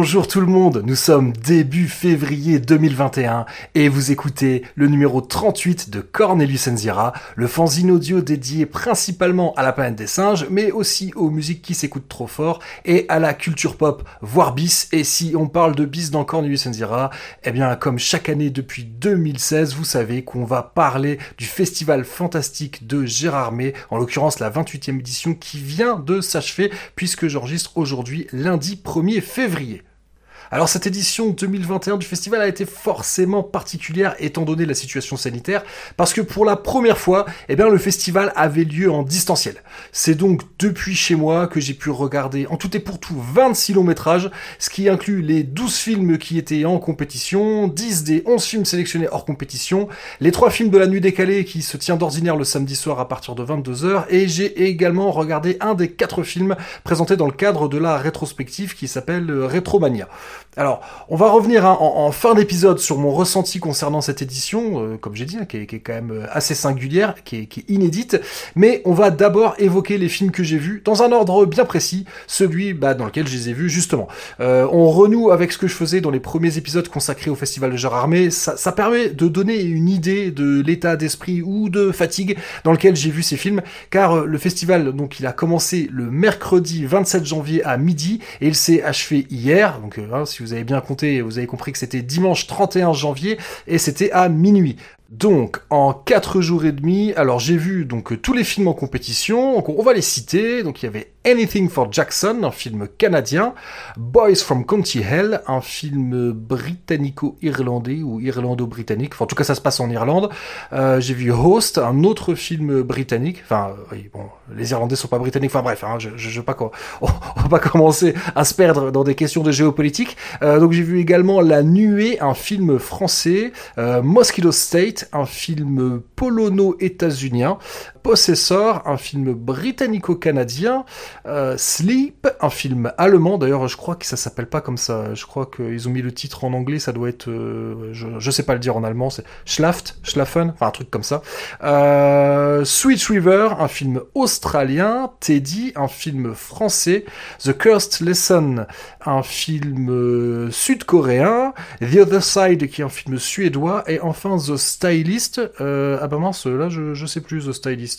Bonjour tout le monde, nous sommes début février 2021 et vous écoutez le numéro 38 de Cornelius Enzira, le fanzine audio dédié principalement à la planète des singes, mais aussi aux musiques qui s'écoutent trop fort et à la culture pop, voire bis. Et si on parle de bis dans Cornelius Enzira, eh bien comme chaque année depuis 2016, vous savez qu'on va parler du festival fantastique de Gérard May, en l'occurrence la 28e édition qui vient de s'achever puisque j'enregistre aujourd'hui lundi 1er février. Alors cette édition 2021 du festival a été forcément particulière étant donné la situation sanitaire, parce que pour la première fois, eh bien, le festival avait lieu en distanciel. C'est donc depuis chez moi que j'ai pu regarder en tout et pour tout 26 longs métrages, ce qui inclut les 12 films qui étaient en compétition, 10 des 11 films sélectionnés hors compétition, les 3 films de la nuit décalée qui se tient d'ordinaire le samedi soir à partir de 22h, et j'ai également regardé un des 4 films présentés dans le cadre de la rétrospective qui s'appelle Retromania. Alors, on va revenir hein, en, fin d'épisode sur mon ressenti concernant cette édition, euh, comme j'ai dit, hein, qui, est, quand même euh, assez singulière, qui est, inédite, mais on va d'abord évoquer les films que j'ai vus dans un ordre bien précis, celui bah, dans lequel je les ai vus justement. Euh, on renoue avec ce que je faisais dans les premiers épisodes consacrés au Festival de Gérard Armé, ça, ça permet de donner une idée de l'état d'esprit ou de fatigue dans lequel j'ai vu ces films, car le festival, donc il a commencé le mercredi 27 janvier à midi, et il s'est achevé hier, donc hein, vous avez bien compté, vous avez compris que c'était dimanche 31 janvier et c'était à minuit. Donc, en 4 jours et demi, alors j'ai vu donc tous les films en compétition, donc on va les citer. Donc il y avait Anything for Jackson, un film canadien, Boys from County Hell, un film britannico-irlandais ou irlando-britannique, enfin en tout cas ça se passe en Irlande. Euh, j'ai vu Host, un autre film britannique, enfin oui, bon, les Irlandais sont pas britanniques, enfin bref, hein, je, je, je, pas on, va pas commencer à se perdre dans des questions de géopolitique. Euh, donc j'ai vu également La Nuée, un film français, euh, Mosquito State, un film polono-états-unien, Possessor, un film britannico-canadien, euh, Sleep, un film allemand, d'ailleurs je crois que ça s'appelle pas comme ça, je crois qu'ils ont mis le titre en anglais, ça doit être, euh, je, je, sais pas le dire en allemand, c'est Schlaft, Schlafen, enfin un truc comme ça. Euh, Sweet River, un film australien, Teddy, un film français, The Cursed Lesson, un film sud-coréen, The Other Side, qui est un film suédois, et enfin The Stylist, ah bah mince, là je, je sais plus The Stylist.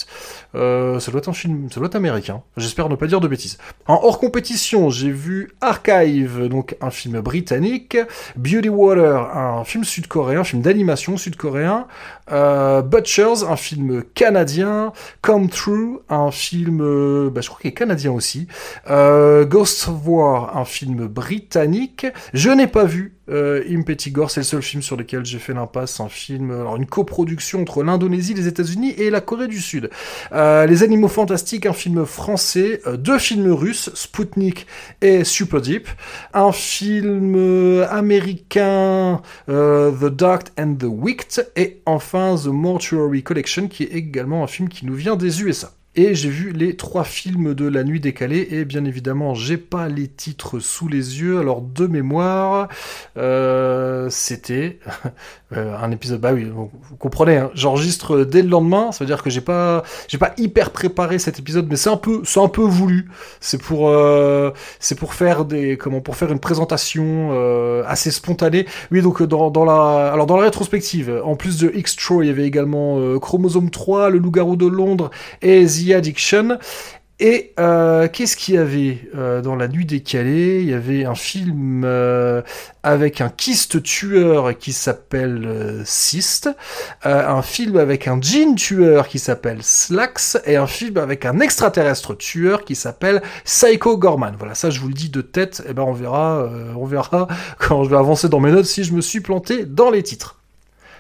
Euh, ça doit être un film, ça doit être américain. J'espère ne pas dire de bêtises. En hors compétition, j'ai vu Archive, donc un film britannique, Beauty Water, un film sud-coréen, film d'animation sud-coréen, euh, Butchers, un film canadien, Come True, un film, euh, bah, je crois qu'il est canadien aussi, Ghost of War, un film britannique. Je n'ai pas vu euh, Impetigore, c'est le seul film sur lequel j'ai fait l'impasse, un film, alors une coproduction entre l'Indonésie, les États-Unis et la Corée du Sud. Euh, les Animaux Fantastiques, un film français, euh, deux films russes, Sputnik et Super Deep, un film euh, américain, The Dark and the Wicked, et enfin The Mortuary Collection, qui est également un film qui nous vient des USA. Et j'ai vu les trois films de la nuit décalée et bien évidemment j'ai pas les titres sous les yeux. Alors de mémoire, euh, c'était euh, un épisode. Bah oui, vous, comprenez. Hein, J'enregistre dès le lendemain. Ça veut dire que j'ai pas j'ai pas hyper préparé cet épisode, mais c'est un peu c'est un peu voulu. C'est pour euh, c'est pour faire des comment pour faire une présentation assez spontanée. Oui donc dans, la alors dans la rétrospective, en plus de X-Tro, il y avait également Chromosome 3, Le Loup-garou de Londres et Addiction. Et euh, qu'est-ce qu'il y avait euh, dans La Nuit décalée? Il y avait un film euh, avec un kyste tueur qui s'appelle Cyst, un film avec un jean tueur qui s'appelle Slax, et un film avec un extraterrestre tueur qui s'appelle Psycho Gorman. Voilà, ça je vous le dis de tête, et eh ben on verra, on verra quand je vais avancer dans mes notes si je me suis planté dans les titres.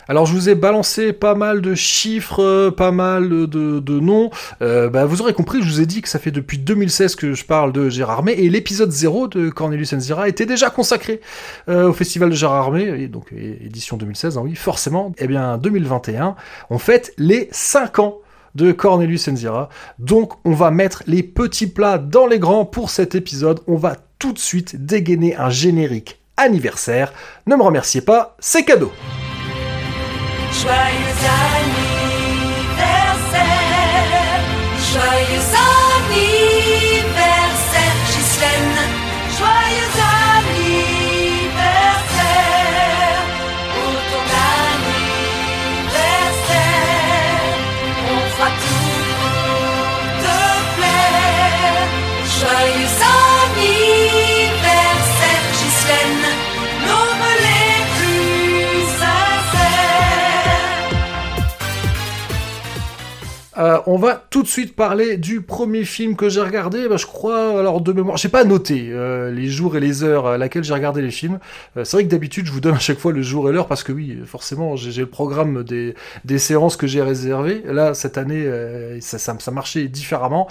Alors je vous ai balancé pas mal de chiffres, pas mal de, de noms. Euh, bah, vous aurez compris, je vous ai dit que ça fait depuis 2016 que je parle de Gérard May et l'épisode 0 de Cornelius Enzira était déjà consacré euh, au festival de Gérard May, et donc édition 2016, hein, oui, forcément. Eh bien 2021, on fête les 5 ans de Cornelius Enzira. Donc on va mettre les petits plats dans les grands pour cet épisode. On va tout de suite dégainer un générique anniversaire. Ne me remerciez pas, c'est cadeau. Joyeux anniversaire, Voilà, on va tout de suite parler du premier film que j'ai regardé. Bah, je crois, alors de mémoire, j'ai pas noté euh, les jours et les heures à laquelle j'ai regardé les films. Euh, c'est vrai que d'habitude, je vous donne à chaque fois le jour et l'heure parce que oui, forcément, j'ai le programme des, séances que j'ai réservées. Là, cette année, euh, ça, ça, ça marchait différemment.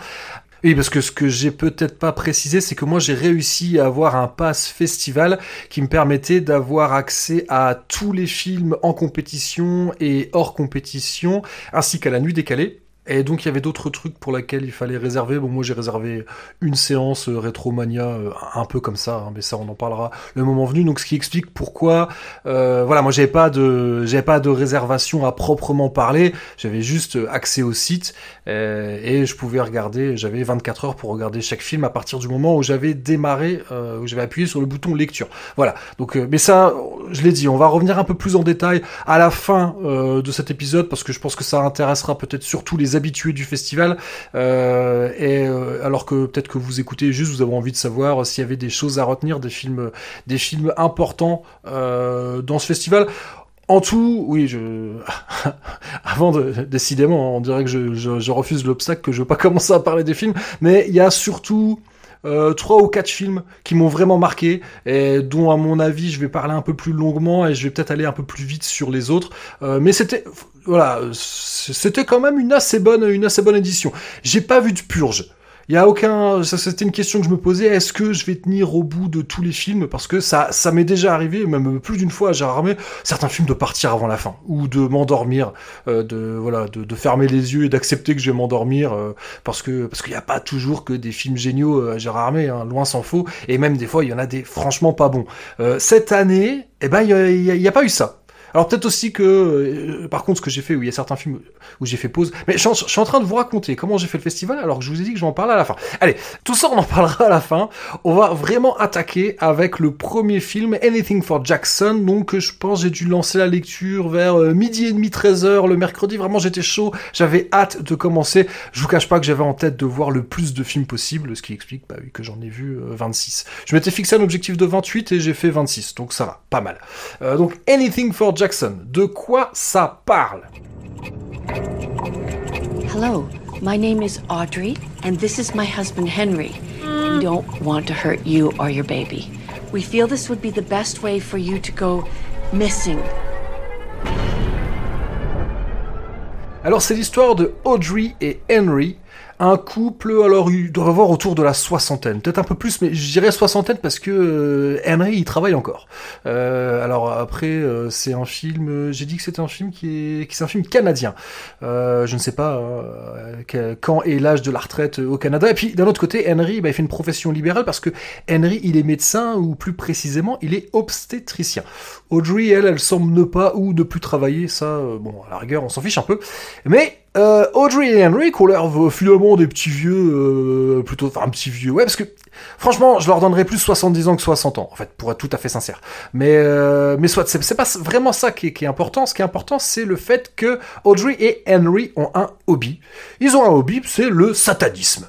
Oui, parce que ce que j'ai peut-être pas précisé, c'est que moi j'ai réussi à avoir un pass festival qui me permettait d'avoir accès à tous les films en compétition et hors compétition, ainsi qu'à la nuit décalée. Et donc il y avait d'autres trucs pour lesquels il fallait réserver. Bon, moi j'ai réservé une séance euh, Retromania euh, un peu comme ça, hein, mais ça on en parlera le moment venu. Donc ce qui explique pourquoi, euh, voilà, moi j'avais pas de, j'avais pas de réservation à proprement parler. J'avais juste accès au site et je pouvais regarder. J'avais 24 heures pour regarder chaque film à partir du moment où j'avais démarré, où j'avais appuyé sur le bouton lecture. Voilà. Donc, mais ça, je l'ai dit, on va revenir un peu plus en détail à la fin de cet épisode parce que je pense que ça intéressera peut-être surtout les habitués du festival. Euh, et euh, alors que peut-être que vous écoutez juste, vous avez envie de savoir s'il y avait des choses à retenir, des films, des films importants euh, dans ce festival. En tout, oui, je... avant de décidément, on dirait que je, je, refuse l'obstacle, que je veux pas commencer à parler des films, mais il y a surtout trois ou quatre films qui m'ont vraiment marqué et dont à mon avis je vais parler un peu plus longuement et je vais peut-être aller un peu plus vite sur les autres. Euh, mais c'était voilà, c'était quand même une assez bonne une assez bonne édition. J'ai pas vu de purge. Il y a aucun, ça c'était une question que je me posais. Est-ce que je vais tenir au bout de tous les films? Parce que ça, ça m'est déjà arrivé, même plus d'une fois, j'ai rarement certains films de partir avant la fin ou de m'endormir, euh, de voilà, de, fermer les yeux et d'accepter que je vais m'endormir euh, parce que parce qu'il n'y a pas toujours que des films géniaux à euh, Gérard Armé, hein, loin s'en faut. Et même des fois, il y en a des franchement pas bons. cette année, eh ben, il n'y a, pas eu ça. Alors peut-être aussi que, euh, par contre, ce que j'ai fait, où il y a certains films où j'ai fait pause, mais je, suis en train de vous raconter comment j'ai fait le festival, alors que je vous ai dit que je vais en parler à la fin. Allez, tout ça, on en parlera à la fin. On va vraiment attaquer avec le premier film, Anything for Jackson. Donc, je pense j'ai dû lancer la lecture vers euh, midi et demi, 13 heures le mercredi. Vraiment, j'étais chaud, j'avais hâte de commencer. Je vous cache pas que j'avais en tête de voir le plus de films possible, ce qui explique bah, que j'en ai vu 26. Euh, je m'étais fixé un objectif de 28 et j'ai fait 26, donc ça va, pas mal. donc, Anything for Jackson. De quoi ça parle? Hello, my name is Audrey, and this is my husband Henry. We don't want to hurt you or your baby. We feel this would be the best way for you to go missing. Alors c'est l'histoire de Audrey et Henry, un couple, alors il doit avoir autour de la soixantaine, peut-être un peu plus, mais je dirais soixantaine parce que euh, Henry il travaille encore. Euh, alors après euh, c'est un film, euh, j'ai dit que c'était un film qui est, qui c'est un film canadien. Euh, je ne sais pas quand est l'âge de la retraite au Canada. Et puis d'un autre côté, Henry bah, il fait une profession libérale parce que Henry il est médecin ou plus précisément il est obstétricien. Audrey elle, elle semble ne pas ou ne plus travailler, ça bon à la rigueur on s'en fiche un peu, mais euh, Audrey et Henry ont l'air finalement des petits vieux, euh, plutôt, enfin un petit vieux, ouais, parce que franchement, je leur donnerais plus 70 ans que 60 ans, en fait, pour être tout à fait sincère. Mais, euh, mais soit, c'est pas vraiment ça qui est important. Ce qui est important, c'est le fait que Audrey et Henry ont un hobby. Ils ont un hobby, c'est le satanisme.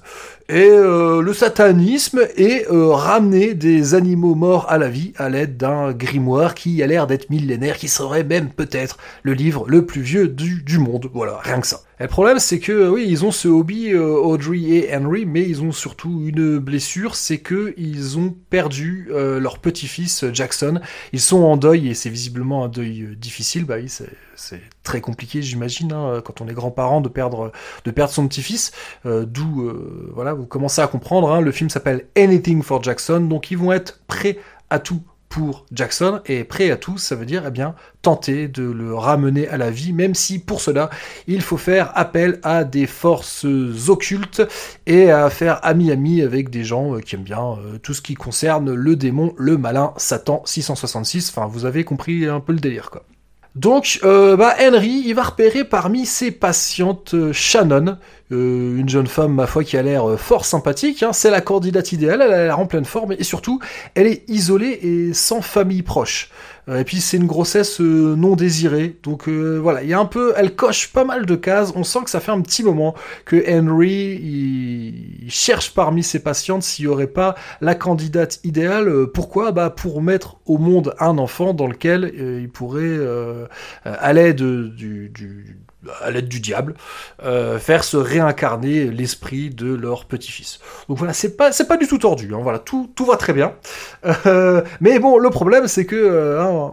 Et euh, le satanisme est euh, ramener des animaux morts à la vie à l'aide d'un grimoire qui a l'air d'être millénaire, qui serait même peut-être le livre le plus vieux du, monde. Voilà, rien que ça. Et le problème, c'est que oui, ils ont ce hobby, euh, Audrey et Henry, mais ils ont surtout une blessure, c'est que ils ont perdu leur petit-fils Jackson. Ils sont en deuil et c'est visiblement un deuil difficile. Bah c'est très compliqué, j'imagine, hein, quand on est grand-parent de perdre de perdre son petit-fils. D'où voilà, vous commencez à comprendre. Hein, le film s'appelle Anything for Jackson, donc ils vont être prêts à tout pour Jackson et prêt à tout, ça veut dire eh bien tenter de le ramener à la vie, même si pour cela il faut faire appel à des forces occultes et à faire ami-ami avec des gens euh, qui aiment bien euh, tout ce qui concerne le démon, le malin, Satan 666. Enfin, vous avez compris un peu le délire quoi. Donc, euh, bah, Henry, il va repérer parmi ses patientes Shannon, une jeune femme, ma foi, qui a l'air fort sympathique. Hein. C'est la candidate idéale, elle a l'air en pleine forme et surtout, elle est isolée et sans famille proche. Et puis c'est une grossesse non désirée, donc voilà, il y a un peu, elle coche pas mal de cases. On sent que ça fait un petit moment que Henry il cherche parmi ses patientes s'il y aurait pas la candidate idéale. Pourquoi? Bah pour mettre au monde un enfant dans lequel il pourrait, à l'aide du, du à l'aide du diable, euh, faire se réincarner l'esprit de leur petit-fils. Donc voilà, c'est pas c'est pas du tout tordu. Hein, voilà, tout tout va très bien. Euh, mais bon, le problème c'est que euh, hein,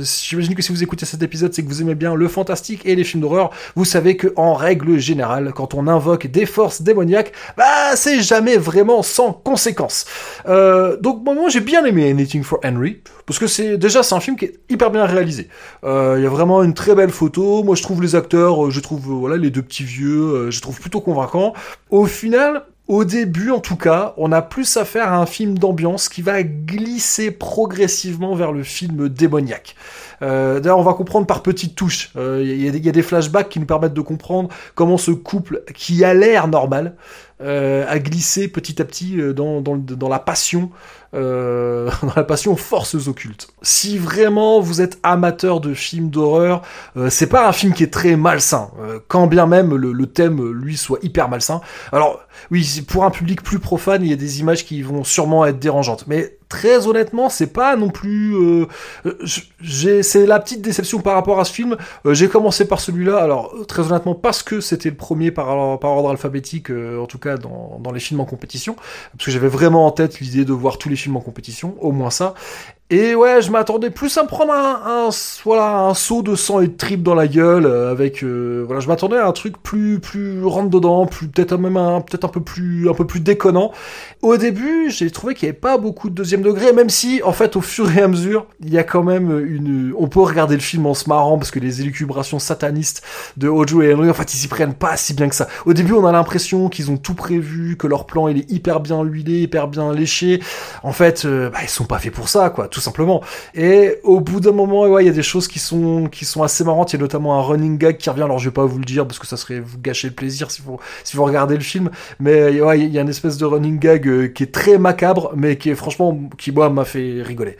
j'imagine que si vous écoutez cet épisode, c'est que vous aimez bien le fantastique et les films d'horreur. Vous savez que en règle générale, quand on invoque des forces démoniaques, bah c'est jamais vraiment sans conséquences. donc moi j'ai bien aimé Anything for Henry parce que c'est déjà c'est un film qui est hyper bien réalisé. Il y a vraiment une très belle photo. Moi je trouve les acteurs, euh, je trouve, euh, voilà, les deux petits vieux, euh, je trouve plutôt convaincants. Au final, au début, en tout cas, on a plus affaire à un film d'ambiance qui va glisser progressivement vers le film démoniaque. D'ailleurs, on va comprendre par petites touches. Il y, a des flashbacks qui nous permettent de comprendre comment ce couple, qui a l'air normal, a glissé petit à petit dans la passion euh, dans la passion Forces occultes. Si vraiment vous êtes amateur de films d'horreur, euh, c'est pas un film qui est très malsain, euh, quand bien même le, thème lui soit hyper malsain. Alors oui, pour un public plus profane, il y a des images qui vont sûrement être dérangeantes, mais très honnêtement, c'est pas non plus. Euh, c'est la petite déception par rapport à ce film. J'ai commencé par celui-là, alors très honnêtement parce que c'était le premier par, ordre alphabétique, en tout cas dans les films en compétition, parce que j'avais vraiment en tête l'idée de voir tous les films en compétition, au moins ça. Et ouais, je m'attendais plus à me prendre un, un, voilà, un saut de sang et de tripes dans la gueule euh, avec euh, voilà, je m'attendais à un truc plus plus rentre dedans, plus peut-être même un peut-être un peu plus un peu plus déconnant. Au début, j'ai trouvé qu'il n'y avait pas beaucoup de deuxième degré, même si en fait au fur et à mesure, il y a quand même une on peut regarder le film en se marrant parce que les élucubrations satanistes de Ojo et Henry en fait, ils s'y prennent pas si bien que ça. Au début, on a l'impression qu'ils ont tout prévu, que leur plan il est hyper bien huilé, hyper bien léché. En fait, euh, bah, ils sont pas faits pour ça quoi simplement. Et au bout d'un moment, ouais, il y a des choses qui sont qui sont assez marrantes. Il y a notamment un running gag qui revient. Alors je vais pas vous le dire parce que ça serait vous gâcher le plaisir si vous si vous regardez le film. Mais ouais, il y a une espèce de running gag euh, qui est très macabre, mais qui est franchement qui moi m'a fait rigoler.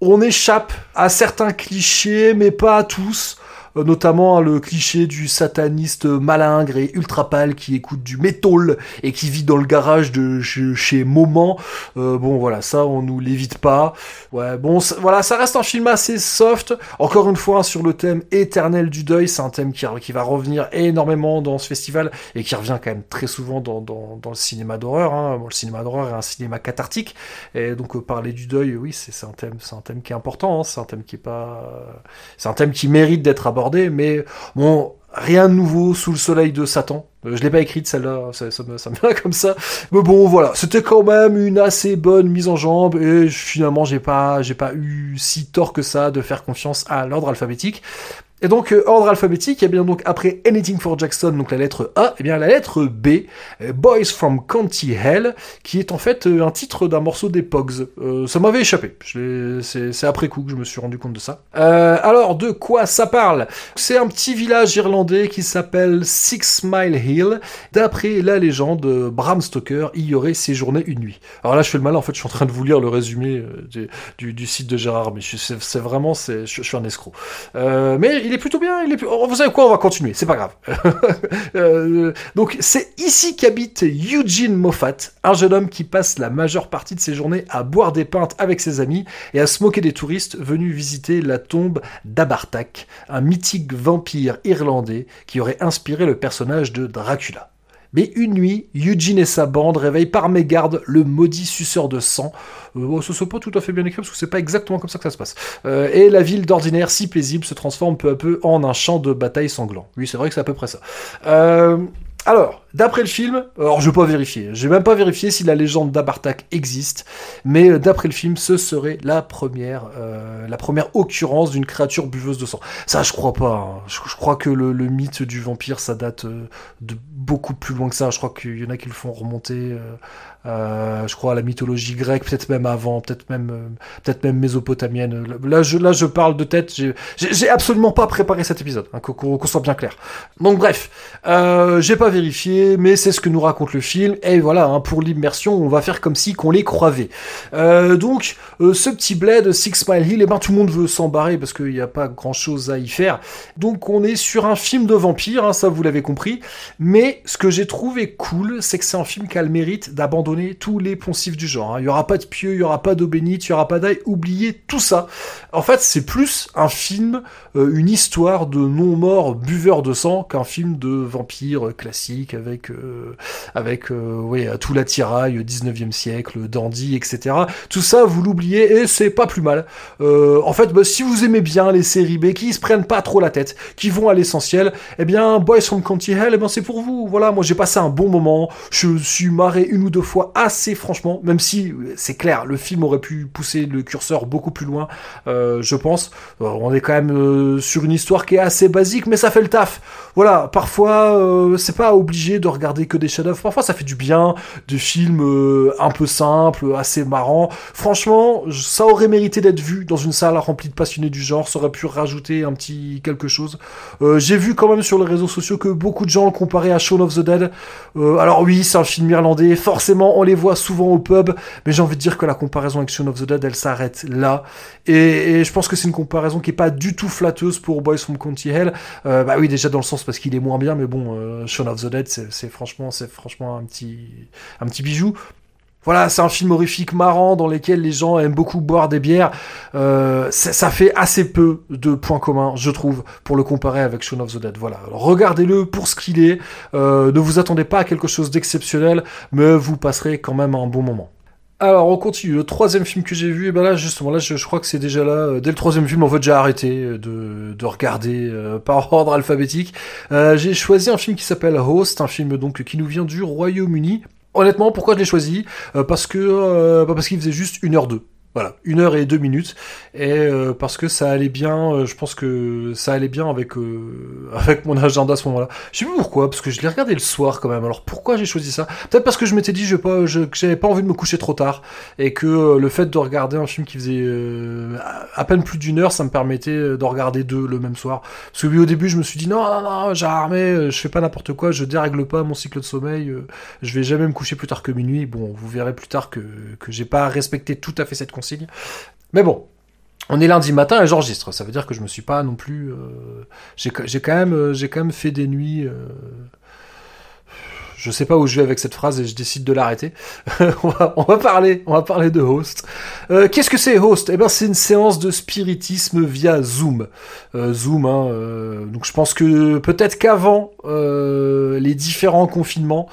On échappe à certains clichés, mais pas à tous. Euh, notamment le cliché du sataniste malingre et ultra pâle qui écoute du métal et qui vit dans le garage de chez, Moment. Euh, bon voilà, ça on nous l'évite pas. Ouais, bon voilà, ça reste un film assez soft. Encore une fois sur le thème éternel du deuil, c'est un thème qui, va revenir énormément dans ce festival et qui revient quand même très souvent dans, le cinéma d'horreur. Hein. Le cinéma d'horreur est un cinéma cathartique et donc euh, parler du deuil, oui, c'est un thème, un thème qui est important. Hein. C'est un thème qui est pas, c'est un thème qui mérite d'être abordé mais bon, rien de nouveau sous le soleil de Satan. Euh, je l'ai pas écrite celle-là, ça, me, ça comme ça. Mais bon, voilà, c'était quand même une assez bonne mise en jambe et finalement j'ai pas, j'ai pas eu si tort que ça de faire confiance à l'ordre alphabétique. Et donc, euh, ordre alphabétique, et bien donc après Anything for Jackson, donc la lettre A, et bien la lettre B, euh, Boys from County Hell, qui est en fait euh, un titre d'un morceau des Pogs. ça m'avait échappé, c'est après coup que je me suis rendu compte de ça. alors, de quoi ça parle? C'est un petit village irlandais qui s'appelle Six Mile Hill. D'après la légende, Bram Stoker y aurait séjourné une nuit. Alors là, je fais le mal, en fait, je suis en train de vous lire le résumé du, du, site de Gérard, mais c'est vraiment, je, je suis un escroc. mais il est plutôt bien. Oh, Vous savez quoi On va continuer. C'est pas grave. Euh, donc c'est ici qu'habite Eugene Moffat, un jeune homme qui passe la majeure partie de ses journées à boire des pintes avec ses amis et à se des touristes venus visiter la tombe d'Abartak, un mythique vampire irlandais qui aurait inspiré le personnage de Dracula. Mais une nuit, Eugene et sa bande réveillent par mégarde le maudit suceur de sang. Euh, ce n'est pas tout à fait bien écrit parce que c'est pas exactement comme ça que ça se passe. Euh, et la ville d'ordinaire si paisible se transforme peu à peu en un champ de bataille sanglant. Oui, c'est vrai que c'est à peu près ça. Euh, alors, d'après le film, alors je vais pas vérifier, j'ai même pas vérifié si la légende d'Abartak existe, mais euh, d'après le film, ce serait la première, euh, la première occurrence d'une créature buveuse de sang. Ça, je crois pas. Hein. Je, crois que le, mythe du vampire, ça date euh, de beaucoup plus loin que ça. Je crois qu'il y en a qui le font remonter je crois à la mythologie grecque, peut-être même avant, peut-être même, euh, peut-être même mésopotamienne. Là, je, là, je parle de tête. J'ai absolument pas préparé cet épisode, hein, qu'on soit bien clair. Donc bref, euh, j'ai pas vérifié, mais c'est ce que nous raconte le film. Et voilà, hein, pour l'immersion, on va faire comme si qu'on les croivait. Euh, donc, euh, ce petit bled, Six Mile Hill, et eh ben tout le monde veut s'embarrer parce qu'il n'y a pas grand-chose à y faire. Donc, on est sur un film de vampire, hein, ça vous l'avez compris. Mais ce que j'ai trouvé cool, c'est que c'est un film qui a le mérite d'abandonner tous les poncifs du genre. Hein. Il y aura pas de pieux, il y aura pas d'eau bénite, il y aura pas d'ail, oubliez tout ça. En fait, c'est plus un film, euh, une histoire de non-morts buveurs de sang qu'un film de vampire classique avec, euh, avec euh, ouais, tout l'attirail 19e siècle, dandy, etc. Tout ça, vous l'oubliez et c'est pas plus mal. en fait, bah, si vous aimez bien les séries B qui se prennent pas trop la tête, qui vont à l'essentiel, eh bien, Boys from County Hell, eh ben, c'est pour vous. Voilà, moi j'ai passé un bon moment, je suis marré une ou deux fois assez franchement, même si c'est clair, le film aurait pu pousser le curseur beaucoup plus loin, euh, je pense. Euh, on est quand même euh, sur une histoire qui est assez basique, mais ça fait le taf. Voilà, parfois c'est pas obligé de regarder que des chefs-d'œuvre. Parfois ça fait du bien, des films un peu simples, assez marrants. Franchement, ça aurait mérité d'être vu dans une salle remplie de passionnés du genre. Ça aurait pu rajouter un petit quelque chose. J'ai vu quand même sur les réseaux sociaux que beaucoup de gens le comparaient à Shaun of the Dead. alors oui, c'est un film irlandais, forcément on les voit souvent au pub, mais j'ai envie de dire que la comparaison avec Shaun of the Dead, elle s'arrête là. Et, je pense que c'est une comparaison qui est pas du tout flatteuse pour Boys from County Hell. Euh, bah oui, déjà dans le sens parce qu'il est moins bien, mais bon, euh, Shaun of the Dead, c'est franchement, un petit bijou. Voilà, c'est un film horrifique marrant dans lequel les gens aiment beaucoup boire des bières. Euh, ça fait assez peu de points communs, je trouve, pour le comparer avec Shaun of the Dead. Voilà, regardez-le pour ce qu'il est. Euh, ne vous attendez pas à quelque chose d'exceptionnel, mais vous passerez quand même un bon moment. Alors on continue. Le troisième film que j'ai vu, et ben là justement là je, crois que c'est déjà là. Euh, dès le troisième film, on va déjà arrêter de, de regarder par ordre alphabétique. j'ai choisi un film qui s'appelle Host, un film donc qui nous vient du Royaume-Uni. Honnêtement, pourquoi je l'ai choisi? Euh, Parce que euh, parce qu'il faisait juste une heure deux. Voilà, une heure et deux minutes, et euh, parce que ça allait bien, euh, je pense que ça allait bien avec euh, avec mon agenda à ce moment-là. Je sais plus pourquoi, parce que je l'ai regardé le soir quand même. Alors pourquoi j'ai choisi ça? Peut-être parce que je m'étais dit je pas, je, que j'avais pas envie de me coucher trop tard, et que le fait de regarder un film qui faisait à peine plus d'une heure, ça me permettait de regarder deux le même soir. Parce que oui, au début, je me suis dit non, non, non, j'ai armé, je fais pas n'importe quoi, je dérègle pas mon cycle de sommeil, je vais jamais me coucher plus tard que minuit. Bon, vous verrez plus tard que que j'ai pas respecté tout à fait cette mais bon, on est lundi matin et j'enregistre. Ça veut dire que je me suis pas non plus. Euh, j'ai quand même, euh, j'ai quand fait des nuits. Euh, je sais pas où je vais avec cette phrase et je décide de l'arrêter. on, va, parler, on va parler de Host. Qu'est-ce que c'est Host? Eh ben, c'est une séance de spiritisme via Zoom. Zoom, hein, donc je pense que peut-être qu'avant les différents confinements,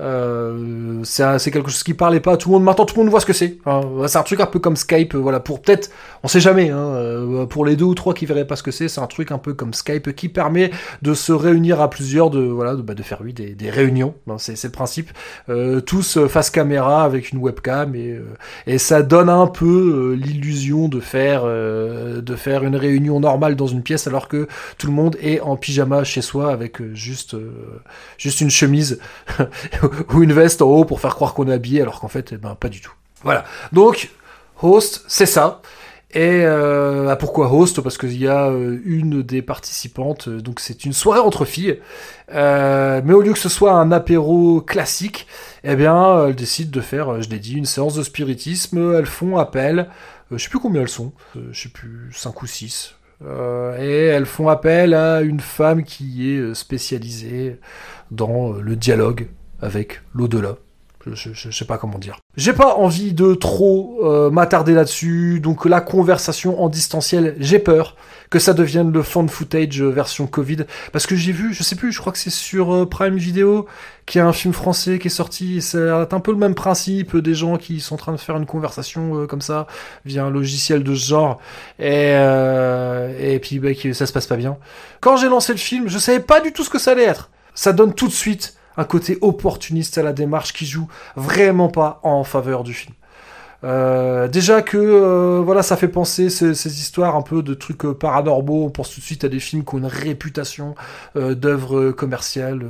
euh, c'est quelque chose qui parlait pas à tout le monde. Maintenant, tout le monde voit ce que c'est. c'est un truc un peu comme Skype. Voilà, pour peut-être, on sait jamais. Hein, euh, pour les deux ou trois qui verraient pas ce que c'est, c'est un truc un peu comme Skype qui permet de se réunir à plusieurs, de voilà, de, bah, de faire oui des, des réunions. c'est le principe. Euh, tous face caméra avec une webcam et euh, et ça donne un peu euh, l'illusion de faire de faire une réunion normale dans une pièce alors que tout le monde est en pyjama chez soi avec juste juste une chemise ou une veste en haut pour faire croire qu'on est habillé, alors qu'en fait, eh ben, pas du tout. Voilà. Donc, host, c'est ça. Et euh, ah, pourquoi host? Parce qu'il y a euh, une des participantes, euh, donc c'est une soirée entre filles, mais au lieu que ce soit un apéro classique, eh bien, elles décident de faire, je l'ai dit, une séance de spiritisme. Elles font appel, je sais plus combien elles sont, je sais plus, 5 ou 6. et elles font appel à une femme qui est spécialisée dans le dialogue avec l'au-delà. Je, je, sais pas comment dire. J'ai pas envie de trop euh, m'attarder là-dessus, donc la conversation en distanciel, j'ai peur que ça devienne le fan footage version Covid, parce que j'ai vu, je sais plus, je crois que c'est sur euh, Prime Video, qu'il y a un film français qui est sorti, c'est un peu le même principe, des gens qui sont en train de faire une conversation euh, comme ça, via un logiciel de ce genre, et, et puis bah, ça se passe pas bien. Quand j'ai lancé le film, je savais pas du tout ce que ça allait être. Ça donne tout de suite un côté opportuniste à la démarche qui joue vraiment pas en faveur du film. Euh, déjà que euh, voilà, ça fait penser ces, histoires un peu de trucs euh, paranormaux. On pense tout de suite à des films qui ont une réputation d'œuvres commerciales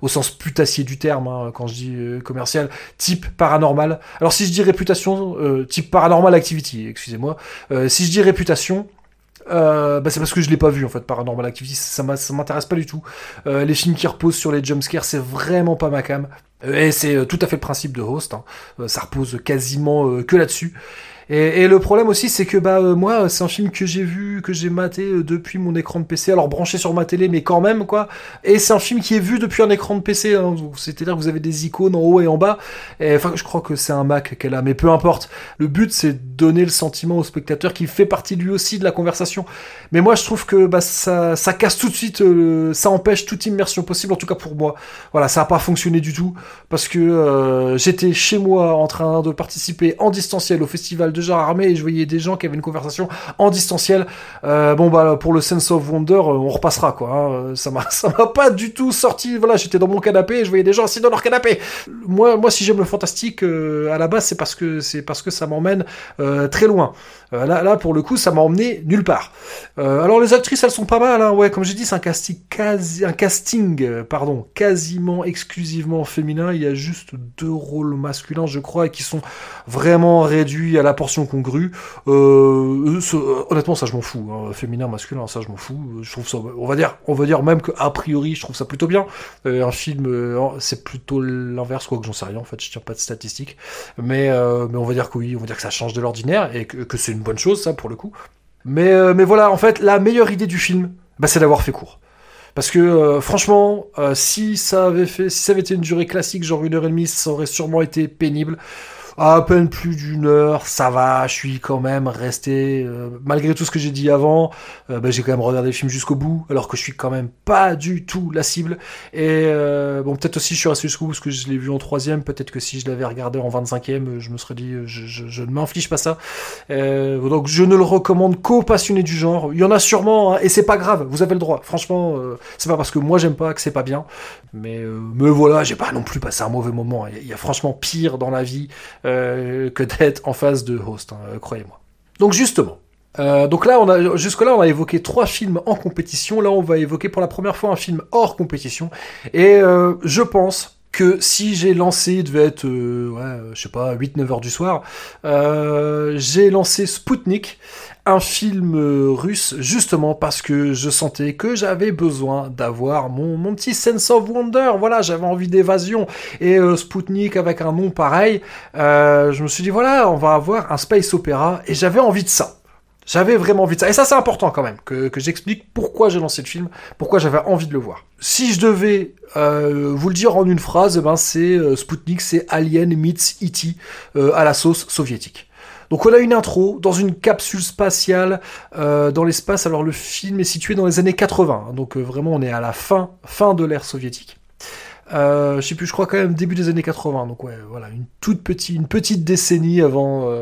au sens putassier du terme. Hein, quand je dis commercial, type paranormal. Alors si je dis réputation, type paranormal activity, excusez-moi. si je dis réputation, euh, bah c'est parce que je l'ai pas vu en fait Paranormal Activity. Ça m'intéresse pas du tout. Euh, les films qui reposent sur les jumpscares c'est vraiment pas ma cam. Et c'est tout à fait le principe de Host hein. ça repose quasiment que là-dessus et, le problème aussi, c'est que bah euh, moi, c'est un film que j'ai vu, que j'ai maté euh, depuis mon écran de PC, alors branché sur ma télé, mais quand même quoi. Et c'est un film qui est vu depuis un écran de PC. Hein. C'est-à-dire que vous avez des icônes en haut et en bas. Enfin, je crois que c'est un Mac qu'elle a, mais peu importe. Le but, c'est de donner le sentiment au spectateur qu'il fait partie lui aussi de la conversation. Mais moi, je trouve que bah, ça, casse tout de suite, euh, ça empêche toute immersion possible, en tout cas pour moi. Voilà, ça a pas fonctionné du tout parce que j'étais chez moi en train de participer en distanciel au festival de armé et je voyais des gens qui avaient une conversation en distanciel. Euh, bon bah pour le sense of wonder, euh, on repassera quoi. Hein. Ça m'a ça m'a pas du tout sorti. Voilà, j'étais dans mon canapé et je voyais des gens assis dans leur canapé. Moi moi si j'aime le fantastique euh, à la base c'est parce que c'est parce que ça m'emmène très loin. là là pour le coup ça m'a emmené nulle part. alors les actrices elles sont pas mal hein. ouais comme j'ai dit c'est un casting un casting pardon quasiment exclusivement féminin. Il y a juste deux rôles masculins je crois et qui sont vraiment réduits à la congrue. Euh, honnêtement, ça je m'en fous. Hein. Féminin, masculin, ça je m'en fous. Je trouve ça, on va dire, on va dire même que a priori, je trouve ça plutôt bien. Euh, un film, euh, c'est plutôt l'inverse, quoi que j'en sais rien. En fait, je tiens pas de statistiques, mais mais on va dire que oui, on va dire que ça change de l'ordinaire et que, c'est une bonne chose, ça pour le coup. Mais mais voilà, en fait, la meilleure idée du film, bah, c'est d'avoir fait court. Parce que franchement, si ça avait fait, si ça avait été une durée classique, genre une heure et demie, ça aurait sûrement été pénible à peine plus d'une heure, ça va, je suis quand même resté, euh, malgré tout ce que j'ai dit avant, euh, bah, j'ai quand même regardé le film jusqu'au bout, alors que je suis quand même pas du tout la cible. Et euh, bon, peut-être aussi je suis resté jusqu'au bout parce que je l'ai vu en troisième, peut-être que si je l'avais regardé en 25e, je me serais dit, je ne m'inflige pas ça. donc je ne le recommande qu'aux passionnés du genre. Il y en a sûrement, hein, et c'est pas grave, vous avez le droit. Franchement, c'est pas parce que moi j'aime pas que c'est pas bien, mais, mais voilà, j'ai pas non plus passé un mauvais moment. Il y, a franchement pire dans la vie. Euh, que d'être en face de Host, hein, euh, croyez-moi. Donc justement, euh, donc là, on a jusque-là, on a évoqué trois films en compétition. Là, on va évoquer pour la première fois un film hors compétition. Et je pense que si j'ai lancé, il devait être, je sais pas, 8-9 heures du soir, j'ai lancé Spoutnik un film euh, russe justement parce que je sentais que j'avais besoin d'avoir mon, mon petit sense of wonder. Voilà, j'avais envie d'évasion. Et euh, Spoutnik avec un nom pareil, euh, je me suis dit voilà, on va avoir un space opéra et j'avais envie de ça. J'avais vraiment envie de ça. Et ça, c'est important quand même, que, que j'explique pourquoi j'ai lancé le film, pourquoi j'avais envie de le voir. Si je devais euh, vous le dire en une phrase, eh ben c'est Spoutnik, c'est Alien meets E.T. À la sauce soviétique. Donc on a une intro dans une capsule spatiale euh, dans l'espace. Alors le film est situé dans les années 80, hein. donc euh, vraiment on est à la fin, fin de l'ère soviétique. Euh, je sais plus, je crois quand même début des années 80. Donc ouais, voilà, une toute petite, une petite décennie avant,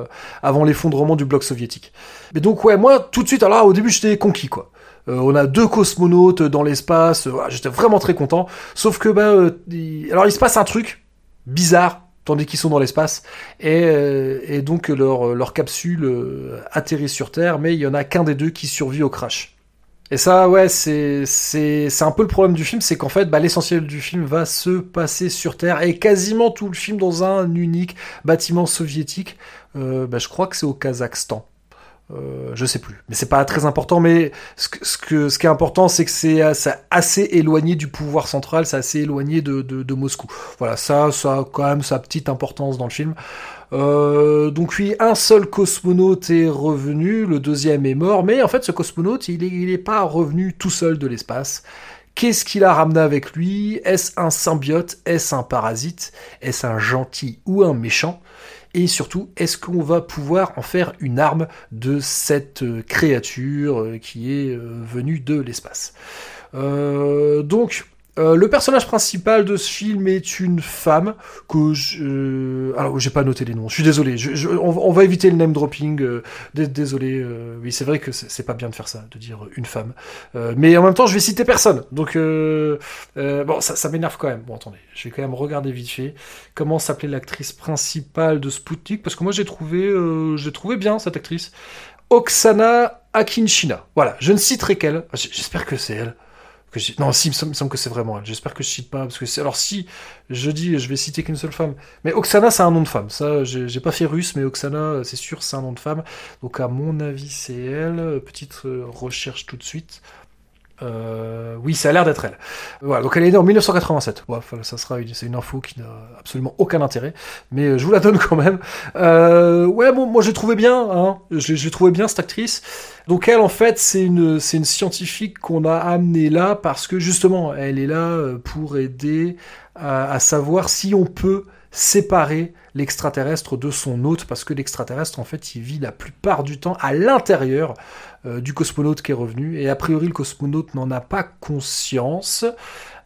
avant l'effondrement du bloc soviétique. Mais donc ouais, moi tout de suite, alors au début j'étais conquis quoi. on a deux cosmonautes dans l'espace, j'étais vraiment très content. Sauf que bah, alors il se passe un truc bizarre tandis qu'ils sont dans l'espace. Et, euh, donc leur, capsule euh, atterrit sur Terre, mais il y en a qu'un des deux qui survit au crash. Et ça, ouais, c'est un peu le problème du film, c'est qu'en fait, bah, l'essentiel du film va se passer sur Terre et quasiment tout le film dans un unique bâtiment soviétique. Euh, bah, je crois que c'est au Kazakhstan. Euh, je sais plus, mais c'est pas très important. Mais ce, ce, qui est important, c'est que c'est assez éloigné du pouvoir central, c'est assez éloigné de, Moscou. Voilà, ça, ça a quand même sa petite importance dans le film. Euh, donc oui, un seul cosmonaute est revenu, le deuxième est mort, mais en fait, ce cosmonaute, il il est pas revenu tout seul de l'espace. Qu'est-ce qu'il a ramené avec lui? Est-ce un symbiote? Est-ce un parasite? Est-ce un gentil ou un méchant? Et surtout est-ce qu'on va pouvoir en faire une arme de cette euh, créature euh, qui est euh, venue de l'espace? donc Euh, le personnage principal de ce film est une femme que je... Euh, alors, j'ai pas noté les noms. Je suis désolé. On, va éviter le name dropping. Euh, désolé. oui, c'est vrai que c'est pas bien de faire ça, de dire une femme. mais en même temps, je vais citer personne. Donc, bon, ça, ça m'énerve quand même. Bon, attendez. Je vais quand même regarder vite fait comment s'appelait l'actrice principale de Sputnik parce que moi, j'ai trouvé, j'ai trouvé bien cette actrice. Oksana Akinchina. Voilà. Je ne citerai qu'elle. J'espère que c'est elle non, si, il me semble que c'est vraiment elle. J'espère que je cite pas, parce que alors si, je dis, je vais citer qu'une seule femme. Mais Oksana, c'est un nom de femme. Ça, j'ai pas fait russe, mais Oksana, c'est sûr, c'est un nom de femme. Donc, à mon avis, c'est elle. Petite euh, recherche tout de suite. Euh, oui, ça a l'air d'être elle. Voilà, donc elle est née en 1987. Ouais, ça sera c'est une info qui n'a absolument aucun intérêt, mais euh, je vous la donne quand même. Euh, ouais, bon, moi j'ai trouvé bien, hein, j'ai trouvé bien cette actrice. Donc elle, en fait, c'est une, une scientifique qu'on a amenée là parce que justement, elle est là euh, pour aider à savoir si on peut séparer l'extraterrestre de son hôte, parce que l'extraterrestre, en fait, il vit la plupart du temps à l'intérieur euh, du cosmonaute qui est revenu, et a priori, le cosmonaute n'en a pas conscience,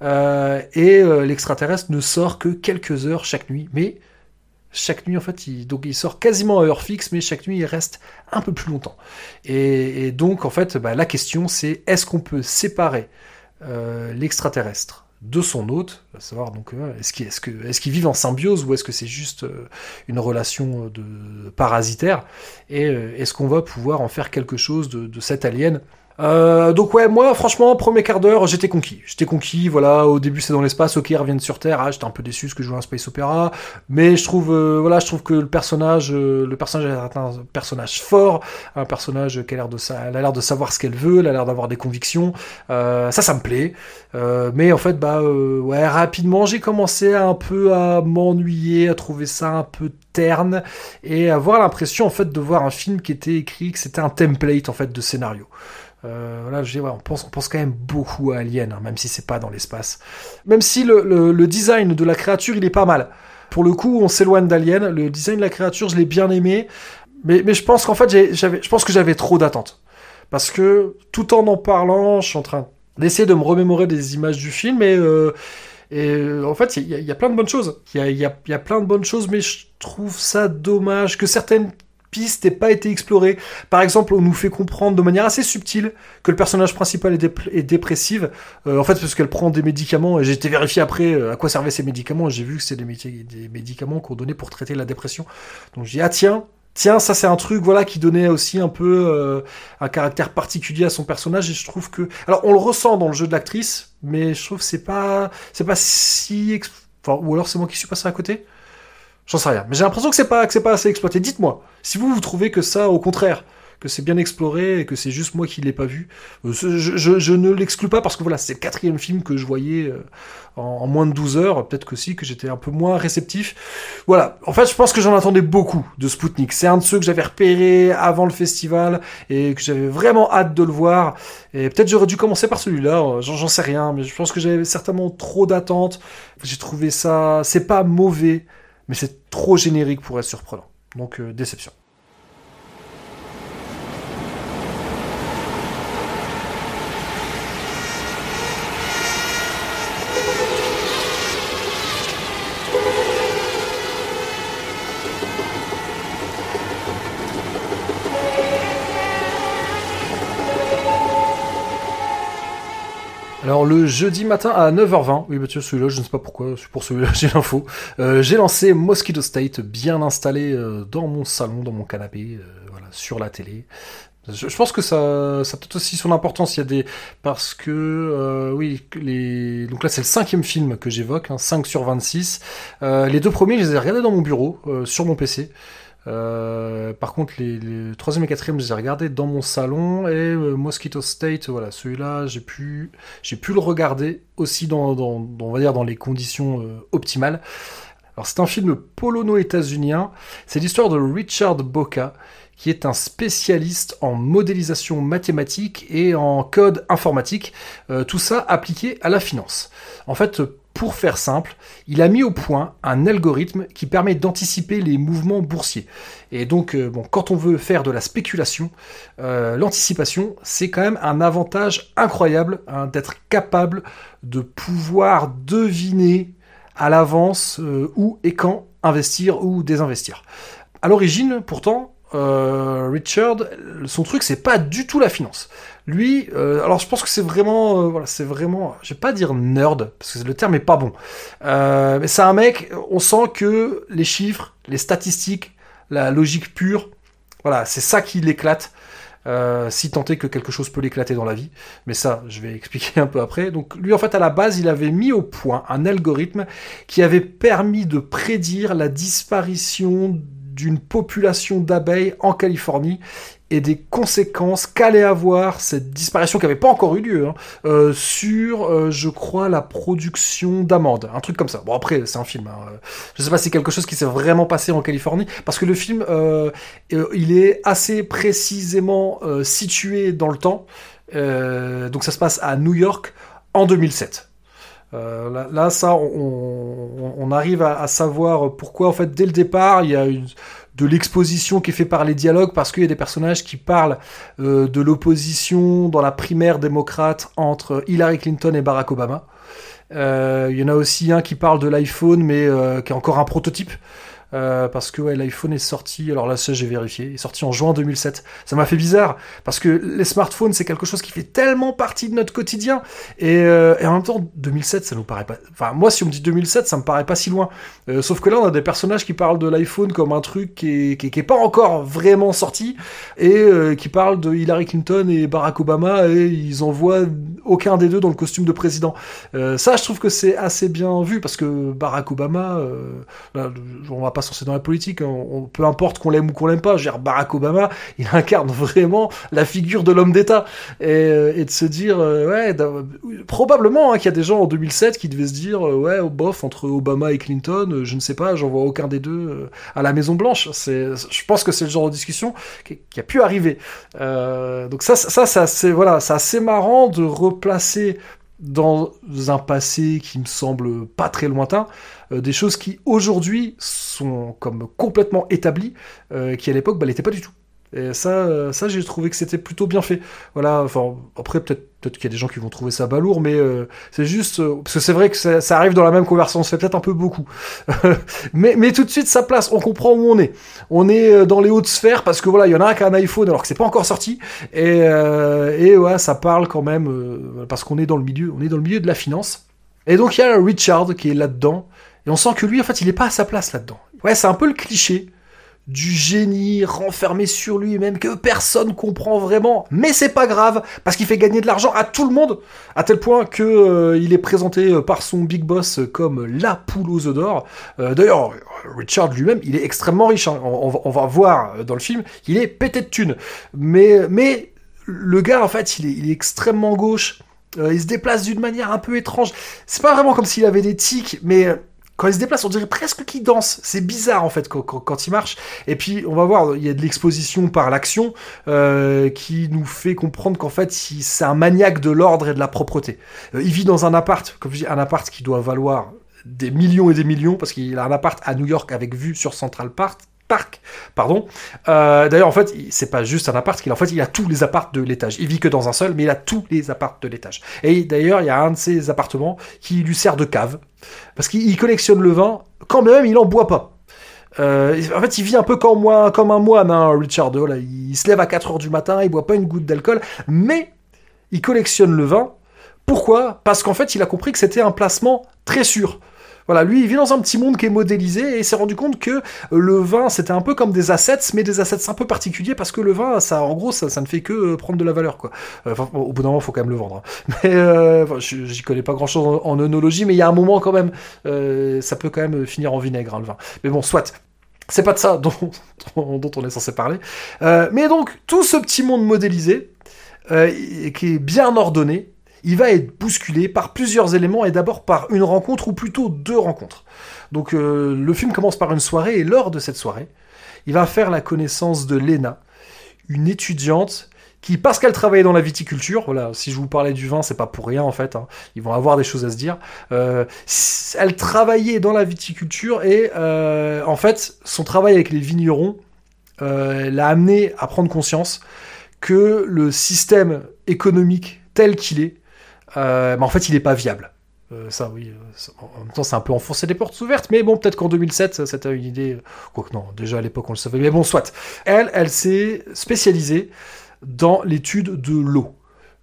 euh, et euh, l'extraterrestre ne sort que quelques heures chaque nuit, mais chaque nuit, en fait, il, donc il sort quasiment à heure fixe, mais chaque nuit, il reste un peu plus longtemps. Et, donc, en fait, bah, la question, c'est est-ce qu'on peut séparer l'extraterrestre de son hôte, à savoir donc euh, est-ce qu'ils est vivent en symbiose ou est-ce que c'est juste euh, une relation de parasitaire? Et euh, est-ce qu'on va pouvoir en faire quelque chose de, de cet alien euh, donc ouais, moi franchement, premier quart d'heure, j'étais conquis. J'étais conquis, voilà, au début c'est dans l'espace, ok, ils reviennent sur Terre, ah, j'étais un peu déçu parce que je jouais un space opéra, mais je trouve, euh, voilà, je trouve que le personnage, euh, le personnage est un personnage fort, un personnage qui a l'air de, ça, elle a l'air de savoir ce qu'elle veut, elle a l'air d'avoir des convictions, ça, ça me plaît. mais en fait, bah ouais, rapidement j'ai commencé un peu à m'ennuyer, à trouver ça un peu terne et avoir l'impression en fait de voir un film qui était écrit, que c'était un template en fait de scénario. Euh, on pense, on pense quand même beaucoup à Alien, hein, même si c'est pas dans l'espace. Même si le, le, design de la créature, il est pas mal. Pour le coup, on s'éloigne d'Alien. Le design de la créature, je l'ai bien aimé, mais, mais je pense qu'en fait, j'avais, je pense que j'avais trop d'attentes. Parce que tout en en parlant, je suis en train d'essayer de me remémorer des images du film et euh, et euh, en fait, il y, y, a plein de bonnes choses. Il y a, y, a, y a, plein de bonnes choses, mais je trouve ça dommage que certaines piste n'ait pas été explorée. Par exemple, on nous fait comprendre de manière assez subtile que le personnage principal est, est dépressive. Euh, en fait, parce qu'elle prend des médicaments. Et j'ai été vérifié après euh, à quoi servaient ces médicaments. J'ai vu que c'est des, médicaments qu'on donnait pour traiter la dépression. Donc j'ai dit, ah tiens, tiens, ça c'est un truc voilà qui donnait aussi un peu euh, un caractère particulier à son personnage. Et je trouve que, alors on le ressent dans le jeu de l'actrice, mais je trouve c'est pas, c'est pas si, enfin, ou alors c'est moi qui suis passé à côté. J'en sais rien. Mais j'ai l'impression que c'est pas, pas assez exploité. Dites-moi, si vous, vous trouvez que ça, au contraire, que c'est bien exploré et que c'est juste moi qui l'ai pas vu. Euh, je, ne l'exclus pas parce que voilà, c'est le quatrième film que je voyais euh, en, moins de 12 heures. Peut-être que si, que j'étais un peu moins réceptif. Voilà. En fait, je pense que j'en attendais beaucoup de Spoutnik. C'est un de ceux que j'avais repéré avant le festival et que j'avais vraiment hâte de le voir. Et peut-être j'aurais dû commencer par celui-là. Euh, j'en sais rien, mais je pense que j'avais certainement trop d'attentes. J'ai trouvé ça, c'est pas mauvais mais c'est trop générique pour être surprenant. Donc euh, déception. Le jeudi matin à 9h20, oui Mathieu, celui-là, je ne sais pas pourquoi, pour celui-là j'ai l'info, euh, j'ai lancé Mosquito State bien installé euh, dans mon salon, dans mon canapé, euh, voilà, sur la télé. Je, pense que ça, ça peut-être aussi son importance. Il y a des parce que oui, donc là c'est le cinquième film que j'évoque, hein, 5 sur 26. les deux premiers, je les ai regardés dans mon bureau, sur mon PC. Euh, par contre, les, les troisième et quatrième, je les ai regardés dans mon salon et euh, Mosquito State, voilà, celui-là, j'ai pu, pu le regarder aussi dans, dans, on va dire, dans les conditions euh, optimales. Alors, c'est un film polono-états-unien. C'est l'histoire de Richard Boca, qui est un spécialiste en modélisation mathématique et en code informatique. tout ça appliqué à la finance. En fait, Pour faire simple, il a mis au point un algorithme qui permet d'anticiper les mouvements boursiers. Et donc, euh, quand on veut faire de la spéculation, euh, l'anticipation, c'est quand même un avantage incroyable hein, d'être capable de pouvoir deviner à l'avance euh, où et quand investir ou désinvestir. À l'origine, pourtant, Richard, son truc, c'est pas du tout la finance. Lui, euh, alors je pense que c'est vraiment, euh, voilà, c'est vraiment, je vais pas dire nerd parce que le terme est pas bon, euh, mais c'est un mec, on sent que les chiffres, les statistiques, la logique pure, voilà, c'est ça qui l'éclate. si tant est que quelque chose peut l'éclater dans la vie, mais ça, je vais expliquer un peu après. Donc lui, en fait, à la base, il avait mis au point un algorithme qui avait permis de prédire la disparition d'une population d'abeilles en Californie et des conséquences qu'allait avoir cette disparition qui n'avait pas encore eu lieu hein, euh, sur, euh, je crois, la production d'amandes, un truc comme ça. Bon après, c'est un film. Hein. Je sais pas si c'est quelque chose qui s'est vraiment passé en Californie, parce que le film, euh, il est assez précisément situé dans le temps. donc ça se passe à New York en 2007. Là, ça, on, arrive à, à, savoir pourquoi, en fait, dès le départ, il y a de l'exposition qui est faite par les dialogues parce qu'il y a des personnages qui parlent euh, de l'opposition dans la primaire démocrate entre Hillary Clinton et Barack Obama. Euh, il y en a aussi un qui parle de l'iPhone mais euh, qui est encore un prototype. Euh, parce que l'iPhone est sorti, alors là ça j'ai vérifié, est sorti en juin 2007. Ça m'a fait bizarre, parce que les smartphones c'est quelque chose qui fait tellement partie de notre quotidien, et, euh, en même temps 2007 ça nous paraît pas... Enfin moi si on me dit 2007 ça me paraît pas si loin. Euh, sauf que là on a des personnages qui parlent de l'iPhone comme un truc qui est, qui, pas encore vraiment sorti, et qui parlent de Hillary Clinton et Barack Obama, et ils envoient aucun des deux dans le costume de président. Ça je trouve que c'est assez bien vu, parce que Barack Obama, là, on va pas c'est dans la politique, hein. peu importe qu'on l'aime ou qu'on l'aime pas, je Barack Obama, il incarne vraiment la figure de l'homme d'État. Et, euh, de se dire, euh, ouais, probablement hein, qu'il y a des gens en 2007 qui devaient se dire, euh, ouais, bof, entre Obama et Clinton, je ne sais pas, j'en vois aucun des deux à la Maison Blanche. Je pense que c'est le genre de discussion qui, a pu arriver. donc ça, ça, ça c'est voilà, c'est assez marrant de replacer dans un passé qui me semble pas très lointain, des choses qui aujourd'hui sont comme complètement établies, euh, qui à l'époque bah, l'étaient pas du tout. Et ça, euh, ça j'ai trouvé que c'était plutôt bien fait. Voilà, enfin, après, peut-être peut-être qu'il y a des gens qui vont trouver ça balourd, mais euh, c'est juste... Euh, parce que c'est vrai que ça, ça, arrive dans la même conversation, c'est peut-être un peu beaucoup. mais, tout de suite, sa place, on comprend où on est. On est dans les hautes sphères, parce que voilà, il y en a un qui a un iPhone alors que c'est pas encore sorti, et, et ouais, ça parle quand même, parce qu'on est dans le milieu, on est dans le milieu de la finance. Et donc il y a Richard qui est là-dedans, et on sent que lui, en fait, il est pas à sa place là-dedans. Ouais, c'est un peu le cliché du génie renfermé sur lui-même que personne comprend vraiment, mais c'est pas grave parce qu'il fait gagner de l'argent à tout le monde, à tel point que euh, il est présenté euh, par son big boss comme la poule aux œufs d'or. Euh, d'ailleurs, Richard lui-même, il est extrêmement riche. Hein. On, va voir dans le film, il est pété de thunes, mais le gars en fait, il est, il est extrêmement gauche. il se déplace d'une manière un peu étrange. C'est pas vraiment comme s'il avait des tics, mais quand il se déplace, on dirait presque qu'il danse. C'est bizarre en fait quand, il marche. Et puis on va voir, il y a de l'exposition par l'action euh, qui nous fait comprendre qu'en fait c'est un maniaque de l'ordre et de la propreté. Euh, il vit dans un appart, comme je dis, un appart qui doit valoir des millions et des millions parce qu'il a un appart à New York avec vue sur Central Park pardon. Euh, d'ailleurs, en fait, c'est pas juste un appart, qu'il en fait, il a tous les apparts de l'étage. Il vit que dans un seul, mais il a tous les apparts de l'étage. Et d'ailleurs, il y a un de ses appartements qui lui sert de cave, parce qu'il collectionne le vin, quand même, il en boit pas. Euh, en fait, il vit un peu comme, un moine, hein, Richard. Voilà, il se lève à 4 heures du matin, il boit pas une goutte d'alcool, mais il collectionne le vin. Pourquoi? Parce qu'en fait, il a compris que c'était un placement très sûr. Voilà, lui, il vit dans un petit monde qui est modélisé et il s'est rendu compte que euh, le vin, c'était un peu comme des assets, mais des assets un peu particuliers parce que le vin, ça, en gros, ça, ne fait que euh, prendre de la valeur, quoi. Euh, au bout d'un moment, il faut quand même le vendre. Hein. Mais j'y connais pas grand-chose en, œnologie, mais il y a un moment quand même, ça peut quand même finir en vinaigre, hein, le vin. Mais bon, soit. C'est pas de ça dont, on est censé parler. mais donc, tout ce petit monde modélisé, qui est bien ordonné, il va être bousculé par plusieurs éléments et d'abord par une rencontre ou plutôt deux rencontres. Donc euh, le film commence par une soirée et lors de cette soirée, il va faire la connaissance de Lena, une étudiante qui, parce qu'elle travaillait dans la viticulture, voilà, si je vous parlais du vin, c'est pas pour rien en fait, hein, ils vont avoir des choses à se dire. Euh, elle travaillait dans la viticulture et euh, en fait, son travail avec les vignerons l'a amené à prendre conscience que le système économique tel qu'il est, bah, en fait, il n'est pas viable. ça, oui. en même temps, c'est un peu enfoncer des portes ouvertes, mais bon, peut-être qu'en 2007, c'était une idée. Quoique non, déjà à l'époque, on le savait. Mais bon, soit. Elle, elle s'est spécialisée dans l'étude de l'eau.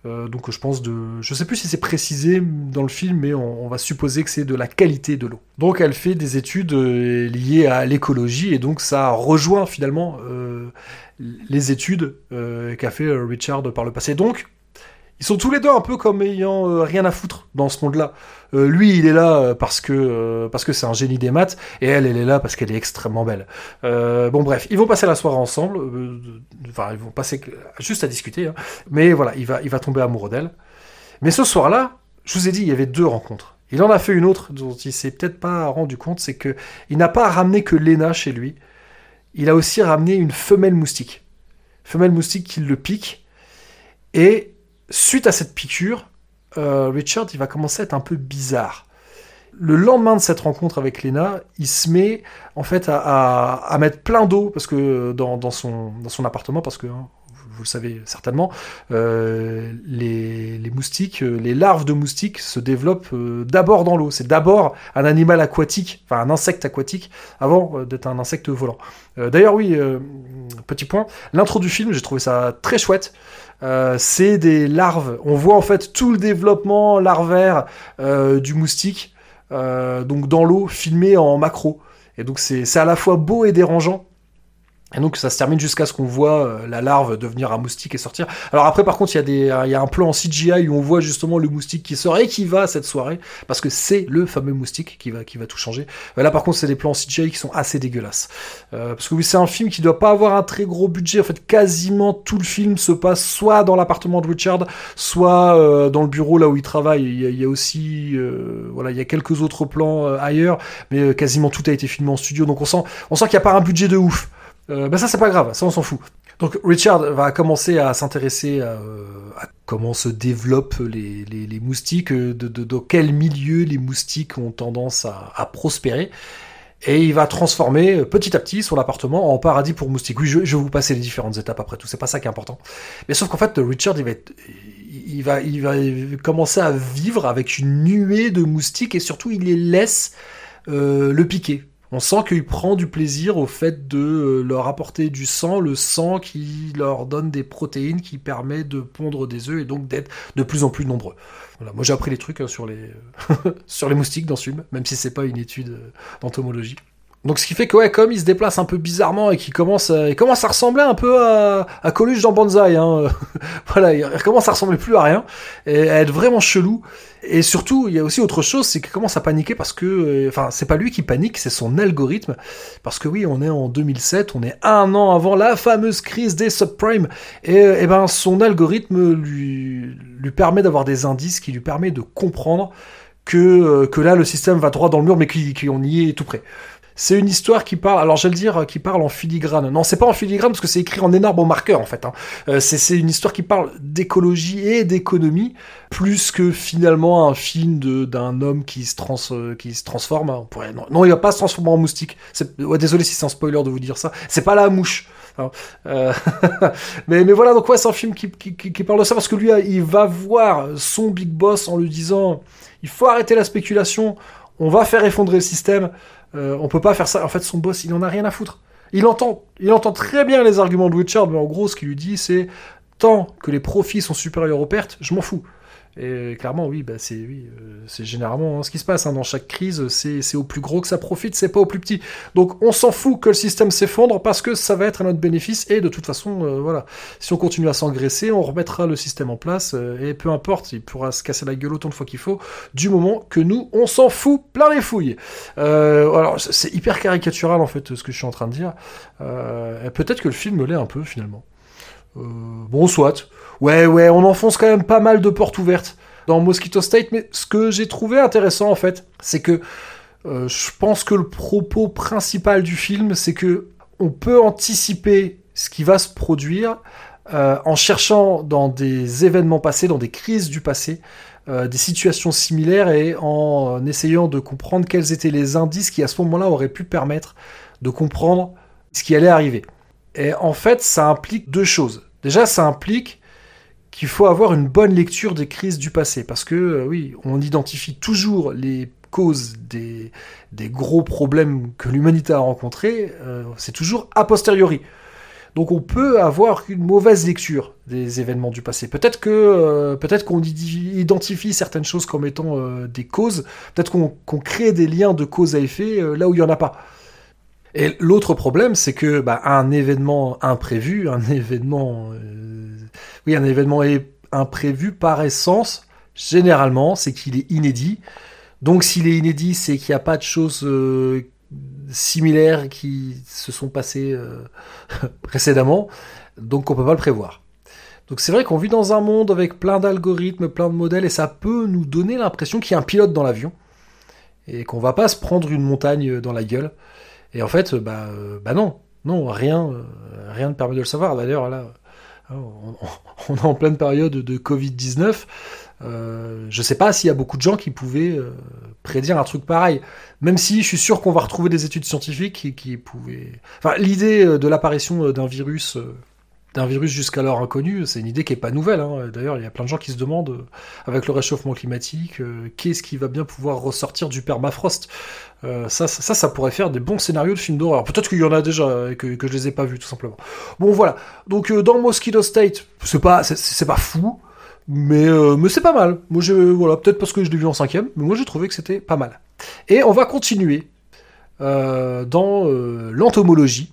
Euh, donc je pense de... Je sais plus si c'est précisé dans le film, mais on, va supposer que c'est de la qualité de l'eau. Donc elle fait des études euh, liées à l'écologie, et donc ça rejoint finalement euh, les études qu'a fait Richard par le passé. Donc ils sont tous les deux un peu comme ayant euh, rien à foutre dans ce monde-là. Euh, lui, il est là euh, parce que parce que c'est un génie des maths, et elle, elle est là parce qu'elle est extrêmement belle. bon, bref, ils vont passer la soirée ensemble. Enfin, ils vont passer juste à discuter. Hein. Mais voilà, il va il va tomber amoureux d'elle. Mais ce soir-là, je vous ai dit, il y avait deux rencontres. Il en a fait une autre dont il s'est peut-être pas rendu compte, c'est que il n'a pas ramené que Lena chez lui. Il a aussi ramené une femelle moustique. Femelle moustique qui le pique. Et suite à cette piqûre, euh, Richard il va commencer à être un peu bizarre. Le lendemain de cette rencontre avec Lena, il se met en fait à, mettre plein d'eau parce que dans, son, appartement, parce que hein, vous le savez certainement, euh, les, moustiques, euh, les larves de moustiques se développent d'abord dans l'eau. C'est d'abord un animal aquatique, enfin un insecte aquatique, avant d'être un insecte volant. D'ailleurs, oui, petit point, l'intro du film, j'ai trouvé ça très chouette. Euh, c'est des larves. On voit en fait tout le développement larvaire euh, du moustique, euh, donc dans l'eau, filmé en macro. Et donc c'est à la fois beau et dérangeant. Et donc ça se termine jusqu'à ce qu'on voit euh, la larve devenir un moustique et sortir. Alors après par contre il y, a des, il y a un plan en CGI où on voit justement le moustique qui sort et qui va à cette soirée parce que c'est le fameux moustique qui va, qui va tout changer. Euh, là par contre c'est des plans en CGI qui sont assez dégueulasses. Euh, parce que oui c'est un film qui doit pas avoir un très gros budget. En fait quasiment tout le film se passe soit dans l'appartement de Richard, soit dans le bureau là où il travaille. Il y a, il y a aussi voilà il y a quelques autres plans ailleurs, mais quasiment tout a été filmé en studio. Donc on sent on sent qu'il n'y a pas un budget de ouf. Euh, ben ça c'est pas grave, ça on s'en fout. Donc Richard va commencer à s'intéresser à, comment se développent les, les, moustiques, euh, de, de, dans quel milieu les moustiques ont tendance à, à, prospérer. Et il va transformer euh, petit à petit son appartement en paradis pour moustiques. Oui, je, vais vous passer les différentes étapes après tout, c'est pas ça qui est important. Mais sauf qu'en fait, Richard, il va, il, va, il va commencer à vivre avec une nuée de moustiques et surtout il les laisse euh, le piquer on sent qu'il prend du plaisir au fait de euh, leur apporter du sang, le sang qui leur donne des protéines qui permet de pondre des œufs et donc d'être de plus en plus nombreux. Voilà, moi j'ai appris les trucs hein, sur les sur les moustiques dans ce film, même si c'est pas une étude euh, d'entomologie. Donc ce qui fait que ouais, comme il se déplace un peu bizarrement et qu'il commence, à, il à ressembler un peu à, à Coluche dans Banzai. Hein. voilà, il commence à ressembler plus à rien et à être vraiment chelou. Et surtout, il y a aussi autre chose, c'est qu'il commence à paniquer parce que, euh, enfin, c'est pas lui qui panique, c'est son algorithme. Parce que oui, on est en 2007, on est un an avant la fameuse crise des subprimes, et, et euh, eh ben son algorithme lui permet d'avoir des indices qui lui permet de comprendre que, euh, que là le système va droit dans le mur, mais qu'on y est tout près. C'est une histoire qui parle, alors j'allais dire, qui parle en filigrane. Non, c'est pas en filigrane parce que c'est écrit en énorme au marqueur en fait. Hein. Euh, c'est une histoire qui parle d'écologie et d'économie plus que finalement un film d'un homme qui se, trans, euh, qui se transforme. Hein. non, non, il va pas se transformer en moustique. Ouais, désolé si c'est un spoiler de vous dire ça. C'est pas la mouche. Hein. Euh, mais, mais voilà, donc ouais, c'est un film qui, qui, qui, parle de ça parce que lui, il va voir son big boss en lui disant il faut arrêter la spéculation, on va faire effondrer le système. Euh, on peut pas faire ça. En fait, son boss, il en a rien à foutre. Il entend, il entend très bien les arguments de Richard, mais en gros, ce qu'il lui dit, c'est tant que les profits sont supérieurs aux pertes, je m'en fous. Et clairement, oui, bah c'est euh, généralement hein, ce qui se passe hein, dans chaque crise. C'est au plus gros que ça profite, c'est pas au plus petit. Donc on s'en fout que le système s'effondre parce que ça va être à notre bénéfice. Et de toute façon, euh, voilà, si on continue à s'engraisser, on remettra le système en place. Euh, et peu importe, il pourra se casser la gueule autant de fois qu'il faut, du moment que nous, on s'en fout plein les fouilles. alors c'est hyper caricatural en fait ce que je suis en train de dire. Peut-être que le film l'est un peu finalement. bon, soit. Ouais, ouais, on enfonce quand même pas mal de portes ouvertes dans Mosquito State, mais ce que j'ai trouvé intéressant en fait, c'est que euh, je pense que le propos principal du film, c'est que on peut anticiper ce qui va se produire en cherchant dans des événements passés, dans des crises du passé, des situations similaires et en essayant de comprendre quels étaient les indices qui à ce moment-là auraient pu permettre de comprendre ce qui allait arriver. Et en fait, ça implique deux choses. Déjà, ça implique qu'il faut avoir une bonne lecture des crises du passé, parce que euh, oui, on identifie toujours les causes des, des gros problèmes que l'humanité a rencontrés, euh, c'est toujours a posteriori. Donc on peut avoir une mauvaise lecture des événements du passé. Peut-être que euh, peut-être qu'on identifie certaines choses comme étant des causes, peut-être qu'on crée des liens de cause à effet là où il y en a pas. Et l'autre problème, c'est que bah, un événement imprévu, un événement, oui, un événement imprévu par essence, généralement, c'est qu'il est inédit. Donc, s'il est inédit, c'est qu'il n'y a pas de choses euh, similaires qui se sont passées euh, précédemment. Donc, on peut pas le prévoir. Donc, c'est vrai qu'on vit dans un monde avec plein d'algorithmes, plein de modèles, et ça peut nous donner l'impression qu'il y a un pilote dans l'avion et qu'on va pas se prendre une montagne dans la gueule. Et en fait, bah, euh, bah non, non, rien, euh, rien ne permet de le savoir. D'ailleurs, là, euh, on, est en pleine période de Covid-19. Euh, je sais pas s'il y a beaucoup de gens qui pouvaient prédire un truc pareil. Même si je suis sûr qu'on va retrouver des études scientifiques qui, qui pouvaient. Enfin, l'idée de l'apparition d'un virus d'un virus jusqu'alors inconnu, c'est une idée qui est pas nouvelle. Hein. D'ailleurs, il y a plein de gens qui se demandent, euh, avec le réchauffement climatique, euh, qu'est-ce qui va bien pouvoir ressortir du permafrost? Euh, ça, ça, ça pourrait faire des bons scénarios de films d'horreur. Peut-être qu'il y en a déjà et que, je les ai pas vus, tout simplement. Bon, voilà. Donc, dans Mosquito State, c'est pas, pas fou, mais, mais c'est pas mal. Moi, je, voilà, peut-être parce que je l'ai vu en cinquième, mais moi, j'ai trouvé que c'était pas mal. Et on va continuer dans l'entomologie,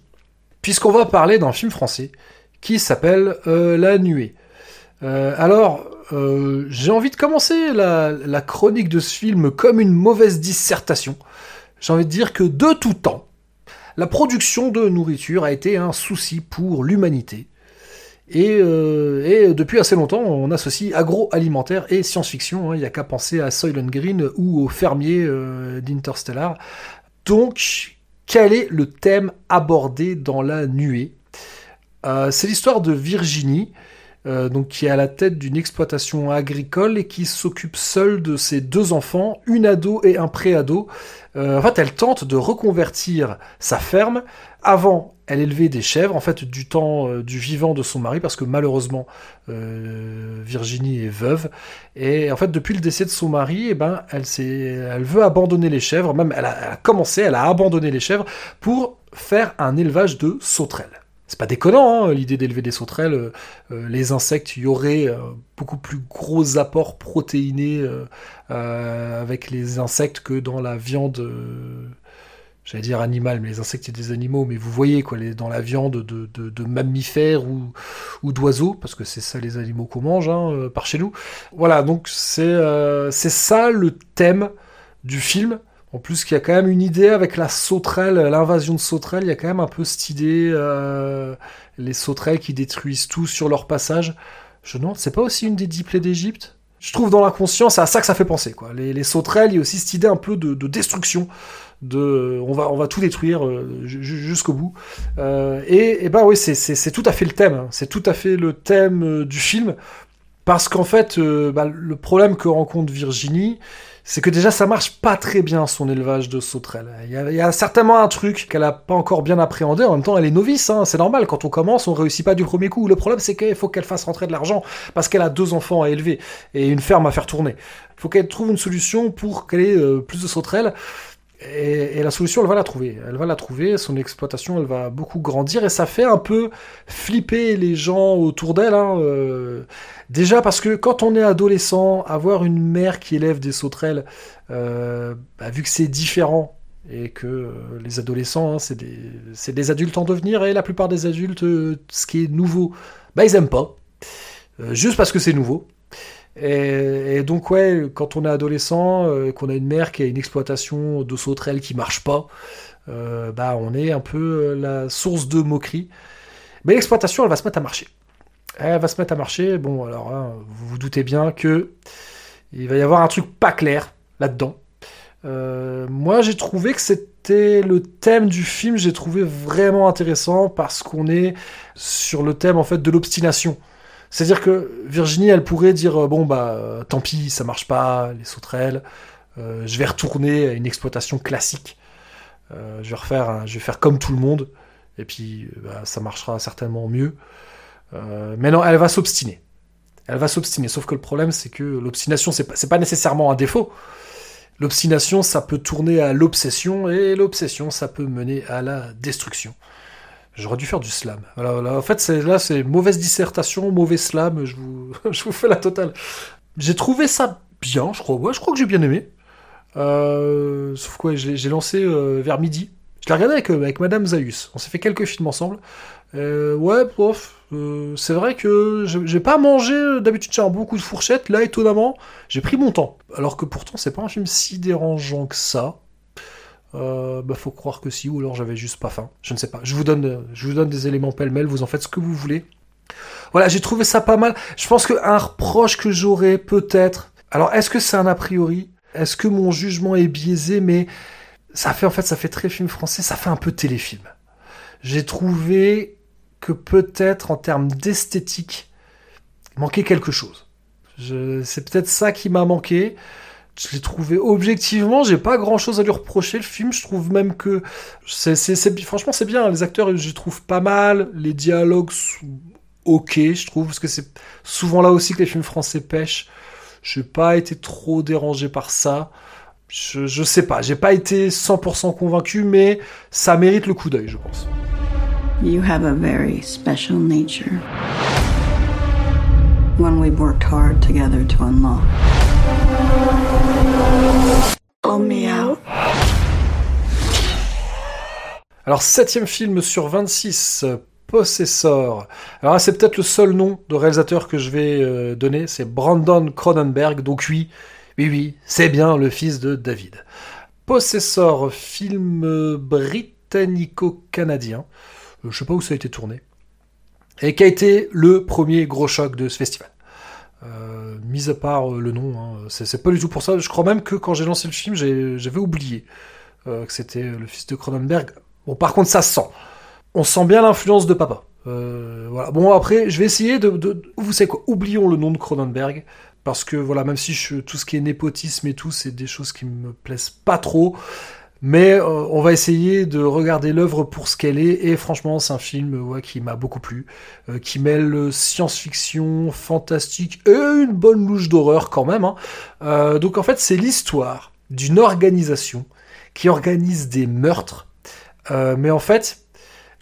puisqu'on va parler d'un film français qui s'appelle euh, La Nuée. Euh, alors, euh, j'ai envie de commencer la, chronique de ce film comme une mauvaise dissertation. J'ai envie de dire que de tout temps, la production de nourriture a été un souci pour l'humanité. Et, depuis assez longtemps, on associe agroalimentaire et science-fiction. Hein. Il n'y a qu'à penser à Soylent Green ou aux fermiers d'Interstellar. Donc, quel est le thème abordé dans la nuée? Euh, c'est l'histoire de Virginie, euh, qui est à la tête d'une exploitation agricole et qui s'occupe seule de ses deux enfants, une ado et un pré-ado. Euh, en fait, elle tente de reconvertir sa ferme. Avant, elle élevait des chèvres, en fait, du temps du vivant de son mari, parce que malheureusement, Virginie est veuve. Et en fait, depuis le décès de son mari, eh ben, elle, veut abandonner les chèvres. Même, elle a commencé, elle a abandonné les chèvres pour faire un élevage de sauterelles. C'est pas déconnant, hein, l'idée d'élever des sauterelles. Euh, euh, les insectes, il y aurait euh, beaucoup plus gros apports protéinés avec les insectes que dans la viande. J'allais dire animale, mais les insectes, c'est des animaux, mais vous voyez, quoi, dans la viande de, de, mammifères ou, ou d'oiseaux, parce que c'est ça les animaux qu'on mange hein, par chez nous. Voilà, donc c'est ça le thème du film. En plus, qu'il y a quand même une idée avec la sauterelle, l'invasion de sauterelles, il y a quand même un peu cette idée, euh, les sauterelles qui détruisent tout sur leur passage. Je demande, c'est pas aussi une des dix plaies d'Égypte? Je trouve dans l'inconscient, c'est à ça que ça fait penser. Quoi. Les, sauterelles, il y a aussi cette idée un peu de, destruction, de, on va, on va tout détruire euh, jusqu'au bout. Euh, et, et ben oui, c'est tout à fait le thème. Hein. C'est tout à fait le thème du film, parce qu'en fait, bah, le problème que rencontre Virginie c'est que déjà ça marche pas très bien son élevage de sauterelles. Il y a, certainement un truc qu'elle a pas encore bien appréhendé. En même temps, elle est novice, hein. c'est normal. Quand on commence, on réussit pas du premier coup. Le problème, c'est qu'il faut qu'elle fasse rentrer de l'argent parce qu'elle a deux enfants à élever et une ferme à faire tourner. Il faut qu'elle trouve une solution pour qu'elle ait euh, plus de sauterelles. Et, la solution, elle va la trouver. Elle va la trouver. Son exploitation, elle va beaucoup grandir et ça fait un peu flipper les gens autour d'elle. Hein, euh. déjà parce que quand on est adolescent, avoir une mère qui élève des sauterelles, euh, bah, vu que c'est différent et que euh, les adolescents, hein, c'est des, des, adultes en devenir et la plupart des adultes, ce qui est nouveau, bah ils aiment pas. juste parce que c'est nouveau. Et, donc ouais, quand on est adolescent, euh, qu'on a une mère qui a une exploitation de sauterelles qui marche pas, euh, bah on est un peu euh, la source de moquerie. Mais l'exploitation, elle va se mettre à marcher. Elle va se mettre à marcher. Bon, alors hein, vous vous doutez bien que il va y avoir un truc pas clair là-dedans. Moi, j'ai trouvé que c'était le thème du film, j'ai trouvé vraiment intéressant parce qu'on est sur le thème en fait de l'obstination. C'est-à-dire que Virginie, elle pourrait dire euh, bon bah euh, tant pis, ça marche pas, les sauterelles, je vais retourner à une exploitation classique. je vais refaire, je vais faire comme tout le monde, et puis bah, ça marchera certainement mieux. mais non, elle va s'obstiner. Elle va s'obstiner. Sauf que le problème, c'est que l'obstination, c'est pas, pas nécessairement un défaut. L'obstination, ça peut tourner à l'obsession, et l'obsession, ça peut mener à la destruction. J'aurais dû faire du slam. En fait, là, c'est mauvaise dissertation, mauvais slam, je vous, je vous fais la totale. J'ai trouvé ça bien, je crois. Ouais, je crois que j'ai bien aimé. Euh, sauf quoi, j'ai lancé euh, vers midi. Je l'ai regardé avec, euh, avec Madame Zaius. On s'est fait quelques films ensemble. ouais, prof, c'est vrai que j'ai pas mangé, d'habitude j'ai beaucoup de fourchettes, là étonnamment j'ai pris mon temps. Alors que pourtant c'est pas un film si dérangeant que ça. Euh, bah faut croire que si, ou alors j'avais juste pas faim. Je ne sais pas. Je vous donne, je vous donne des éléments pêle-mêle, vous en faites ce que vous voulez. Voilà, j'ai trouvé ça pas mal. Je pense qu'un reproche que j'aurais peut-être. Alors est-ce que c'est un a priori? Est-ce que mon jugement est biaisé? Mais ça fait en fait, ça fait très film français, ça fait un peu téléfilm. J'ai trouvé que peut-être en termes d'esthétique, manquait quelque chose. C'est peut-être ça qui m'a manqué. Je l'ai trouvé objectivement, j'ai pas grand chose à lui reprocher le film. Je trouve même que c'est, franchement c'est bien. Les acteurs, je les trouve pas mal. Les dialogues sont ok, je trouve, parce que c'est souvent là aussi que les films français pêchent. Je n'ai pas été trop dérangé par ça. Je, je sais pas, j'ai pas été 100% convaincu, mais ça mérite le coup d'œil, je pense. You have a very special nature. One we've worked hard together to unlock. Me out. Alors, septième film sur 26, Possessor. Alors c'est peut-être le seul nom de réalisateur que je vais euh, donner, c'est Brandon Cronenberg, donc oui, oui, oui, c'est bien le fils de David. Possessor, film britannico-canadien, euh, je sais pas où ça a été tourné, et qui a été le premier gros choc de ce festival. Euh, mis à part euh, le nom, hein, c'est pas du tout pour ça. Je crois même que quand j'ai lancé le film, j'avais oublié que c'était le fils de Cronenberg. Bon, par contre, ça sent. On sent bien l'influence de papa. Bon, après, je vais essayer de, Vous savez quoi Oublions le nom de Cronenberg. Parce que, voilà, même si tout ce qui est népotisme et tout, c'est des choses qui me plaisent pas trop. Mais euh, on va essayer de regarder l'œuvre pour ce qu'elle est, et franchement, c'est un film qui m'a beaucoup plu, euh, qui mêle science-fiction, fantastique et une bonne louche d'horreur quand même. Hein. Euh, donc en fait, c'est l'histoire d'une organisation qui organise des meurtres, mais en fait,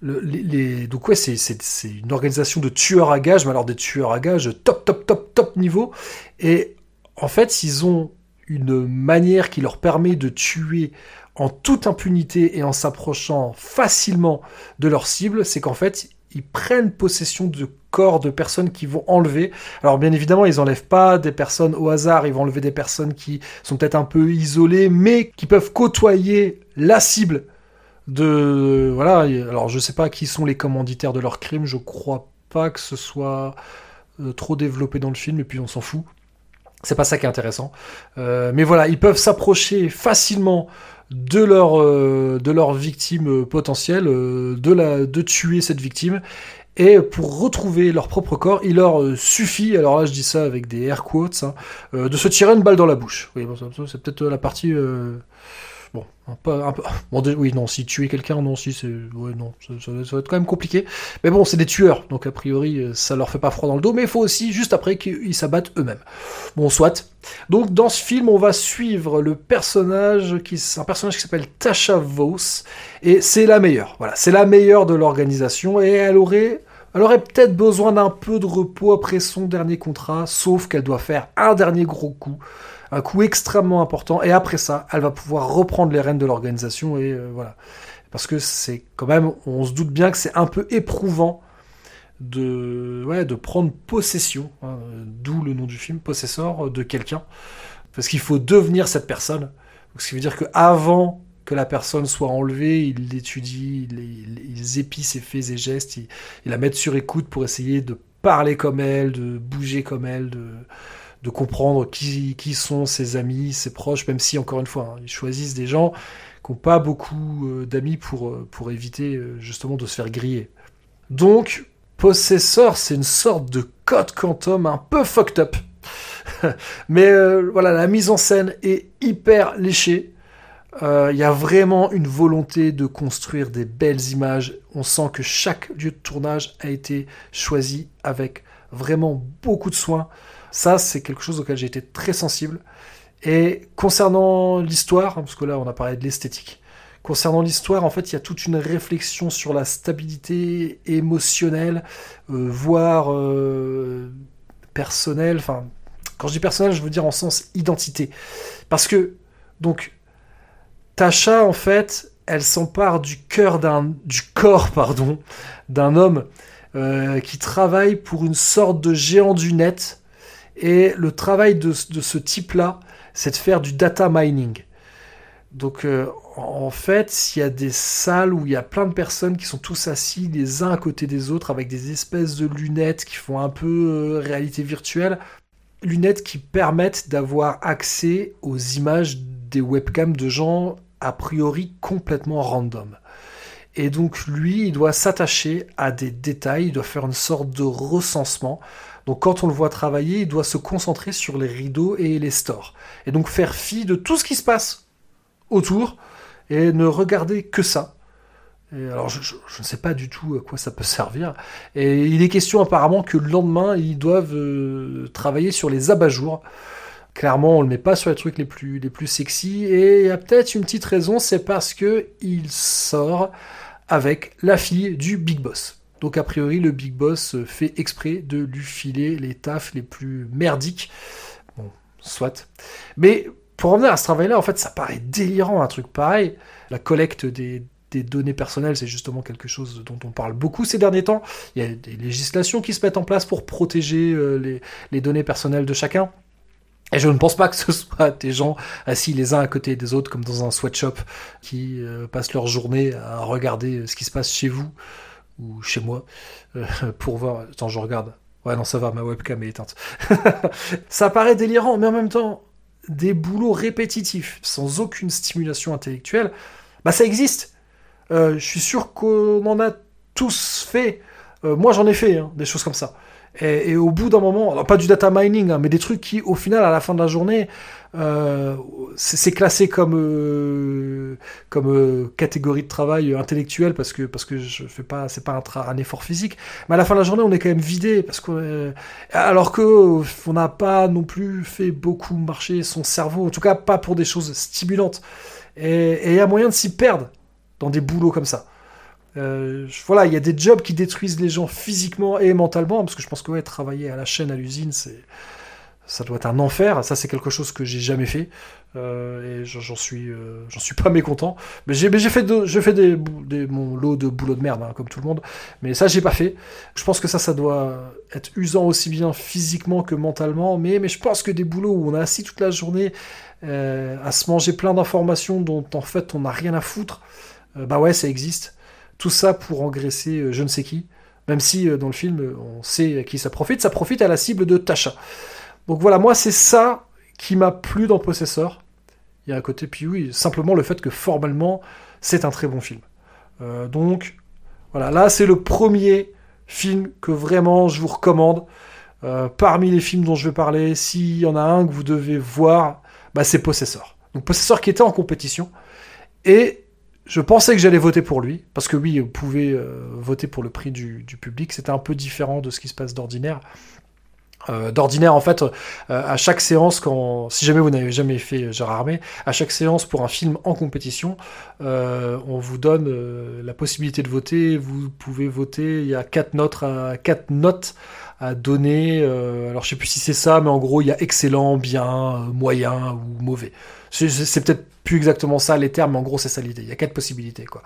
donc ouais, c'est, c'est une organisation de tueurs à gages, mais alors des tueurs à gages top, top, top, top niveau, et en fait, ils ont une manière qui leur permet de tuer en toute impunité et en s'approchant facilement de leur cible, c'est qu'en fait, ils prennent possession de corps de personnes qui vont enlever. Alors bien évidemment, ils enlèvent pas des personnes au hasard, ils vont enlever des personnes qui sont peut-être un peu isolées, mais qui peuvent côtoyer la cible de voilà. Alors je sais pas qui sont les commanditaires de leur crime, je crois pas que ce soit euh, trop développé dans le film, et puis on s'en fout. C'est pas ça qui est intéressant. Euh, mais voilà, ils peuvent s'approcher facilement de leur, euh, de leur victime potentielle, euh, de, la, de tuer cette victime. Et pour retrouver leur propre corps, il leur suffit, alors là je dis ça avec des air quotes, hein, de se tirer une balle dans la bouche. Oui, c'est peut-être la partie Bon, un peu, un peu... Oui, non, si tuer quelqu'un, non, si c'est, ouais, non, ça, va être quand même compliqué. Mais bon, c'est des tueurs, donc a priori, euh, ça leur fait pas froid dans le dos, mais il faut aussi juste après qu'ils s'abattent eux-mêmes. Bon, soit. Donc dans ce film, on va suivre le personnage qui, un personnage qui s'appelle Tasha Vos, et c'est la meilleure. Voilà, c'est la meilleure de l'organisation, et elle aurait elle aurait peut-être besoin d'un peu de repos après son dernier contrat, sauf qu'elle doit faire un dernier gros coup un coup extrêmement important. Et après ça, elle va pouvoir reprendre les rênes de l'organisation et euh, voilà. Parce que c'est quand même, on se doute bien que c'est un peu éprouvant de, prendre possession, hein, d'où le nom du film, possesseur de quelqu'un, parce qu'il faut devenir cette personne. ce qui veut dire qu'avant que la personne soit enlevée, il l'étudie, il, il, épie ses faits et gestes, il, il la met sur écoute pour essayer de parler comme elle, de bouger comme elle, de, de comprendre qui, qui sont ses amis, ses proches, même si, encore une fois, hein, ils choisissent des gens qui n'ont pas beaucoup euh, d'amis pour, euh, éviter euh, justement de se faire griller. Donc, Possessor, c'est une sorte de code quantum un peu fucked up. Mais voilà, la mise en scène est hyper léchée. Il y a vraiment une volonté de construire des belles images. On sent que chaque lieu de tournage a été choisi avec vraiment beaucoup de soin. Ça, c'est quelque chose auquel j'ai été très sensible. Et concernant l'histoire, parce que là on a parlé de l'esthétique, concernant l'histoire, en fait, il y a toute une réflexion sur la stabilité émotionnelle, euh, voire euh, personnelle. Enfin, quand je dis personnel, je veux dire en sens identité. Parce que, donc, Tasha, en fait, elle s'empare du cœur d'un, du corps, pardon, d'un homme euh, qui travaille pour une sorte de géant du net et le travail de, ce type-là, c'est de faire du data mining. Donc euh, en fait, s'il y a des salles où il y a plein de personnes qui sont tous assis les uns à côté des autres avec des espèces de lunettes qui font un peu euh, réalité virtuelle, lunettes qui permettent d'avoir accès aux images des webcams de gens a priori complètement random. Et donc lui, il doit s'attacher à des détails, il doit faire une sorte de recensement donc quand on le voit travailler, il doit se concentrer sur les rideaux et les stores. Et donc faire fi de tout ce qui se passe autour et ne regarder que ça. alors je, ne sais pas du tout à quoi ça peut servir. Et il est question apparemment que le lendemain, ils doivent euh, travailler sur les abat-jours. Clairement, on le met pas sur les trucs les plus, les plus sexy. Et il y a peut-être une petite raison, c'est parce que il sort avec la fille du Big Boss. Donc a priori, le Big Boss fait exprès de lui filer les tafs les plus merdiques. Bon, soit. Mais pour revenir à ce travail-là, en fait, ça paraît délirant un truc pareil. La collecte des, données personnelles, c'est justement quelque chose dont on parle beaucoup ces derniers temps. Il y a des législations qui se mettent en place pour protéger euh, les, données personnelles de chacun. Et je ne pense pas que ce soit des gens assis les uns à côté des autres, comme dans un sweatshop, qui euh, passent leur journée à regarder ce qui se passe chez vous ou chez moi euh, pour voir. Attends, je regarde. Ouais, non, ça va, ma webcam est éteinte. ça paraît délirant, mais en même temps, des boulots répétitifs, sans aucune stimulation intellectuelle, bah ça existe. Euh, je suis sûr qu'on en a tous fait. Euh, moi, j'en ai fait hein, des choses comme ça. Et, au bout d'un moment, pas du data mining, hein, mais des trucs qui, au final, à la fin de la journée, euh, c'est classé comme euh, comme euh, catégorie de travail intellectuel parce que parce que je fais pas c'est pas un, effort physique. Mais à la fin de la journée on est quand même vidé parce que alors que on n'a pas non plus fait beaucoup marcher son cerveau en tout cas pas pour des choses stimulantes. Et il y a moyen de s'y perdre dans des boulots comme ça. Voilà, il y a des jobs qui détruisent les gens physiquement et mentalement, parce que je pense que ouais, travailler à la chaîne, à l'usine, c'est ça doit être un enfer. Ça, c'est quelque chose que j'ai jamais fait euh, et j'en suis, euh, suis pas mécontent. Mais j'ai, fait, fait mon lot de boulot de merde, hein, comme tout le monde. Mais ça, j'ai pas fait. Je pense que ça, ça doit être usant aussi bien physiquement que mentalement. Mais, mais je pense que des boulots où on est assis toute la journée à se manger plein d'informations dont en fait on n'a rien à foutre, bah ouais, ça existe. Tout ça pour engraisser euh, je ne sais qui. Même si euh, dans le film, on sait à qui ça profite. Ça profite à la cible de Tasha. Donc voilà, moi, c'est ça qui m'a plu dans Possessor. Il y a un côté, puis oui, simplement le fait que formellement, c'est un très bon film. Euh, donc, voilà, là, c'est le premier film que vraiment je vous recommande. parmi les films dont je vais parler, s'il y en a un que vous devez voir, bah, c'est Possessor. Donc Possessor qui était en compétition. Et je pensais que j'allais voter pour lui, parce que oui, vous pouvez euh, voter pour le prix du, public. C'était un peu différent de ce qui se passe d'ordinaire. Euh, d'ordinaire, en fait, euh, à chaque séance, quand, si jamais vous n'avez jamais fait Gérard Armé, à chaque séance pour un film en compétition, on vous donne la possibilité de voter. Vous pouvez voter. Il y a quatre notes à quatre notes donner. alors je sais plus si c'est ça, mais en gros, il y a excellent, bien, moyen ou mauvais. C'est peut-être plus exactement ça les termes, mais en gros c'est ça l'idée. Il y a quatre possibilités quoi.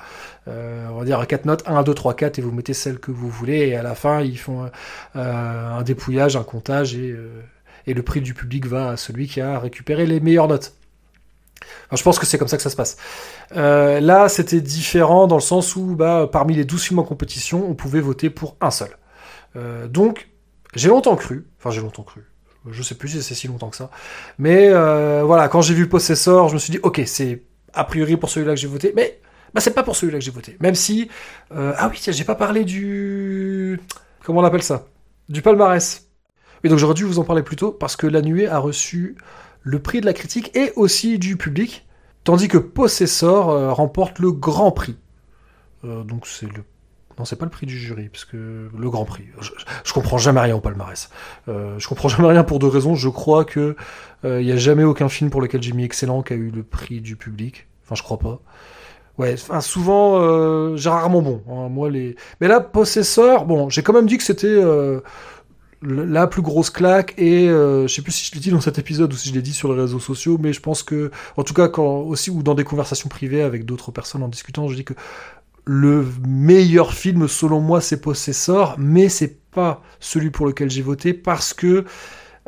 Euh, on va dire quatre notes, 1, 2, 3, 4 et vous mettez celle que vous voulez et à la fin ils font euh, un dépouillage, un comptage et, euh, et, le prix du public va à celui qui a récupéré les meilleures notes. je pense que c'est comme ça que ça se passe. là c'était différent dans le sens où bah, parmi les 12 films en compétition on pouvait voter pour un seul. donc j'ai longtemps cru, enfin j'ai longtemps cru, Je sais plus si c'est si longtemps que ça. Mais euh, voilà, quand j'ai vu Possessor, je me suis dit, ok, c'est a priori pour celui-là que j'ai voté, mais bah, c'est pas pour celui-là que j'ai voté. Même si, euh, ah oui, tiens, j'ai pas parlé du, comment on appelle ça, du palmarès. Et donc j'aurais dû vous en parler plus tôt parce que La Nuée a reçu le prix de la critique et aussi du public, tandis que Possessor euh, remporte le grand prix. Donc c'est le non, c'est pas le prix du jury, parce que le Grand Prix. Je, comprends jamais rien au palmarès. Euh, je comprends jamais rien pour deux raisons. Je crois que il y a jamais aucun film pour lequel j'ai mis excellent qui a eu le prix du public. Enfin, je crois pas. Ouais, enfin souvent euh, j'ai rarement bon. Hein, moi les. Mais là, Possessor, bon, j'ai quand même dit que c'était euh, la plus grosse claque et euh, je sais plus si je l'ai dit dans cet épisode ou si je l'ai dit sur les réseaux sociaux, mais je pense que, en tout cas, quand aussi ou dans des conversations privées avec d'autres personnes en discutant, je dis que le meilleur film selon moi c'est Possessor, mais c'est pas celui pour lequel j'ai voté parce que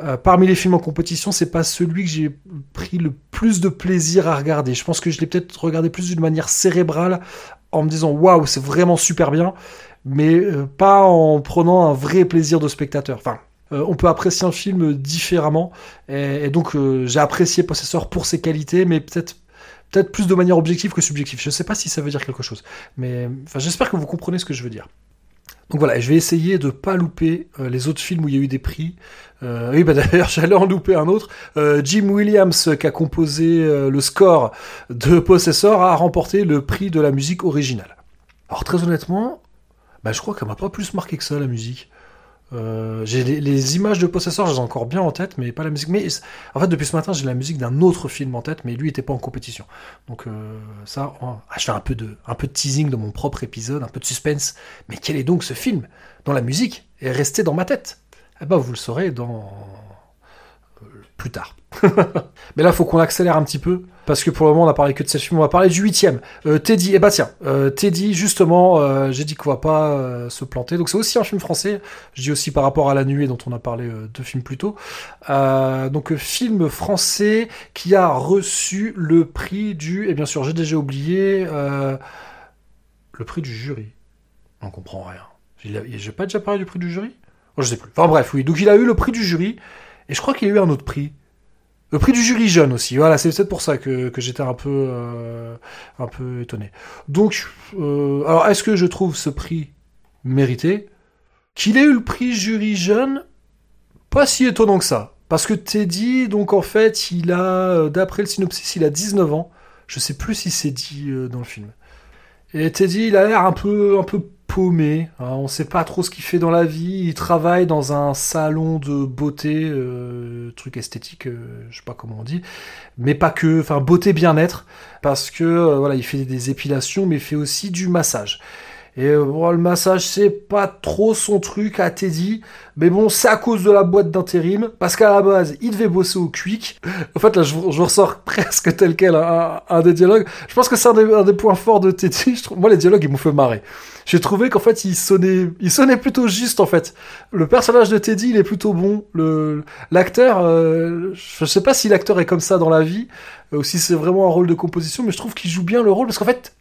euh, parmi les films en compétition, c'est pas celui que j'ai pris le plus de plaisir à regarder. Je pense que je l'ai peut-être regardé plus d'une manière cérébrale en me disant waouh, c'est vraiment super bien, mais euh, pas en prenant un vrai plaisir de spectateur. Enfin, euh, on peut apprécier un film différemment, et, et donc j'ai apprécié Possessor pour ses qualités, mais peut-être peut-être plus de manière objective que subjective. Je ne sais pas si ça veut dire quelque chose, mais j'espère que vous comprenez ce que je veux dire. Donc voilà, je vais essayer de pas louper euh, les autres films où il y a eu des prix. Euh, oui, bah d'ailleurs, j'allais en louper un autre. Euh, Jim Williams, qui a composé le score de Possessor, a remporté le prix de la musique originale. Alors très honnêtement, bah, je crois qu'elle m'a pas plus marqué que ça, la musique. Euh, j'ai les, images de Possessor, je les ai encore bien en tête, mais pas la musique. Mais en fait, depuis ce matin, j'ai la musique d'un autre film en tête, mais lui était pas en compétition. Donc euh, ça, oh, ah, je fais un peu de, un peu de teasing de mon propre épisode, un peu de suspense. Mais quel est donc ce film dont la musique est restée dans ma tête? Eh ben, vous le saurez dans tard. Mais là, faut qu'on accélère un petit peu, parce que pour le moment, on a parlé que de cette film, on va parler du huitième. Euh, Teddy, eh bah tiens, euh, Teddy, justement, euh, j'ai dit qu'on va pas euh, se planter, donc c'est aussi un film français, je dis aussi par rapport à La Nuée, dont on a parlé deux films plus tôt. donc, film français qui a reçu le prix du, et bien sûr, j'ai déjà oublié, le prix du jury. On comprend rien. J'ai pas déjà parlé du prix du jury? Oh, Je sais plus. Enfin bref, oui, donc il a eu le prix du jury, et je crois qu'il a eu un autre prix. Le prix du jury jeune aussi. Voilà, c'est peut-être pour ça que, que j'étais un peu, euh, un peu étonné. Donc, euh, alors, est-ce que je trouve ce prix mérité? Qu'il ait eu le prix jury jeune, pas si étonnant que ça. Parce que Teddy, donc en fait, il a, euh, d'après le synopsis, il a 19 ans. Je sais plus si c'est dit dans le film. Et Teddy, il a l'air un peu, un peu paumé. Hein, on sait pas trop ce qu'il fait dans la vie. Il travaille dans un salon de beauté, euh, truc esthétique, euh, je sais pas comment on dit, mais pas que. Enfin, beauté bien-être, parce que euh, voilà, il fait des épilations, mais il fait aussi du massage. Et euh, bon, le massage, c'est pas trop son truc à Teddy. Mais bon, c'est à cause de la boîte d'intérim. Parce qu'à la base, il devait bosser au Quick. En fait, là, je, je ressors presque tel quel un, un, des dialogues. Je pense que c'est un, un, des points forts de Teddy. Je trouve, moi, les dialogues, ils m'ont fait marrer. J'ai trouvé qu'en fait, il sonnait, il sonnait plutôt juste, en fait. Le personnage de Teddy, il est plutôt bon. Le, l'acteur, euh, je sais pas si l'acteur est comme ça dans la vie, euh, ou si c'est vraiment un rôle de composition, mais je trouve qu'il joue bien le rôle. Parce qu'en fait,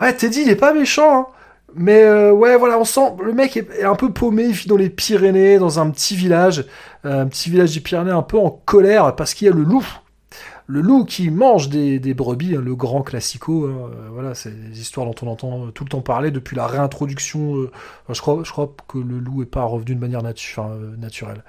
ouais, Teddy, il est pas méchant, hein. Mais euh, ouais, voilà, on sent le mec est un peu paumé, il vit dans les Pyrénées, dans un petit village, euh, un petit village des Pyrénées, un peu en colère parce qu'il y a le loup, le loup qui mange des, brebis, hein, le grand classico. Hein, euh, voilà, c'est des histoires dont on entend tout le temps parler depuis la réintroduction. Je crois, que le loup est pas revenu de manière naturelle,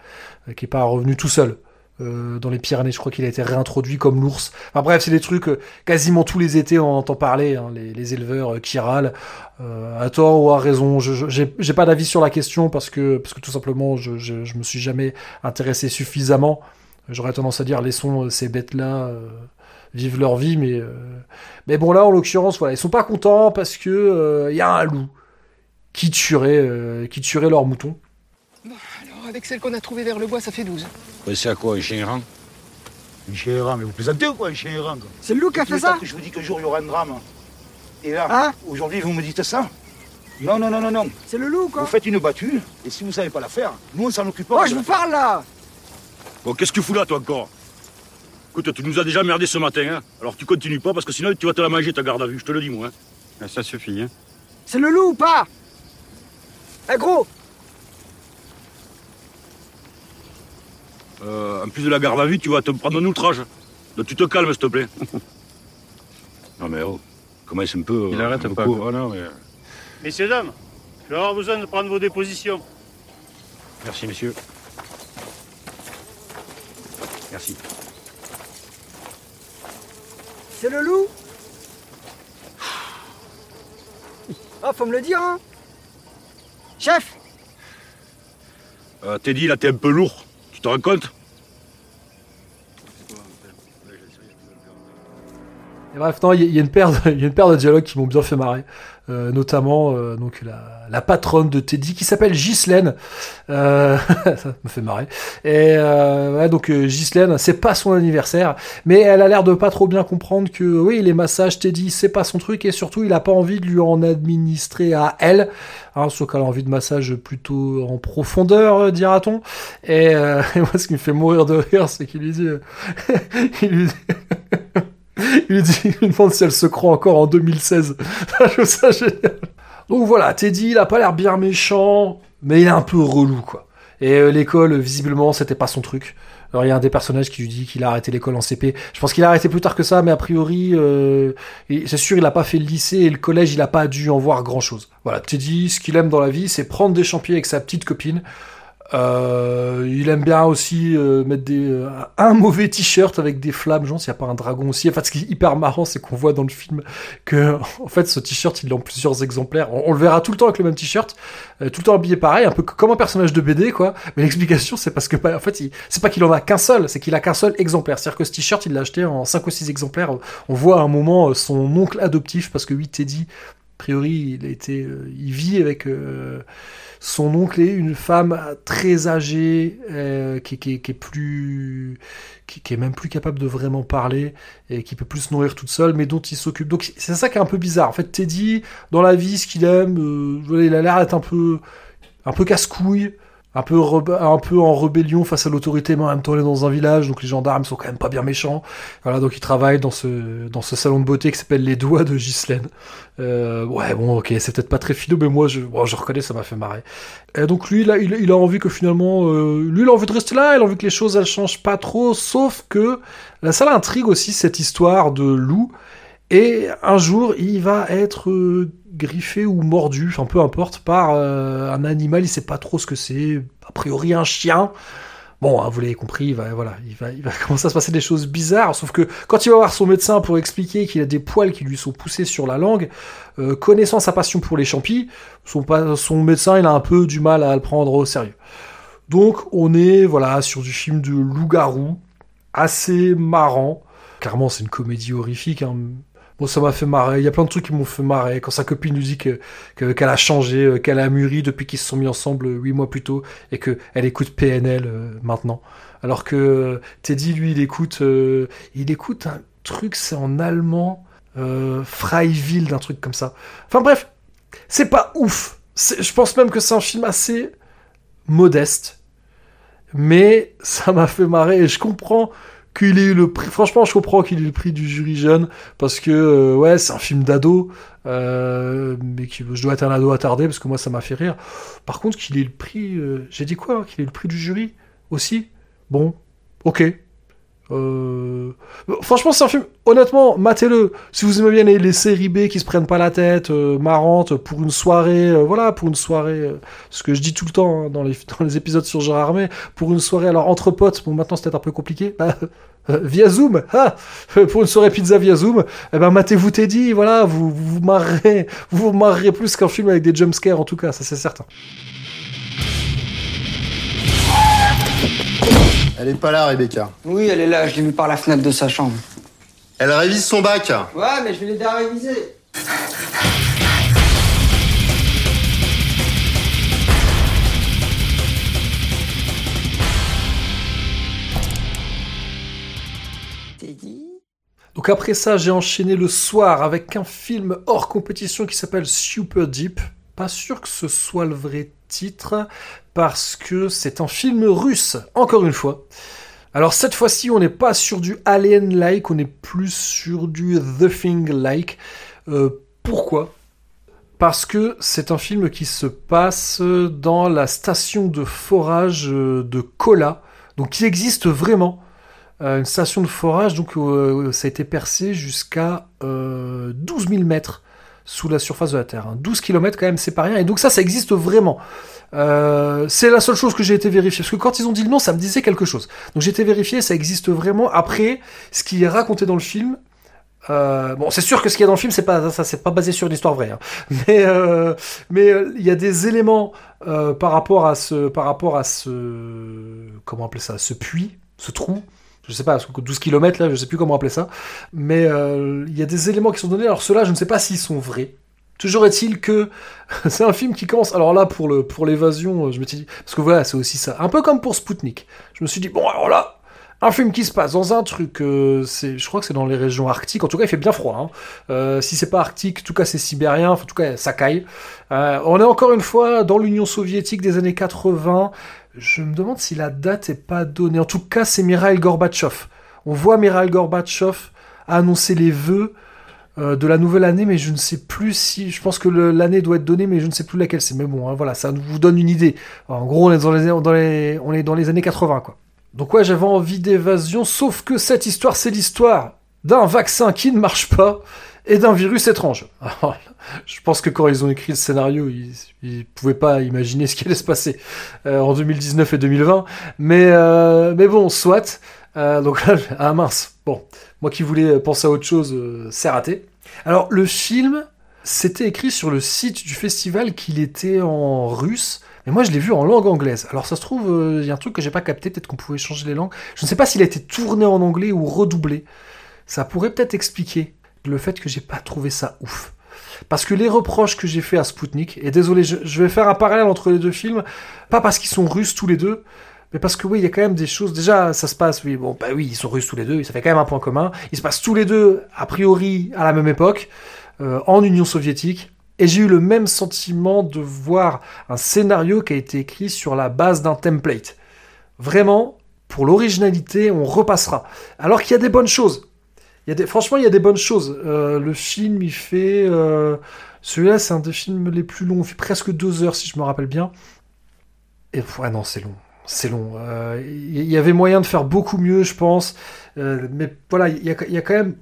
qui est pas revenu tout seul. Euh, dans les Pyrénées. Je crois qu'il a été réintroduit comme l'ours. Enfin bref, c'est des trucs euh, quasiment tous les étés on entend parler. Hein, les, les, éleveurs euh, qui râlent, à tort ou à raison. J'ai pas d'avis sur la question parce que parce que tout simplement je, je, je me suis jamais intéressé suffisamment. J'aurais tendance à dire laissons ces bêtes là vivre leur vie, mais mais bon là en l'occurrence voilà ils sont pas contents parce que il y a un loup qui tuerait qui tuerait leurs moutons avec celle qu'on a trouvée vers le bois, ça fait 12. Ouais, c'est à quoi, un chien errant? Un chien errant Mais vous plaisantez ou quoi, un chien errant C'est le loup qui a fait ça que Je vous dis qu'un jour, il y aura un drame. Et là, hein? aujourd'hui, vous me dites ça Non, non, non, non, non. C'est le loup, quoi Vous faites une battue, et si vous savez pas la faire, nous, on s'en occupe Oh, je vous parle, là Bon, qu'est-ce que tu fous là, toi, encore? Écoute, tu nous as déjà merdé ce matin, hein Alors tu continues pas, parce que sinon, tu vas te la manger, ta garde à vue, je te le dis, moi. Hein. Ça suffit, hein C'est le loup ou pas? Eh, gros Euh, en plus de la garde à vue, tu vas te prendre un outrage. Donc tu te calmes, s'il te plaît. non mais oh, commence un peu. Il euh, arrête un peu pas, non, mais... Messieurs, dames, je vais avoir besoin de prendre vos dépositions. Merci, messieurs. Merci. C'est le loup? Ah, faut me le dire, hein Chef Euh, Teddy, là, t'es un peu lourd. Tu te rends compte Et bref, non, il y, a- une paire, y a une paire de dialogues qui m'ont bien fait marrer, Euh, notamment euh, donc la, la patronne de Teddy qui s'appelle Ghislaine. Euh, ça me fait marrer. Et euh, ouais, donc euh, Ghislaine, c'est pas son anniversaire, mais elle a l'air de pas trop bien comprendre que oui, les massages Teddy, c'est pas son truc et surtout il a pas envie de lui en administrer à elle. Hein, sauf qu'elle a envie de massage plutôt en profondeur, euh, dira-t-on. Et, et moi, ce qui me fait mourir de rire, c'est qu'il lui dit, il lui dit. Il lui, dit, il demande si elle se croit encore en 2016. Je trouve ça génial. Donc voilà, Teddy, il a pas l'air bien méchant, mais il est un peu relou, quoi. Et euh, l'école, visiblement, c'était pas son truc. Alors il y a un des personnages qui lui dit qu'il a arrêté l'école en CP. Je pense qu'il a arrêté plus tard que ça, mais a priori, euh, c'est sûr, il a pas fait le lycée et le collège, il a pas dû en voir grand chose. Voilà, Teddy, ce qu'il aime dans la vie, c'est prendre des champignons avec sa petite copine. Euh, il aime bien aussi euh, mettre des, euh, un mauvais t-shirt avec des flammes, genre s'il n'y a pas un dragon aussi. En fait, ce qui est hyper marrant, c'est qu'on voit dans le film que, en fait, ce t-shirt, il est en plusieurs exemplaires. On, le verra tout le temps avec le même t-shirt, euh, tout le temps habillé pareil, un peu comme un personnage de BD, quoi. Mais l'explication, c'est parce que, bah, en fait, c'est pas qu'il en a qu'un seul, c'est qu'il a qu'un seul exemplaire. C'est-à-dire que ce t-shirt, il l'a acheté en 5 ou 6 exemplaires. On voit à un moment euh, son oncle adoptif, parce que oui, Teddy, a priori, il a été, euh, il vit avec son oncle et une femme très âgée, euh, qui, est plus, qui, est même plus capable de vraiment parler et qui peut plus se nourrir toute seule, mais dont il s'occupe. Donc c'est ça qui est un peu bizarre. En fait, Teddy, dans la vie, ce qu'il aime, euh, il a l'air d'être un peu, un peu casse-couille. Un peu, un peu en rébellion face à l'autorité, mais en même temps il est dans un village, donc les gendarmes sont quand même pas bien méchants. Voilà, donc il travaille dans ce, dans ce salon de beauté qui s'appelle Les Doigts de Ghislaine. Euh, ouais, bon, ok, c'est peut-être pas très philo, mais moi, je, bon, je reconnais, ça m'a fait marrer. Et donc lui, là, il, a envie que finalement, euh, lui, il a envie de rester là, il a envie que les choses, elles changent pas trop, sauf que la salle intrigue aussi cette histoire de loup. Et un jour, il va être euh, griffé ou mordu, enfin peu importe, par euh, un animal, il sait pas trop ce que c'est, a priori un chien. Bon, hein, vous l'avez compris, il va, voilà, il va, il va commencer à se passer des choses bizarres. Sauf que quand il va voir son médecin pour expliquer qu'il a des poils qui lui sont poussés sur la langue, euh, connaissant sa passion pour les champis, son, médecin, il a un peu du mal à le prendre au sérieux. Donc, on est, voilà, sur du film de loup-garou, assez marrant. Clairement, c'est une comédie horrifique. Hein. Bon, ça m'a fait marrer. Il y a plein de trucs qui m'ont fait marrer. Quand sa copine lui dit que que- qu'elle a changé, euh, qu'elle a mûri depuis qu'ils se sont mis ensemble euh, huit mois plus tôt, et que elle écoute PNL euh, maintenant. Alors que Teddy, lui, il écoute, il écoute un truc, c'est en allemand, euh, Freiwild, un truc comme ça. Enfin bref, c'est pas ouf. Je pense même que c'est un film assez modeste, mais ça m'a fait marrer et je comprends qu'il ait le prix. Franchement, je comprends qu'il ait le prix du jury jeune parce que euh, ouais, c'est un film d'ado, euh, mais qui, je dois être un ado attardé parce que moi ça m'a fait rire. Par contre, qu'il ait le prix, euh, j'ai dit quoi, hein, qu'il ait le prix du jury aussi? Bon, ok. Euh, Franchement, c'est un film. Honnêtement, matez-le. Si vous aimez bien les, séries B qui se prennent pas la tête, euh, marrantes pour une soirée, euh, voilà, pour une soirée. euh, ce que je dis tout le temps hein, dans, les, épisodes sur Gérard Armé, pour une soirée. Alors entre potes, bon maintenant c'est peut-être un peu compliqué. Via Zoom, ah, pour une soirée pizza via Zoom, eh ben matez-vous Teddy, voilà, vous vous, vous vous marrerez plus qu'un film avec des jumpscares en tout cas, ça c'est certain. Elle est pas là, Rebecca. Oui, elle est là, je l'ai vue par la fenêtre de sa chambre. Elle révise son bac. Ouais, mais je vais l'aider à réviser. Donc après ça, j'ai enchaîné le soir avec un film hors compétition qui s'appelle Super Deep. Pas sûr que ce soit le vrai titre, parce que c'est un film russe, encore une fois. Alors cette fois-ci, on n'est pas sur du Alien-like, on est plus sur du The Thing-like. Euh, pourquoi? Parce que c'est un film qui se passe dans la station de forage euh, de Kola, donc qui existe vraiment. Euh, une station de forage, donc ça a été percé jusqu'à euh, 12 000 mètres sous la surface de la Terre. hein. 12 km quand même, c'est pas rien. Et donc ça, ça existe vraiment. Euh, c'est la seule chose que j'ai été vérifier. Parce que quand ils ont dit le nom, ça me disait quelque chose. Donc j'ai été vérifié, ça existe vraiment. Après, ce qui est raconté dans le film, euh, bon, c'est sûr que ce qu'il y a dans le film, c'est pas ça, c'est pas basé sur une histoire vraie. hein. Mais euh, mais il y a des éléments par rapport à ce par rapport à ce comment appeler ça, ce puits, ce trou. Je sais pas, parce que 12 km là, je sais plus comment appeler ça. Mais euh, il y a des éléments qui sont donnés. Alors ceux-là, je ne sais pas s'ils sont vrais. Toujours est-il que c'est un film qui commence. Alors là, pour le pour l'évasion, je me suis dit parce que voilà, c'est aussi ça. Un peu comme pour Spoutnik. Je me suis dit bon, alors là, un film qui se passe dans un truc, euh, je crois que c'est dans les régions arctiques. En tout cas, il fait bien froid. Hein. Euh, si c'est pas arctique, en tout cas c'est sibérien. En tout cas, ça caille. Euh, on est encore une fois dans l'Union soviétique des années 80. Je me demande si la date est pas donnée. En tout cas, c'est Mikhail Gorbatchev. On voit Mikhail Gorbatchev annoncer les vœux euh, de la nouvelle année, mais je ne sais plus si. Je pense que l'année doit être donnée, mais je ne sais plus laquelle c'est. Mais bon, hein, voilà, ça vous donne une idée. En gros, on est dans les, dans on est dans les années 80, quoi. Donc ouais, j'avais envie d'évasion, sauf que cette histoire, c'est l'histoire d'un vaccin qui ne marche pas et d'un virus étrange. Je pense que quand ils ont écrit le scénario, ils, ils pouvaient pas imaginer ce qui allait se passer euh, en 2019 et 2020. Mais, euh, mais bon, soit. Euh, donc là, ah mince. Bon, moi qui voulais penser à autre chose, c'est raté. Alors le film, c'était écrit sur le site du festival qu'il était en russe. Mais moi, je l'ai vu en langue anglaise. Alors, ça se trouve, il y a un truc que j'ai pas capté. Peut-être qu'on pouvait changer les langues. Je ne sais pas s'il a été tourné en anglais ou redoublé. Ça pourrait peut-être expliquer le fait que j'ai pas trouvé ça ouf. Parce que les reproches que j'ai fait à Spoutnik, et désolé, je, vais faire un parallèle entre les deux films, pas parce qu'ils sont russes tous les deux, mais parce que oui, il y a quand même des choses. Déjà, ça se passe, oui, bon, bah oui, ils sont russes tous les deux, ça fait quand même un point commun. Ils se passent tous les deux, a priori, à la même époque, euh, en Union soviétique. Et j'ai eu le même sentiment de voir un scénario qui a été écrit sur la base d'un template. Vraiment, pour l'originalité, on repassera. Alors qu'il y a des bonnes choses. Franchement, il y a des bonnes choses. Euh, le film, il fait... euh, Celui-là, c'est un des films les plus longs. Il fait presque deux heures, si je me rappelle bien. Et ouais, non, c'est long. C'est long. Euh, Il y avait moyen de faire beaucoup mieux, je pense. Mais voilà, il y y a quand même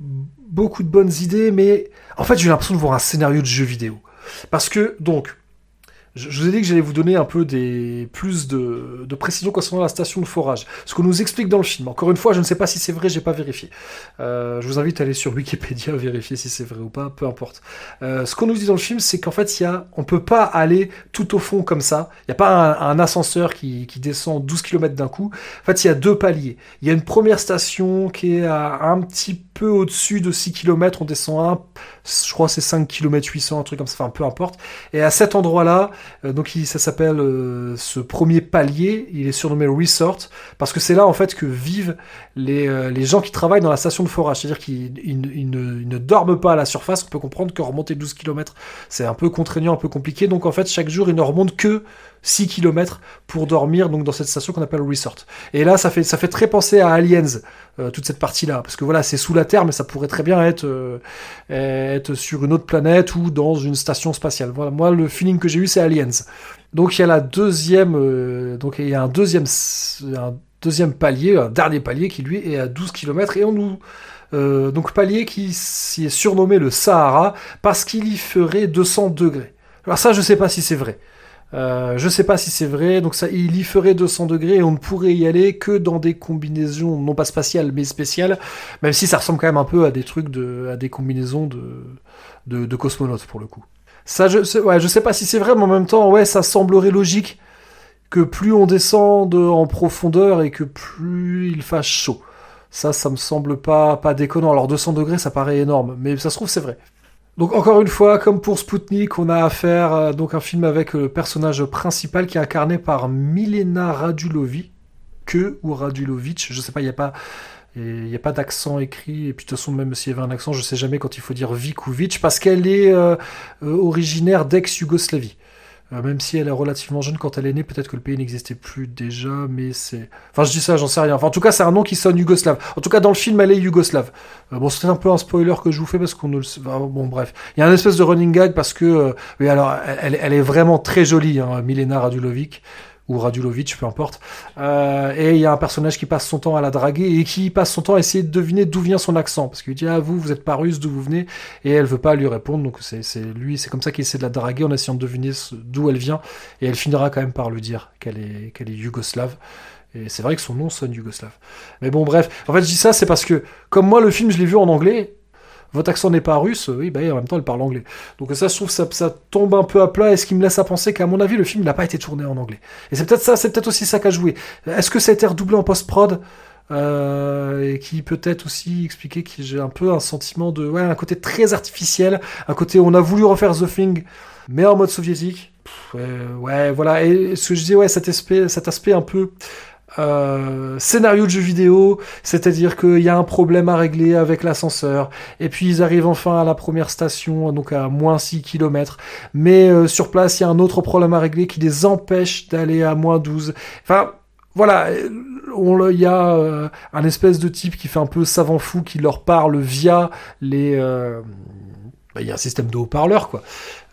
beaucoup de bonnes idées. Mais en fait, j'ai l'impression de voir un scénario de jeu vidéo. Parce que, donc, je, vous ai dit que j'allais vous donner un peu des plus de, précisions concernant la station de forage. Ce qu'on nous explique dans le film. Encore une fois, je ne sais pas si c'est vrai, j'ai pas vérifié. Euh, je vous invite à aller sur Wikipédia vérifier si c'est vrai ou pas, peu importe. Euh, ce qu'on nous dit dans le film, c'est qu'en fait, il y a, on peut pas aller tout au fond comme ça. Il n'y a pas un, ascenseur qui, descend 12 km d'un coup. En fait, il y a deux paliers. Il y a une première station qui est à un petit peu au-dessus de 6 km. On descend un, je crois, c'est 5 km 800, un truc comme ça. Enfin, peu importe. Et à cet endroit-là, donc il, ça s'appelle euh, ce premier palier. Il est surnommé Resort parce que c'est là en fait que vivent les, euh, gens qui travaillent dans la station de forage. C'est-à-dire qu'ils ils ne- ne dorment pas à la surface. On peut comprendre que remonter 12 km, c'est un peu contraignant, un peu compliqué. Donc en fait, chaque jour, ils ne remontent que 6 km pour dormir donc dans cette station qu'on appelle Resort. Et là, ça fait, ça fait très penser à Aliens, euh, toute cette partie-là. Parce que voilà, c'est sous la Terre, mais ça pourrait très bien être, euh, être sur une autre planète ou dans une station spatiale. Voilà, moi, le feeling que j'ai eu, c'est Aliens. Donc il y a la deuxième, euh, donc il y a un deuxième, un deuxième palier, un dernier palier qui lui est à 12 km et on nous donc palier qui s'y est surnommé le Sahara parce qu'il y ferait 200 degrés. Alors ça, je sais pas si c'est vrai. Euh, je sais pas si c'est vrai, donc ça, il y ferait 200 degrés et on ne pourrait y aller que dans des combinaisons non pas spatiales mais spéciales, même si ça ressemble quand même un peu à des trucs de, à des combinaisons de, de, cosmonautes pour le coup. Ça, je, sais- pas si c'est vrai, mais en même temps, ouais, ça semblerait logique que plus on descend de- en profondeur et que plus il fasse chaud. Ça, ça me semble pas, pas déconnant. Alors 200 degrés, ça paraît énorme, mais ça se trouve c'est vrai. Donc encore une fois, comme pour Spoutnik, on a affaire à donc un film avec le personnage principal qui est incarné par Milena Radulovic, que ou Radulovic, je sais pas, il y a pas il a pas d'accent écrit et puis de toute façon même s'il y avait un accent, je sais jamais quand il faut dire Vic ou Vic parce qu'elle est euh, euh, originaire d'ex-Yougoslavie. Euh, même si elle est relativement jeune quand elle est née, peut-être que le pays n'existait plus déjà, mais c'est. Enfin, je dis ça, j'en sais rien. Enfin, en tout cas, c'est un nom qui sonne yougoslave. En tout cas, dans le film, elle est yougoslave. Euh, bon, c'est un peu un spoiler que je vous fais parce qu'on ne le sait. enfin, bon, bref. Il y a un espèce de running gag parce que. euh, oui, alors, elle, elle est vraiment très jolie, hein, Milena Radulovic. Ou Radulovic, peu importe. Euh, et il y a un personnage qui passe son temps à la draguer et qui passe son temps à essayer de deviner d'où vient son accent. Parce qu'il dit, ah, vous, vous êtes pas russe, d'où vous venez? Et elle veut pas lui répondre. Donc c'est c'est lui, c'est comme ça qu'il essaie de la draguer en essayant de deviner d'où elle vient. Et elle finira quand même par lui dire qu'elle est, qu'elle est yougoslave. Et c'est vrai que son nom sonne yougoslave. Mais bon, bref. En fait, je dis ça, c'est parce que, comme moi, le film, je l'ai vu en anglais. Votre accent n'est pas russe, oui, bah, en même temps, elle parle anglais. Donc ça, je trouve ça, tombe un peu à plat, et ce qui me laisse à penser qu'à mon avis, le film n'a pas été tourné en anglais. Et c'est peut-être ça, c'est peut-être aussi ça qu'a joué. Est-ce que ça a été redoublé en post-prod euh, et qui peut-être aussi expliquer que j'ai un peu un sentiment de ouais un côté très artificiel un côté on a voulu refaire The Thing mais en mode soviétique ouais, voilà et ce que je dis ouais cet aspect un peu euh, scénario de jeu vidéo, c'est-à-dire qu'il y a un problème à régler avec l'ascenseur, et puis ils arrivent enfin à la première station, donc à moins 6 km, mais euh, sur place il y a un autre problème à régler qui les empêche d'aller à moins 12. Enfin, voilà, il y a euh, un espèce de type qui fait un peu savant fou, qui leur parle via les... euh, bah, il y a un système de haut-parleurs, quoi.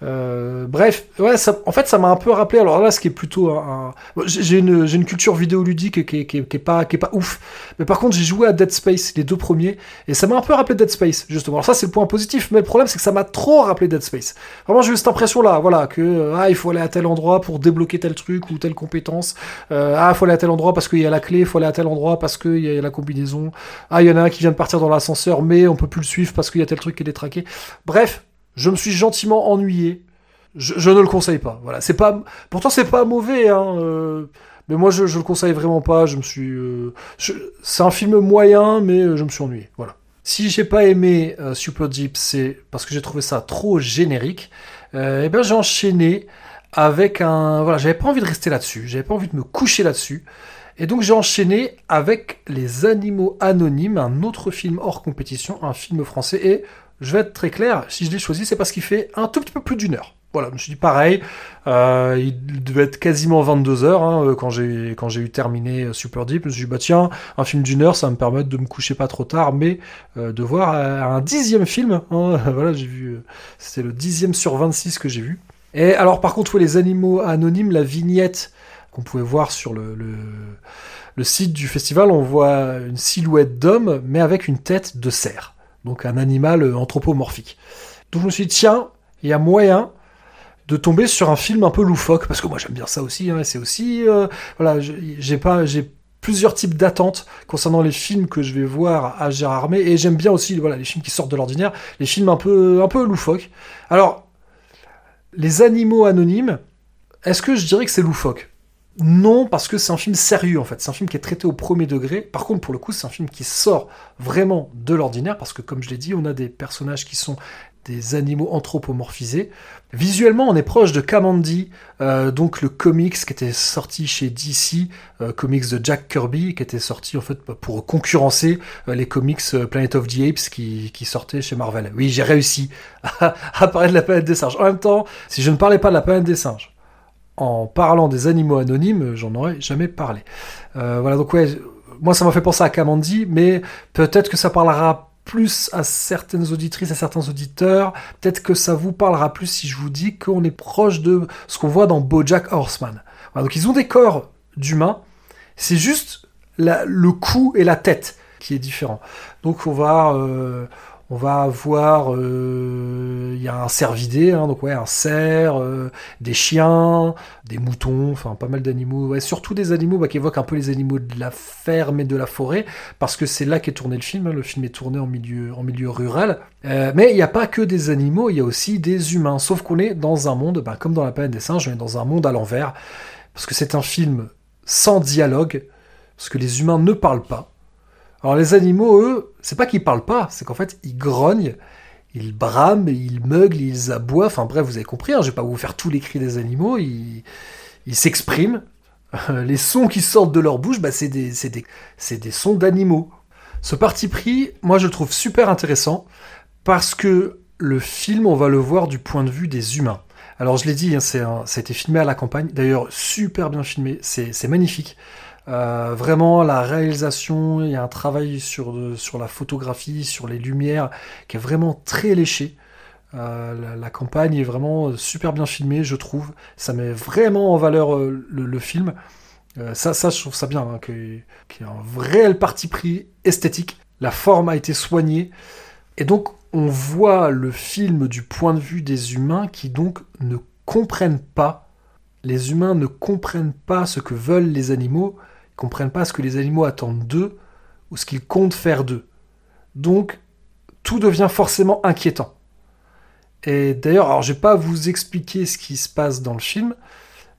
Euh, bref, ouais, ça, en fait, ça m'a un peu rappelé. Alors là, ce qui est plutôt un, j'ai une, culture vidéoludique qui est, qui, pas, qui est pas ouf. Mais par contre, j'ai joué à Dead Space, les deux premiers, et ça m'a un peu rappelé Dead Space, justement. Alors ça, c'est le point positif. Mais le problème, c'est que ça m'a trop rappelé Dead Space. Vraiment, j'ai eu cette impression-là, voilà, que euh, ah, il faut aller à tel endroit pour débloquer tel truc ou telle compétence. Euh, ah, il faut aller à tel endroit parce qu'il y a la clé. Il faut aller à tel endroit parce qu'il y a la combinaison. Ah, il y en a un qui vient de partir dans l'ascenseur, mais on peut plus le suivre parce qu'il y a tel truc qui est détraqué. Bref, je me suis gentiment ennuyé. Je, ne le conseille pas. Voilà, c'est pas. Pourtant, c'est pas mauvais. Hein, euh, mais moi, je, je le conseille vraiment pas. Je me suis. euh, c'est un film moyen, mais euh, je me suis ennuyé. Voilà. Si j'ai pas aimé Super Deep, c'est parce que j'ai trouvé ça trop générique. Et ben, j'ai enchaîné avec un. Voilà, j'avais pas envie de rester là-dessus. J'avais pas envie de me coucher là-dessus. Et donc j'ai enchaîné avec Les Animaux Anonymes, un autre film hors compétition, un film français. Et je vais être très clair, si je l'ai choisi, c'est parce qu'il fait un tout petit peu plus d'une heure. Voilà, je me suis dit pareil, euh, il devait être quasiment 22 heures hein, euh, quand j'ai eu terminé euh, Super Deep. Je me suis dit bah tiens, un film d'une heure, ça va me permettre de me coucher pas trop tard, mais de voir un dixième film. hein. voilà, j'ai vu, c'était le dixième sur 26 que j'ai vu. Et alors par contre, les animaux anonymes, la vignette qu'on pouvait voir sur le, le site du festival, on voit une silhouette d'homme, mais avec une tête de cerf. Donc un animal euh, anthropomorphique. Donc je me suis dit, tiens, il y a moyen de tomber sur un film un peu loufoque, parce que moi j'aime bien ça aussi, hein, c'est aussi... euh, voilà, j'ai pas... J'ai plusieurs types d'attentes concernant les films que je vais voir à Gérard Armé, et j'aime bien aussi voilà, les films qui sortent de l'ordinaire, les films un peu, un peu loufoques. Alors, les animaux anonymes, est-ce que je dirais que c'est loufoque? Non, parce que c'est un film sérieux en fait. C'est un film qui est traité au premier degré. Par contre, pour le coup, c'est un film qui sort vraiment de l'ordinaire parce que, comme je l'ai dit, on a des personnages qui sont des animaux anthropomorphisés. Visuellement, on est proche de Kamandi, euh, donc le comics qui était sorti chez DC, euh, comics de Jack Kirby, qui était sorti en fait pour concurrencer euh, les comics euh, Planet of the Apes qui, qui sortaient chez Marvel. Oui, j'ai réussi à parler de la planète des singes. En même temps, si je ne parlais pas de la planète des singes, en parlant des animaux anonymes, j'en aurais jamais parlé. Euh, voilà, donc ouais, moi ça m'a fait penser à Kamandi, mais peut-être que ça parlera plus à certaines auditrices, à certains auditeurs. Peut-être que ça vous parlera plus si je vous dis qu'on est proche de ce qu'on voit dans BoJack Horseman. Donc ils ont des corps d'humains, c'est juste le cou et la tête qui est différent. Donc on va, euh, on va avoir, euh, il y a un cervidé, hein, donc ouais, un cerf, euh, des chiens, des moutons, enfin pas mal d'animaux, ouais, surtout des animaux bah, qui évoquent un peu les animaux de la ferme et de la forêt, parce que c'est là qu'est tourné le film. hein, le film est tourné en milieu, rural. Euh, mais il n'y a pas que des animaux, il y a aussi des humains. Sauf qu'on est dans un monde, bah, comme dans la planète des singes, on est dans un monde à l'envers, parce que c'est un film sans dialogue, parce que les humains ne parlent pas. Alors les animaux, eux, c'est pas qu'ils parlent pas, c'est qu'en fait ils grognent, ils brament, ils meuglent, ils aboient. Enfin bref, vous avez compris. Hein, je vais pas vous faire tous les cris des animaux. Ils s'expriment. Euh, les sons qui sortent de leur bouche, bah, c'est des, sons d'animaux. Ce parti pris, moi je le trouve super intéressant parce que le film, on va le voir du point de vue des humains. Alors je l'ai dit, hein, ça a été filmé à la campagne, d'ailleurs super bien filmé, c'est magnifique. Euh, vraiment, la réalisation, il y a un travail sur, sur la photographie, sur les lumières, qui est vraiment très léché. Euh, la, campagne est vraiment super bien filmée, je trouve. Ça met vraiment en valeur euh, le, film. Euh, ça, ça, je trouve ça bien, hein, qu'il y ait un réel parti pris esthétique. La forme a été soignée. Et donc, on voit le film du point de vue des humains qui donc ne comprennent pas. Les humains ne comprennent pas ce que veulent les animaux, comprennent pas ce que les animaux attendent d'eux ou ce qu'ils comptent faire d'eux. Donc, tout devient forcément inquiétant. Et d'ailleurs, alors je vais pas vous expliquer ce qui se passe dans le film,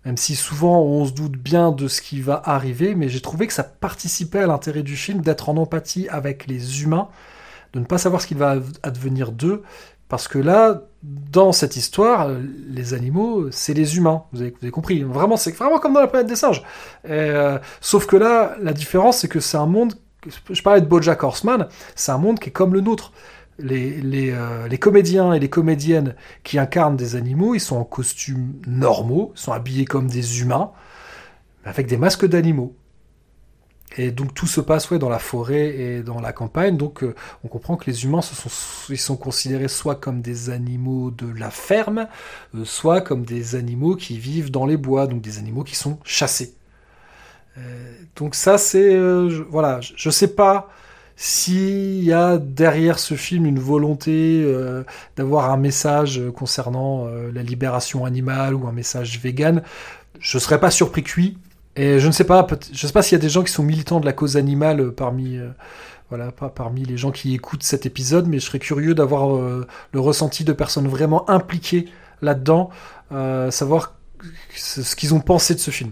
même si souvent on se doute bien de ce qui va arriver, mais j'ai trouvé que ça participait à l'intérêt du film d'être en empathie avec les humains, de ne pas savoir ce qu'il va advenir d'eux, parce que là, dans cette histoire, les animaux, c'est les humains, vous avez, compris. Vraiment, c'est vraiment comme dans la planète des singes. Euh, sauf que là, la différence, c'est que c'est un monde, je parlais de Bojack Horseman, c'est un monde qui est comme le nôtre les, euh, comédiens et les comédiennes qui incarnent des animaux, ils sont en costumes normaux, sont habillés comme des humains, avec des masques d'animaux. Et donc tout se passe ouais, dans la forêt et dans la campagne. Donc euh, on comprend que les humains se sont, considérés soit comme des animaux de la ferme, euh, soit comme des animaux qui vivent dans les bois, donc des animaux qui sont chassés. Euh, donc ça c'est... Voilà, je, je sais pas s'il y a derrière ce film une volonté d'avoir un message concernant la libération animale ou un message vegan, je serais pas surpris cuit. Et je ne sais pas, je sais pas s'il y a des gens qui sont militants de la cause animale parmi, euh, voilà, pas parmi les gens qui écoutent cet épisode, mais je serais curieux d'avoir euh, le ressenti de personnes vraiment impliquées là-dedans, euh, savoir ce qu'ils ont pensé de ce film.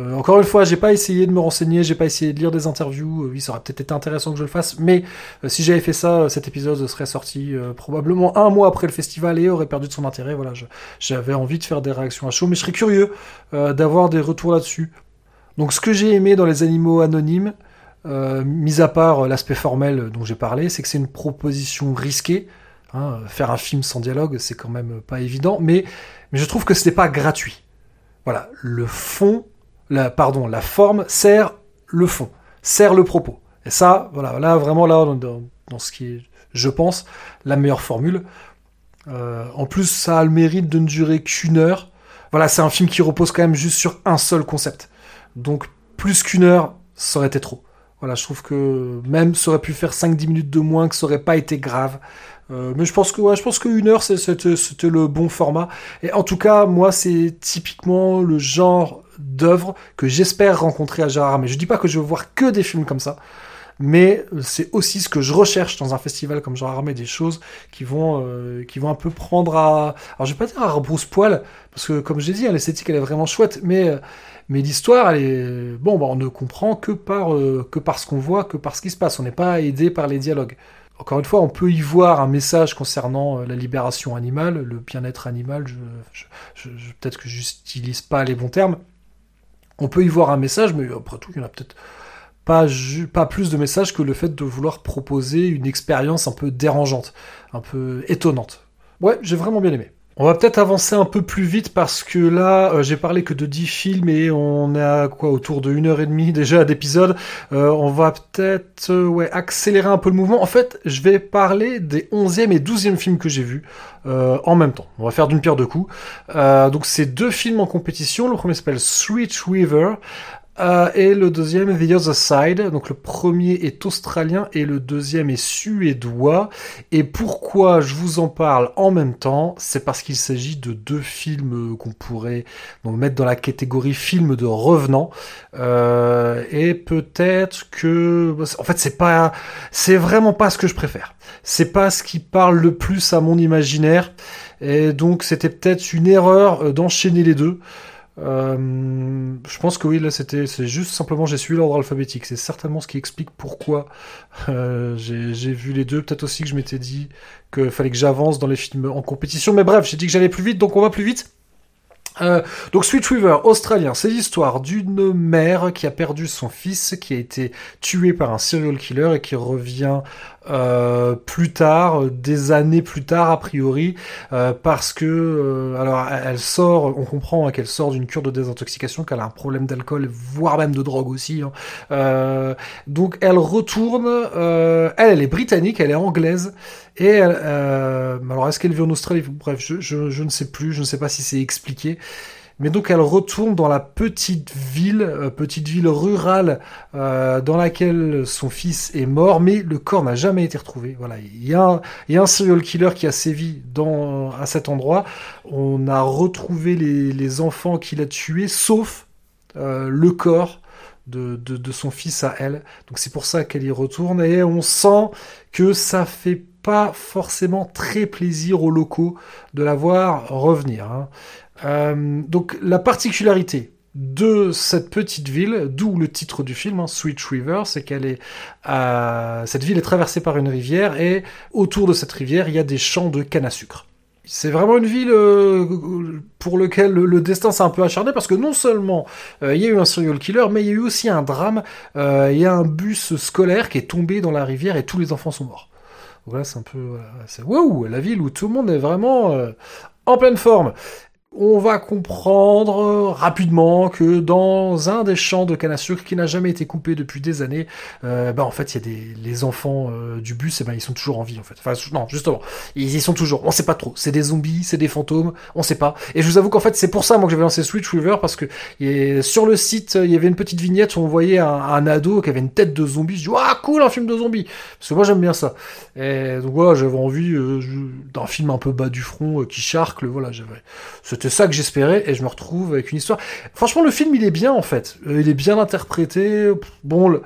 Euh, encore une fois, j'ai pas essayé de me renseigner, j'ai pas essayé de lire des interviews. Euh, oui, ça aurait peut-être été intéressant que je le fasse, mais euh, si j'avais fait ça, cet épisode serait sorti probablement un mois après le festival et aurait perdu de son intérêt. Voilà, j'avais envie de faire des réactions à chaud, mais je serais curieux d'avoir des retours là-dessus. Donc, ce que j'ai aimé dans les animaux anonymes, mis à part l'aspect formel dont j'ai parlé, c'est que c'est une proposition risquée. Hein, faire un film sans dialogue, c'est quand même pas évident, mais, mais je trouve que ce n'est pas gratuit. Voilà, le fond la, pardon, la forme sert le fond, sert le propos. Et ça, voilà, là vraiment là dans, dans ce qui est, je pense, la meilleure formule. Euh, en plus, ça a le mérite de ne durer qu'une heure. Voilà, c'est un film qui repose quand même juste sur un seul concept. Donc plus qu'une heure, ça aurait été trop. Voilà, je trouve que même ça aurait pu faire 5-10 minutes de moins, que ça aurait pas été grave. Euh, mais je pense que ouais, je pense qu'une heure c'était le bon format. Et en tout cas, moi c'est typiquement le genre d'œuvres que j'espère rencontrer à Gérard Mais Je dis pas que je veux voir que des films comme ça, mais c'est aussi ce que je recherche dans un festival comme Gérard Armé, des choses qui vont, euh, qui vont un peu prendre à... Alors je vais pas dire à rebrousse-poil, parce que comme j'ai dit, hein, l'esthétique elle est vraiment chouette, mais, euh, mais l'histoire. Bon, bah, on ne comprend que par, euh, que par ce qu'on voit, que par ce qui se passe, on n'est pas aidé par les dialogues. Encore une fois, on peut y voir un message concernant euh, la libération animale, le bien-être animal, peut-être que j'utilise pas les bons termes, on peut y voir un message, mais après tout, il y en a peut-être pas, pas plus de messages que le fait de vouloir proposer une expérience un peu dérangeante, un peu étonnante. Ouais, j'ai vraiment bien aimé. On va peut-être avancer un peu plus vite parce que là, euh, j'ai parlé que de 10 films et on est à quoi autour de 1 heure et demie déjà d'épisode. Euh, on va peut-être euh, ouais, accélérer un peu le mouvement. En fait, je vais parler des 11e et 12e films que j'ai vus euh, en même temps. On va faire d'une pierre deux coups. Donc c'est deux films en compétition. Le premier s'appelle Sweet River. Euh, et le deuxième, The Other Side. Donc le premier est australien et le deuxième est suédois. Et pourquoi je vous en parle en même temps? C'est parce qu'il s'agit de deux films qu'on pourrait mettre dans la catégorie film de revenants. Euh, et peut-être que, en fait, c'est pas, c'est vraiment pas ce que je préfère. C'est pas ce qui parle le plus à mon imaginaire. Et donc c'était peut-être une erreur euh, d'enchaîner les deux. Euh, je pense que oui, là c'était, c'est juste simplement j'ai suivi l'ordre alphabétique. C'est certainement ce qui explique pourquoi euh, j'ai vu les deux. Peut-être aussi que je m'étais dit qu'il fallait que j'avance dans les films en compétition. Mais bref, j'ai dit que j'allais plus vite, donc on va plus vite. Euh, donc Sweet River, australien, c'est l'histoire d'une mère qui a perdu son fils, qui a été tué par un serial killer et qui revient euh, plus tard, euh, des années plus tard a priori, euh, parce que euh, alors elle sort, on comprend hein, qu'elle sort d'une cure de désintoxication, qu'elle a un problème d'alcool, voire même de drogue aussi. hein. Euh, donc elle retourne, elle, elle est britannique, elle est anglaise, et elle, alors est-ce qu'elle vit en Australie? Bref, je, je, je ne sais plus, je ne sais pas si c'est expliqué. Mais donc elle retourne dans la petite ville, euh, petite ville rurale euh, dans laquelle son fils est mort, mais le corps n'a jamais été retrouvé. Voilà, il y a un, il serial killer qui a sévi dans à cet endroit. On a retrouvé les, enfants qu'il a tués, sauf euh, le corps de, son fils à elle. Donc c'est pour ça qu'elle y retourne et on sent que ça fait pas forcément très plaisir aux locaux de la voir revenir. hein. Euh, donc la particularité de cette petite ville, d'où le titre du film, hein, Sweet River, c'est qu'elle est, euh, cette ville est traversée par une rivière et autour de cette rivière, il y a des champs de canne à sucre. C'est vraiment une ville euh, pour lequel le, destin s'est un peu acharné parce que non seulement il y a eu un serial killer, mais il y a eu aussi un drame. Il y a un bus scolaire qui est tombé dans la rivière et tous les enfants sont morts. Voilà, c'est un peu, waouh, la ville où tout le monde est vraiment en pleine forme. On va comprendre euh, rapidement que dans un des champs de canne à sucre qui n'a jamais été coupé depuis des années, euh, bah en fait il y a des les enfants euh, du bus, et ben ils sont toujours en vie en fait. Enfin non justement, ils y sont toujours. On sait pas trop. C'est des zombies, c'est des fantômes, on sait pas. Et je vous avoue qu'en fait c'est pour ça moi que j'avais lancé Switch River parce que sur le site il y avait une petite vignette où on voyait un, ado qui avait une tête de zombie. Je dis ah cool un film de zombie parce que moi j'aime bien ça. Et donc voilà j'avais envie euh, d'un film un peu bas du front qui charcle. Voilà j'avais c'était ça que j'espérais et je me retrouve avec une histoire. Franchement, le film, il est bien en fait. Euh, il est bien interprété. Bon,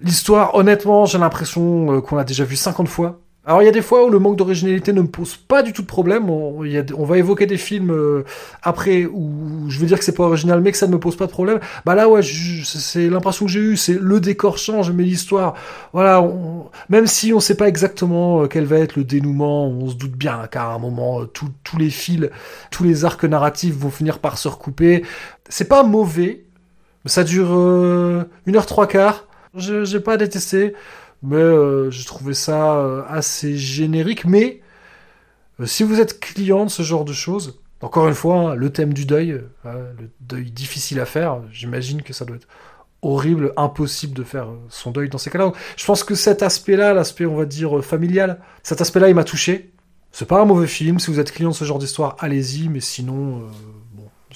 l'histoire, honnêtement, j'ai l'impression euh, qu'on l'a déjà vu 50 fois. Alors il y a des fois où le manque d'originalité ne me pose pas du tout de problème. On, va évoquer des films euh, après où je veux dire que c'est pas original, mais que ça ne me pose pas de problème. Bah là ouais, c'est l'impression que j'ai eue, c'est le décor change, mais l'histoire, voilà, même si on sait pas exactement euh, quel va être le dénouement, on se doute bien qu'à un moment euh, tous les fils, tous les arcs narratifs vont finir par se recouper. C'est pas mauvais, ça dure une heure trois quarts. Je- J'ai pas détesté mais euh, j'ai trouvé ça euh, assez générique. Mais euh, si vous êtes client de ce genre de choses, encore une fois, hein, le thème du deuil, euh, le deuil difficile à faire, j'imagine que ça doit être horrible, impossible de faire son deuil dans ces cas-là. Je pense que cet aspect-là, l'aspect on va dire familial, cet aspect-là, il m'a touché. C'est pas un mauvais film. Si vous êtes client de ce genre d'histoire, allez-y. Mais sinon,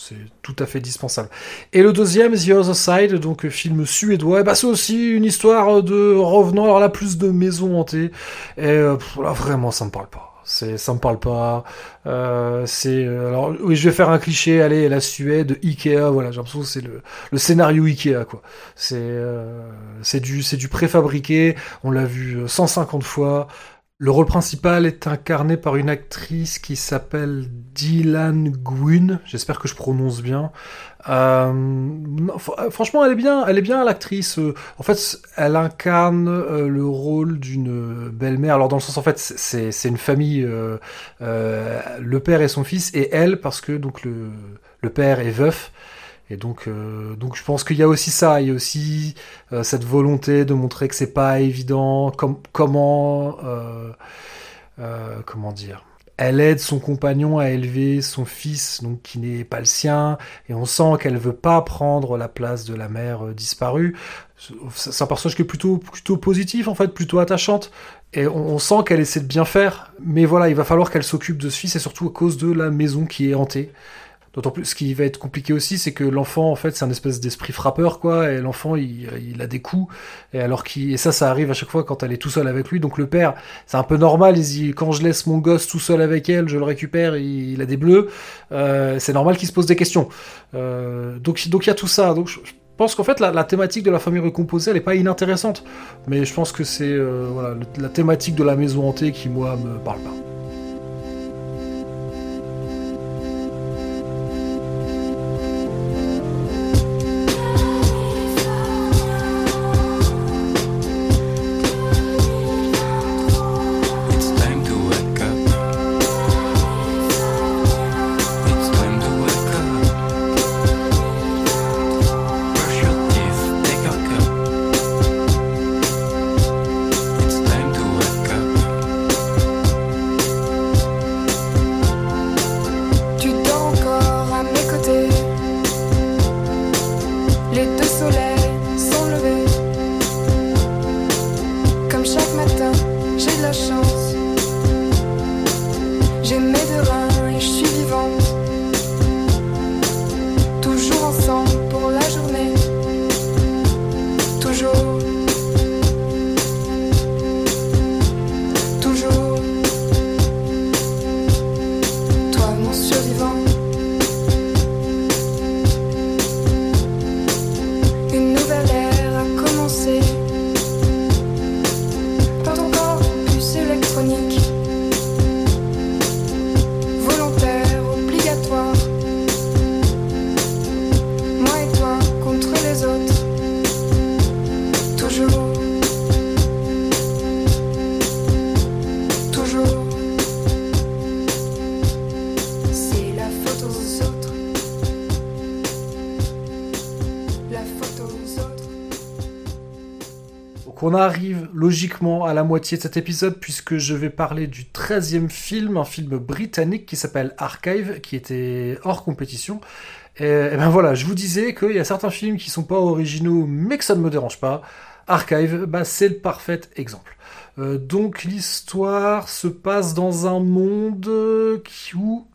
c'est tout à fait dispensable. Et le deuxième, The Other Side, donc film suédois, bah, c'est aussi une histoire de revenant, alors là plus de maisons hantées. Et euh, là vraiment ça me parle pas. C'est, ça me parle pas. Euh, c'est euh, alors oui, je vais faire un cliché. Allez, la Suède, Ikea. Voilà, j'ai l'impression que c'est le, le scénario Ikea quoi. C'est c'est du c'est du préfabriqué. On l'a vu euh, 150 fois. Le rôle principal est incarné par une actrice qui s'appelle Dylan Gwyn. J'espère que je prononce bien. Euh, franchement, elle est bien. Elle est bien l'actrice. Euh, En fait, elle incarne euh, le rôle d'une belle-mère. Alors dans le sens, en fait, c'est une famille. le père et son fils et elle parce que donc le père est veuf. Et donc, euh, donc je pense qu'il y a aussi ça, il y a aussi euh, cette volonté de montrer que c'est pas évident, com- comment, euh, comment dire? Elle aide son compagnon à élever son fils, donc qui n'est pas le sien, et on sent qu'elle veut pas prendre la place de la mère disparue. C'est c'est un personnage qui est plutôt plutôt positif en fait, plutôt attachante. Et on, on sent qu'elle essaie de bien faire, mais voilà, il va falloir qu'elle s'occupe de ce fils, et surtout à cause de la maison qui est hantée. D'autant plus, ce qui va être compliqué aussi, c'est que l'enfant, en fait, c'est un espèce d'esprit frappeur, quoi, et l'enfant, il, il a des coups, et alors qu'il, et ça, ça arrive à chaque fois quand elle est tout seule avec lui, donc le père, c'est un peu normal, il dit, quand je laisse mon gosse tout seul avec elle, je le récupère, il, a des bleus, euh, c'est normal qu'il se pose des questions. Euh, donc, donc il y a tout ça, donc je, pense qu'en fait, la, la thématique de la famille recomposée, elle est pas inintéressante, mais je pense que c'est, euh, voilà, la thématique de la maison hantée qui, moi, me parle pas. Arrive logiquement à la moitié de cet épisode puisque je vais parler du 13e film, un film britannique qui s'appelle Archive, qui était hors compétition. Et, et ben voilà, je vous disais qu'il y a certains films qui sont pas originaux mais que ça ne me dérange pas. Archive, bah, c'est le parfait exemple. Euh, donc l'histoire se passe dans un monde qui- où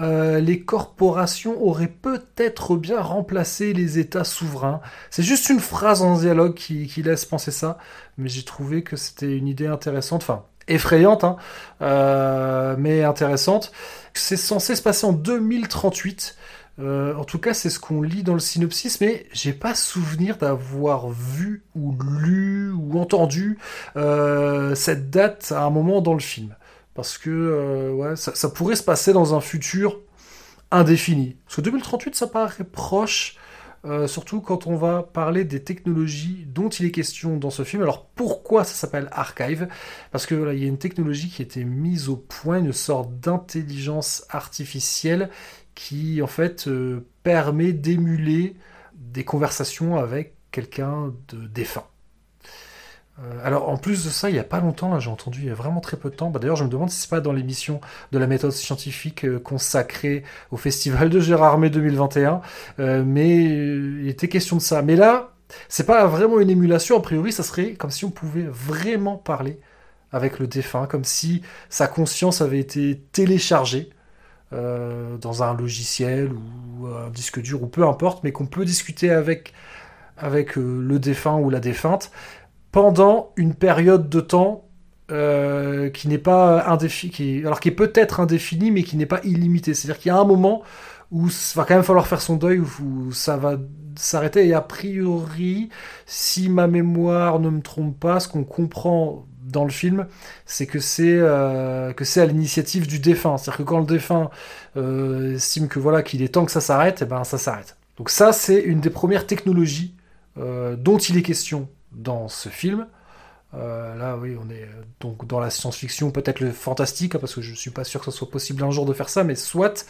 euh, les corporations auraient peut-être bien remplacé les États souverains. C'est juste une phrase en dialogue qui, laisse penser ça, mais j'ai trouvé que c'était une idée intéressante, enfin effrayante, hein, euh, mais intéressante. C'est censé se passer en 2038. Euh, en tout cas, c'est ce qu'on lit dans le synopsis, mais j'ai pas souvenir d'avoir vu ou lu ou entendu cette date à un moment dans le film. Parce que euh, ouais, ça, pourrait se passer dans un futur indéfini. Parce que 2038, ça paraît proche, euh, surtout quand on va parler des technologies dont il est question dans ce film. Alors pourquoi ça s'appelle Archive? Parce que il y a une technologie qui a été mise au point, une sorte d'intelligence artificielle qui en fait euh, permet d'émuler des conversations avec quelqu'un de défunt. Euh, alors en plus de ça, il y a pas longtemps, j'ai entendu, il y a vraiment très peu de temps. Bah, D'ailleurs, je me demande si c'est pas dans l'émission de la méthode scientifique euh, consacrée au festival de Gérardmer 2021, euh, mais il était question de ça. Mais là, c'est pas vraiment une émulation. A priori, ça serait comme si on pouvait vraiment parler avec le défunt, comme si sa conscience avait été téléchargée dans un logiciel ou un disque dur ou peu importe, mais qu'on peut discuter avec le défunt ou la défunte pendant une période de temps euh, qui n'est pas indéfinie, qui, alors qui est peut-être indéfinie, mais qui n'est pas illimitée. C'est-à-dire qu'il y a un moment où il va quand même falloir faire son deuil, où, ça va s'arrêter. Et a priori, si ma mémoire ne me trompe pas, ce qu'on comprend dans le film, c'est que c'est euh, que c'est à l'initiative du défunt. C'est-à-dire que quand le défunt euh, estime que voilà qu'il est temps que ça s'arrête, et ben ça s'arrête. Donc ça, c'est une des premières technologies dont il est question dans ce film. Euh, là, oui, on est euh, donc dans la science-fiction, peut-être le fantastique, hein, parce que je suis pas sûr que ce soit possible un jour de faire ça, mais soit.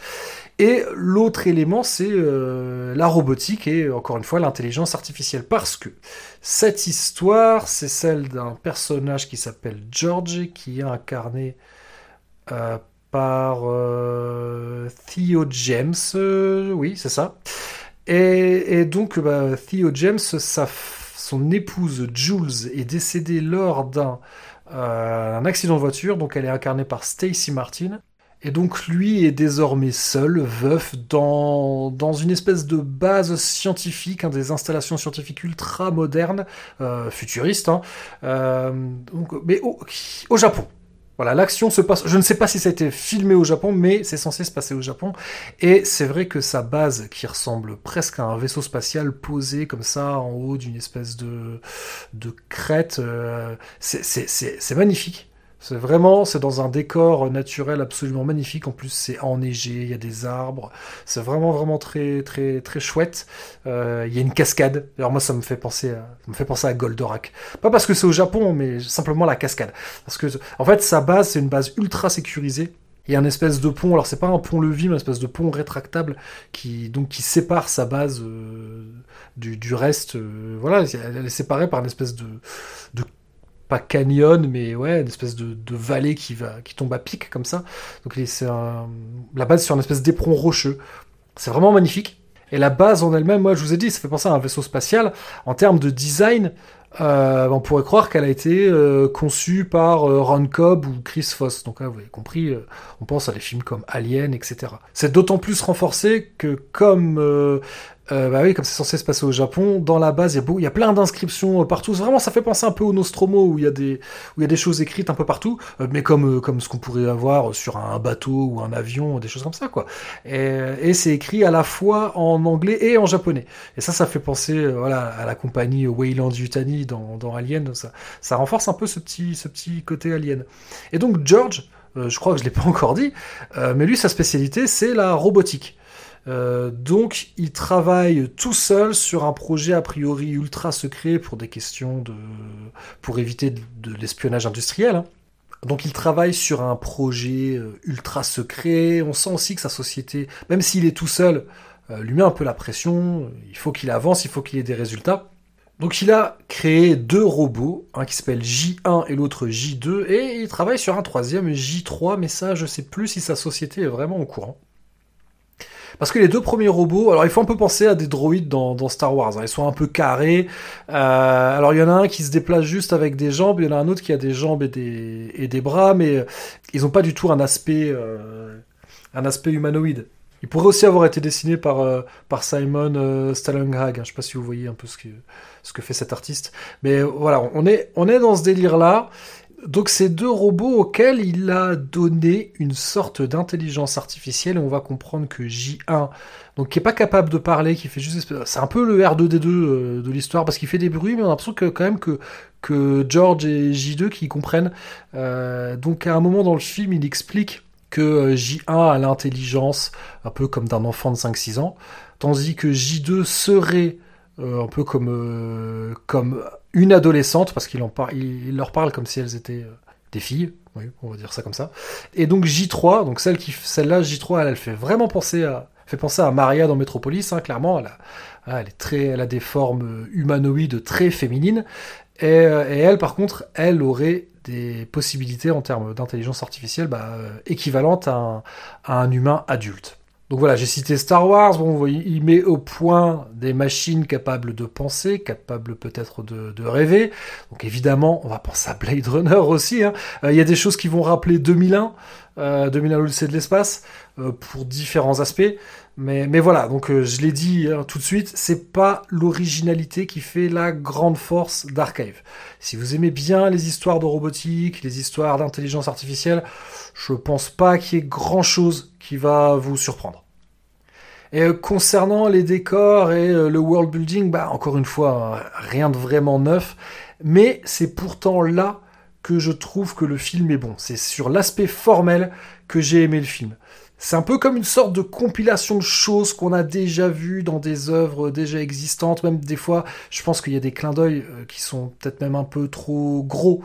Et l'autre élément, c'est euh, la robotique et encore une fois l'intelligence artificielle, parce que cette histoire, c'est celle d'un personnage qui s'appelle George, qui est incarné par Theo James, oui, c'est ça. Et, donc, bah, Theo James, sa, son épouse Jules est décédée lors d'un euh, accident de voiture, donc elle est incarnée par Stacy Martin. Et donc lui est désormais seul, veuf, dans, dans une espèce de base scientifique, hein, des installations scientifiques ultra modernes, euh, futuristes, hein, euh, donc, mais au, au Japon. Voilà, l'action se passe. Je ne sais pas si ça a été filmé au Japon, mais c'est censé se passer au Japon. Et c'est vrai que sa base, qui ressemble presque à un vaisseau spatial posé comme ça en haut d'une espèce de de crête, euh, c'est magnifique. C'est vraiment, c'est dans un décor naturel absolument magnifique. En plus, c'est enneigé, il y a des arbres. C'est vraiment, vraiment très, très, très chouette. Euh, il y a une cascade. Alors moi, ça me fait penser, à, me fait penser à Goldorak. Pas parce que c'est au Japon, mais simplement la cascade. Parce que, en fait, sa base, c'est une base ultra sécurisée. Il y a un espèce de pont, alors c'est pas un pont-levis, mais un espèce de pont rétractable qui donc qui sépare sa base euh, du, du reste. euh, voilà, elle est séparée par une espèce de pas canyon, mais ouais, une espèce de, vallée qui va, qui tombe à pic comme ça. Donc la base sur une espèce d'éperon rocheux. C'est vraiment magnifique. Et la base en elle-même, moi je vous ai dit, ça fait penser à un vaisseau spatial. En termes de design, euh, on pourrait croire qu'elle a été euh, conçue par euh, Ron Cobb ou Chris Foss. Donc là, vous avez compris, on pense à des films comme Alien, etc. C'est d'autant plus renforcé que comme euh, bah oui, comme c'est censé se passer au Japon, dans la base, il y a, y a plein d'inscriptions euh, partout. Vraiment, ça fait penser un peu au Nostromo, où il y a des, choses écrites un peu partout, euh, mais comme, euh, comme ce qu'on pourrait avoir sur un bateau ou un avion, des choses comme ça, quoi. Et, c'est écrit à la fois en anglais et en japonais. Et ça, ça fait penser, à la compagnie Weyland Yutani dans, dans Alien. Ça, renforce un peu ce petit, côté Alien. Et donc, George, je crois que je l'ai pas encore dit, mais lui, sa spécialité, c'est la robotique. Euh, donc, il travaille tout seul sur un projet a priori ultra secret pour des questions de, pour éviter de, l'espionnage industriel. hein. Donc, il travaille sur un projet euh, ultra secret. On sent aussi que sa société, même s'il est tout seul, euh, lui met un peu la pression. Il faut qu'il avance, il faut qu'il ait des résultats. Donc il a créé deux robots, un qui s'appelle J1 et l'autre J2, et il travaille sur un troisième J3, mais ça je sais plus si sa société est vraiment au courant. Parce que les deux premiers robots, alors il faut un peu penser à des droïdes dans, Star Wars. hein. Ils sont un peu carrés. Euh, alors il y en a un qui se déplace juste avec des jambes, il y en a un autre qui a des jambes et des, bras, mais euh, ils n'ont pas du tout un aspect, euh, un aspect humanoïde. Ils pourraient aussi avoir été dessinés par, par Simon euh, hein. Je sais pas si vous voyez un peu ce que, ce que fait cet artiste. Mais voilà, on est, on est dans ce délire-là. Donc ces deux robots auxquels il a donné une sorte d'intelligence artificielle, et on va comprendre que J1, donc qui est pas capable de parler, qui fait juste, c'est un peu le R2D2 euh, de l'histoire parce qu'il fait des bruits, mais on a l'impression que quand même que que George et J2 qui comprennent. Euh, donc à un moment dans le film, il explique que euh, J1 a l'intelligence un peu comme d'un enfant de 5-6 ans, tandis que J2 serait un peu comme comme une adolescente parce qu'il par- il, il leur parle comme si elles étaient euh, des filles, oui, on va dire ça comme ça. Et donc J3, donc celle qui celle-là J3, elle, elle fait vraiment penser à fait penser à Maria dans Metropolis, hein, clairement. Elle, a, ah, elle est très, elle a des formes humanoïdes très féminines. Et, euh, et elle, par contre, elle aurait des possibilités en termes d'intelligence artificielle bah, euh, équivalentes à un humain adulte. Donc voilà, j'ai cité Star Wars. Bon, il met au point des machines capables de penser, capables peut-être de, rêver. Donc évidemment, on va penser à Blade Runner aussi. hein. Euh, Il y a des choses qui vont rappeler 2001, euh, 2001 l'Odyssée de l'espace, euh, pour différents aspects. Mais, mais voilà, donc euh, je l'ai dit hein, tout de suite, c'est pas l'originalité qui fait la grande force d'Archive. Si vous aimez bien les histoires de robotique, les histoires d'intelligence artificielle, je pense pas qu'il y ait grand chose va vous surprendre. Et euh, concernant les décors et euh, le world building, bah encore une fois, rien de vraiment neuf, mais c'est pourtant là que je trouve que le film est bon. C'est sur l'aspect formel que j'ai aimé le film. C'est un peu comme une sorte de compilation de choses qu'on a déjà vues dans des œuvres déjà existantes. Même des fois, je pense qu'il y a des clins d'œil euh, qui sont peut-être même un peu trop gros.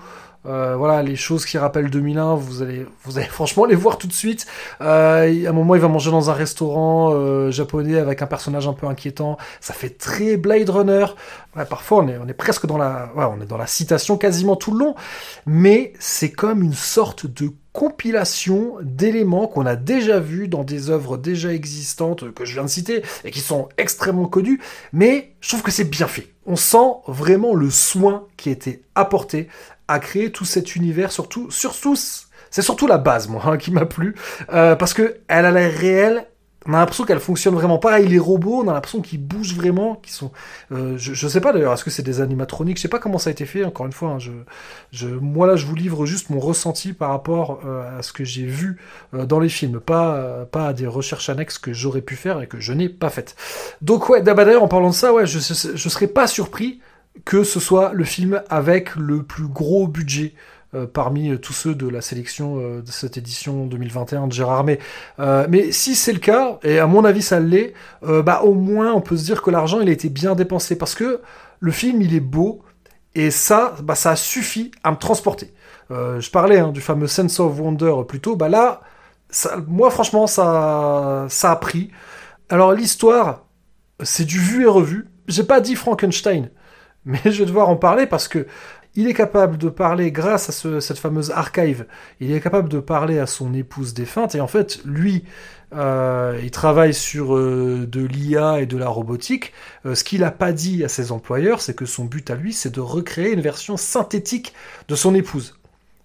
Euh, voilà, les choses qui rappellent 2001, vous allez, vous allez franchement les voir tout de suite. Euh, à un moment, il va manger dans un restaurant euh, japonais avec un personnage un peu inquiétant. Ça fait très Blade Runner. Ouais, parfois, on est, on est presque dans la, ouais, on est dans la citation quasiment tout le long. Mais c'est comme une sorte de compilation d'éléments qu'on a déjà vus dans des œuvres déjà existantes que je viens de citer et qui sont extrêmement connues. Mais je trouve que c'est bien fait. On sent vraiment le soin qui a été apporté à créer tout cet univers, surtout, surtout, c'est surtout la base, moi, hein, qui m'a plu, euh, parce que elle a l'air réelle. On a l'impression qu'elle fonctionne vraiment pareil. Les robots, on a l'impression qu'ils bougent vraiment, qu'ils sont. euh, je, je sais pas d'ailleurs, est-ce que c'est des animatroniques? Je sais pas comment ça a été fait. Encore une fois, hein, je, je, moi là, je vous livre juste mon ressenti par rapport euh, à ce que j'ai vu dans les films, pas pas à des recherches annexes que j'aurais pu faire et que je n'ai pas faites. Donc ouais, d'ailleurs en parlant de ça, ouais, je je serais pas surpris que ce soit le film avec le plus gros budget euh, parmi euh, tous ceux de la sélection euh, de cette édition 2021 de Gérard May. Mais si c'est le cas, et à mon avis ça l'est, bah au moins on peut se dire que l'argent il a été bien dépensé parce que le film il est beau et ça, bah, ça suffit à me transporter. Je parlais hein, du fameux Sense of Wonder plus tôt, bah là, moi franchement ça, ça a pris. Alors l'histoire, c'est du vu et revu. J'ai pas dit Frankenstein, mais je vais devoir en parler parce que il est capable de parler grâce à ce- cette fameuse archive. Il est capable de parler à son épouse défunte et en fait, lui, euh, il travaille sur euh, de l'IA et de la robotique. Euh, ce qu'il a pas dit à ses employeurs, c'est que son but à lui, c'est de recréer une version synthétique de son épouse.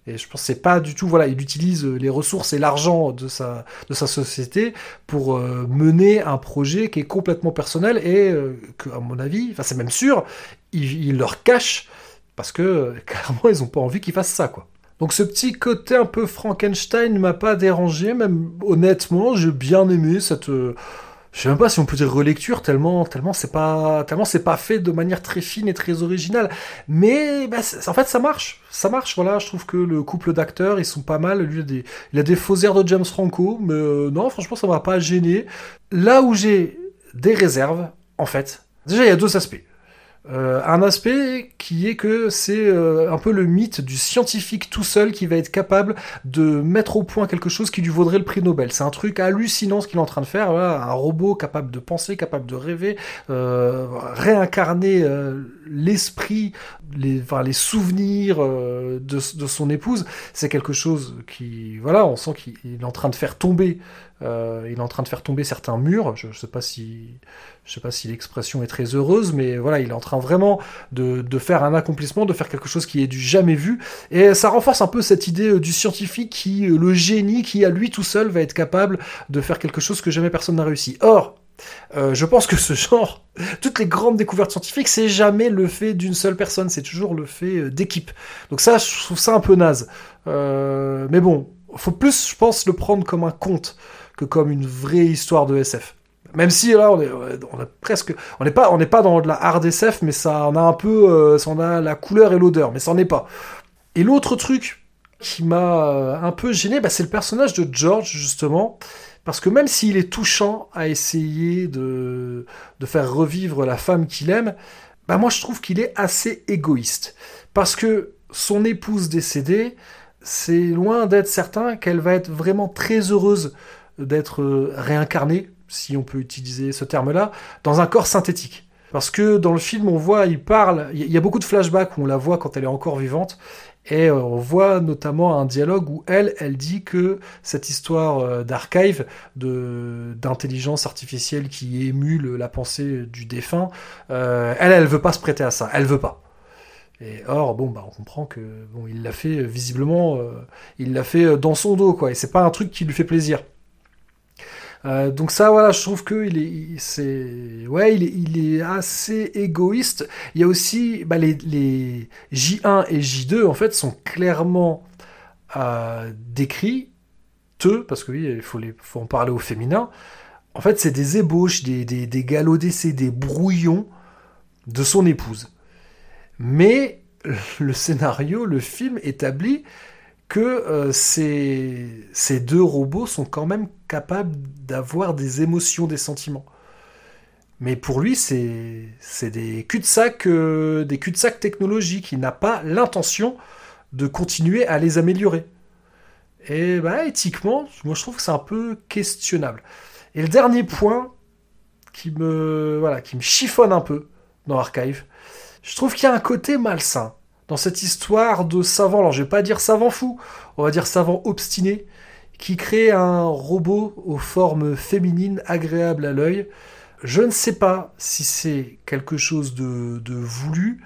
Et je pense c'est pas du tout, voilà, il utilise euh, les ressources et l'argent de sa, de sa société pour euh, mener un projet qui est complètement personnel et euh, que, à mon avis, enfin c'est même sûr, il, leur cache parce que euh, clairement ils ont pas envie qu'ils fassent ça, quoi. Donc ce petit côté un peu Frankenstein m'a pas dérangé, même honnêtement, j'ai bien aimé cette, je sais même pas si on peut dire relecture tellement, tellement c'est pas, tellement c'est pas fait de manière très fine et très originale. Mais bah, en fait ça marche, ça marche. Voilà, je trouve que le couple d'acteurs ils sont pas mal. Lui il a des, il a des faux airs de James Franco, mais euh, non franchement ça m'a pas gêné. Là où j'ai des réserves, en fait, déjà il y a deux aspects. Euh, un aspect qui est que c'est euh, un peu le mythe du scientifique tout seul qui va être capable de mettre au point quelque chose qui lui vaudrait le prix Nobel. C'est un truc hallucinant ce qu'il est en train de faire. Un robot capable de penser, capable de rêver, euh, réincarner l'esprit, les, souvenirs de, de son épouse. C'est quelque chose qui, voilà, on sent qu'il il est en train de faire tomber. il est en train de faire tomber certains murs. Je, je sais pas si, je sais pas si l'expression est très heureuse, mais voilà, il est en train vraiment de, faire un accomplissement, de faire quelque chose qui est du jamais vu. Et ça renforce un peu cette idée euh, du scientifique qui, euh, le génie, qui à lui tout seul va être capable de faire quelque chose que jamais personne n'a réussi. Or, euh, je pense que ce genre, toutes les grandes découvertes scientifiques, c'est jamais le fait d'une seule personne, c'est toujours le fait d'équipe. Donc ça, je trouve ça un peu naze. Mais bon, faut plus, je pense, le prendre comme un conte que comme une vraie histoire de SF. Même si là, on est, presque, on n'est pas, on n'est pas dans de la hard SF, mais ça, on a un peu, euh, ça en a la couleur et l'odeur, mais ça en est pas. Et l'autre truc qui m'a euh, un peu gêné, bah, c'est le personnage de George justement, parce que même s'il est touchant à essayer de, de faire revivre la femme qu'il aime, bah moi je trouve qu'il est assez égoïste, parce que son épouse décédée, c'est loin d'être certain qu'elle va être vraiment très heureuse d'être euh, réincarnée, si on peut utiliser ce terme-là, dans un corps synthétique. Parce que dans le film, on voit, il parle, il y a beaucoup de flashbacks où on la voit quand elle est encore vivante, et euh, on voit notamment un dialogue où elle, elle dit que cette histoire euh, d'archive, d'intelligence artificielle qui émule la pensée du défunt, euh, elle, elle veut pas se prêter à ça, elle veut pas. Et or, bon, bah, on comprend que bon, il l'a fait euh, visiblement, il l'a fait dans son dos, quoi. Et c'est pas un truc qui lui fait plaisir. Euh, donc ça, voilà, je trouve que il est, c'est, ouais, il est, assez égoïste. Il y a aussi, bah, les, les J1 et J2 en fait sont clairement euh, décrits, eux, parce que oui, il faut les, faut en parler au féminin. En fait, c'est des ébauches, des, des, des galops d'essai, des brouillons de son épouse. Mais le scénario, le film établit que euh, ces, deux robots sont quand même capables d'avoir des émotions, des sentiments. Mais pour lui, c'est des cul-de-sac euh, cul-de-sac technologiques. Il n'a pas l'intention de continuer à les améliorer. Et bah, éthiquement, moi je trouve que c'est un peu questionnable. Et le dernier point qui me, voilà, qui me chiffonne un peu dans Archive, je trouve qu'il y a un côté malsain dans cette histoire de savant, alors je vais pas dire savant fou, on va dire savant obstiné, qui crée un robot aux formes féminines agréables à l'œil. Je ne sais pas si c'est quelque chose de, de voulu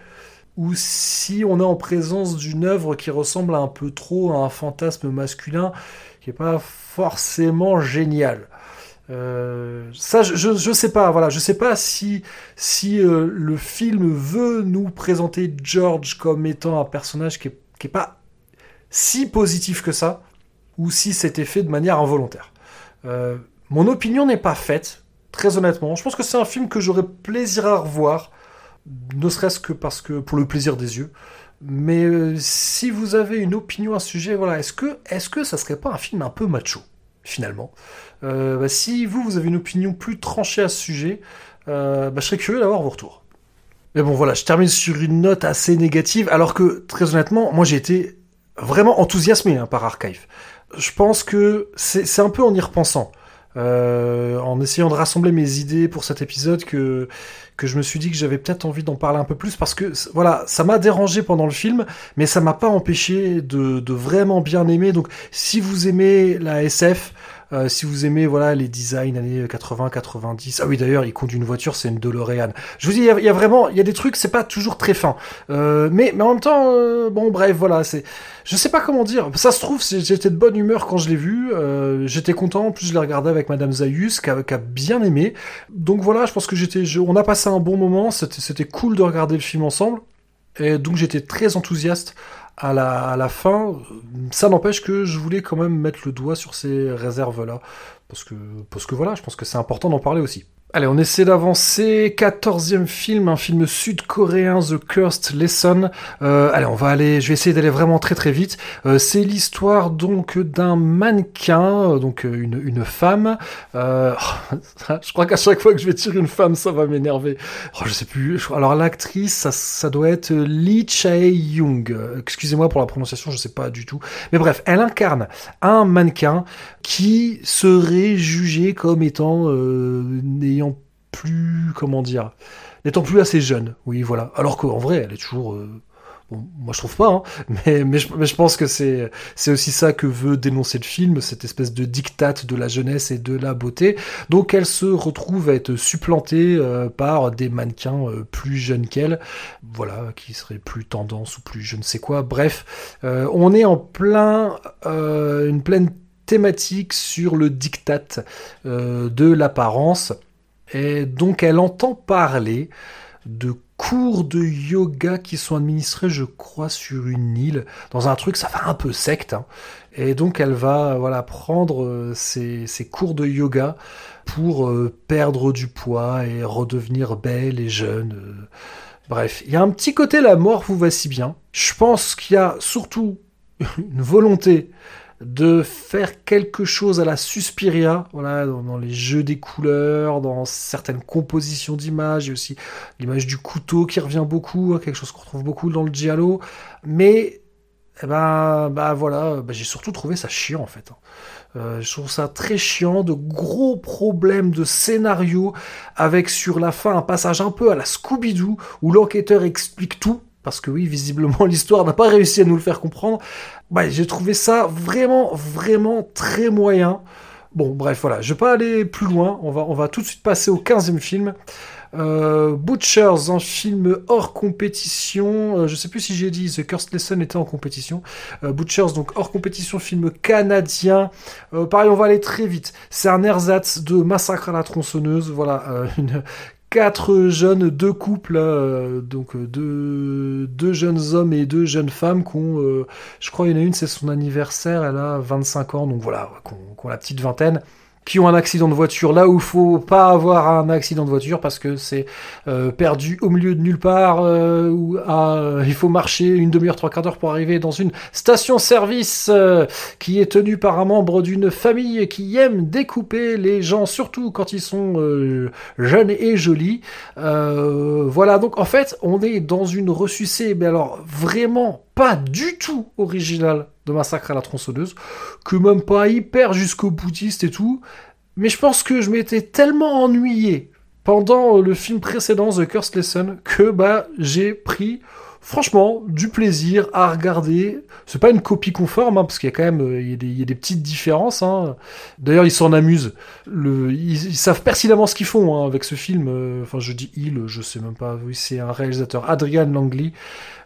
ou si on est en présence d'une œuvre qui ressemble un peu trop à un fantasme masculin qui est pas forcément génial. Euh, ça, je, je sais pas. Voilà, je sais pas si si euh, le film veut nous présenter George comme étant un personnage qui est, qui est pas si positif que ça, ou si c'était fait de manière involontaire. Euh, mon opinion n'est pas faite, très honnêtement. Je pense que c'est un film que j'aurais plaisir à revoir, ne serait-ce que parce que pour le plaisir des yeux. Mais euh, si vous avez une opinion à ce sujet, voilà, est-ce que est-ce que ça serait pas un film un peu macho? Finalement euh, bah, Si vous vous avez une opinion plus tranchée à ce sujet, euh, bah, je serais curieux d'avoir vos retours. Mais bon voilà, je termine sur une note assez négative, alors que très honnêtement, moi j'ai été vraiment enthousiasmé hein, par Archive. Je pense que c'est c'est un peu en y repensant, euh, en essayant de rassembler mes idées pour cet épisode que que je me suis dit que j'avais peut-être envie d'en parler un peu plus parce que voilà, ça m'a dérangé pendant le film, mais ça m'a pas empêché de, de vraiment bien aimer. Donc si vous aimez la SF, euh, si vous aimez voilà les designs années 80, 90, ah oui d'ailleurs il conduit une voiture, c'est une DeLorean. Je vous dis il y a, vraiment il y a des trucs c'est pas toujours très fin, euh, mais en même temps euh, bon bref voilà c'est je sais pas comment dire. Ça se trouve j'étais de bonne humeur quand je l'ai vu, euh, j'étais content. En plus je l'ai regardé avec Madame Zayus qui a, bien aimé. Donc voilà je pense que j'étais on a passé un bon moment, c'était cool de regarder le film ensemble. Et donc j'étais très enthousiaste à la, à la fin. Ça n'empêche que je voulais quand même mettre le doigt sur ces réserves-là. Parce que, parce que voilà, je pense que c'est important d'en parler aussi. Allez, on essaie d'avancer. 14e film, un film sud-coréen, The Cursed Lesson. Euh, allez, on va aller, je vais essayer d'aller vraiment très très vite. Euh, c'est l'histoire donc d'un mannequin, euh, donc euh, une, une femme. Euh, je crois qu'à chaque fois que je vais tirer une femme, ça va m'énerver. Oh, je sais plus. Alors l'actrice, ça, ça doit être Lee Chae-young. Euh, Excusez-moi pour la prononciation, je sais pas du tout. Mais bref, elle incarne un mannequin qui serait jugé comme étant euh, n'ayant plus, comment dire, n'étant plus assez jeune. Oui, voilà. Alors qu'en vrai, elle est toujours. euh, moi, je trouve pas, hein, mais, mais, je, pense que c'est c'est aussi ça que veut dénoncer le film, cette espèce de diktat de la jeunesse et de la beauté. Donc, elle se retrouve à être supplantée euh, par des mannequins euh, plus jeunes qu'elle, voilà, qui seraient plus tendance ou plus je ne sais quoi. Bref, on est en plein, une pleine thématique sur le diktat de l'apparence. Et donc elle entend parler de cours de yoga qui sont administrés, je crois, sur une île, dans un truc, ça fait un peu secte. hein. Et donc elle va voilà prendre euh, ces, ces cours de yoga pour euh, perdre du poids et redevenir belle et jeune. euh. Bref, il y a un petit côté la mort vous va si bien. Je pense qu'il y a surtout une volonté de faire quelque chose à la Suspiria, voilà, dans, les jeux des couleurs, dans certaines compositions d'images, et aussi l'image du couteau qui revient beaucoup, hein, quelque chose qu'on retrouve beaucoup dans le giallo, mais eh ben, bah voilà, bah, j'ai surtout trouvé ça chiant en fait. hein. Euh, je trouve ça très chiant, de gros problèmes de scénario, avec sur la fin un passage un peu à la Scooby-Doo, où l'enquêteur explique tout, parce que oui, visiblement l'histoire n'a pas réussi à nous le faire comprendre. Ouais, j'ai trouvé ça vraiment, vraiment très moyen. Bon, bref, voilà, je vais pas aller plus loin, on va, on va tout de suite passer au 15e film. Euh, Butchers, un film hors compétition. Euh, je sais plus si j'ai dit The Cursed Lesson était en compétition. Euh, Butchers, donc hors compétition, film canadien. Euh, pareil, on va aller très vite. C'est un ersatz de Massacre à la tronçonneuse. Voilà, une quatre jeunes, deux couples, euh, donc euh, deux, deux jeunes hommes et deux jeunes femmes qui ont, euh, je crois, il y en a une, c'est son anniversaire, elle a 25 ans, donc voilà, qui ont, qui ont la petite vingtaine qui ont un accident de voiture là où faut pas avoir un accident de voiture parce que c'est euh, perdu au milieu de nulle part euh, où ah, il faut marcher une demi-heure trois quarts d'heure pour arriver dans une station-service euh, qui est tenue par un membre d'une famille qui aime découper les gens surtout quand ils sont euh, jeunes et jolis. Euh, voilà. Donc en fait on est dans une ressucée. Mais alors vraiment pas du tout original de Massacre à la tronçonneuse, que même pas hyper jusqu'au boutiste et tout. Mais je pense que je m'étais tellement ennuyé pendant le film précédent, The Cursed Lesson, que bah j'ai pris franchement du plaisir à regarder. C'est pas une copie conforme, hein, parce qu'il y a quand même euh, il y a des, petites différences. hein. D'ailleurs, ils s'en amusent. Ils, savent pertinemment ce qu'ils font hein, avec ce film. Euh, Enfin, je dis il, je sais même pas. Oui, c'est un réalisateur, Adrian Langley.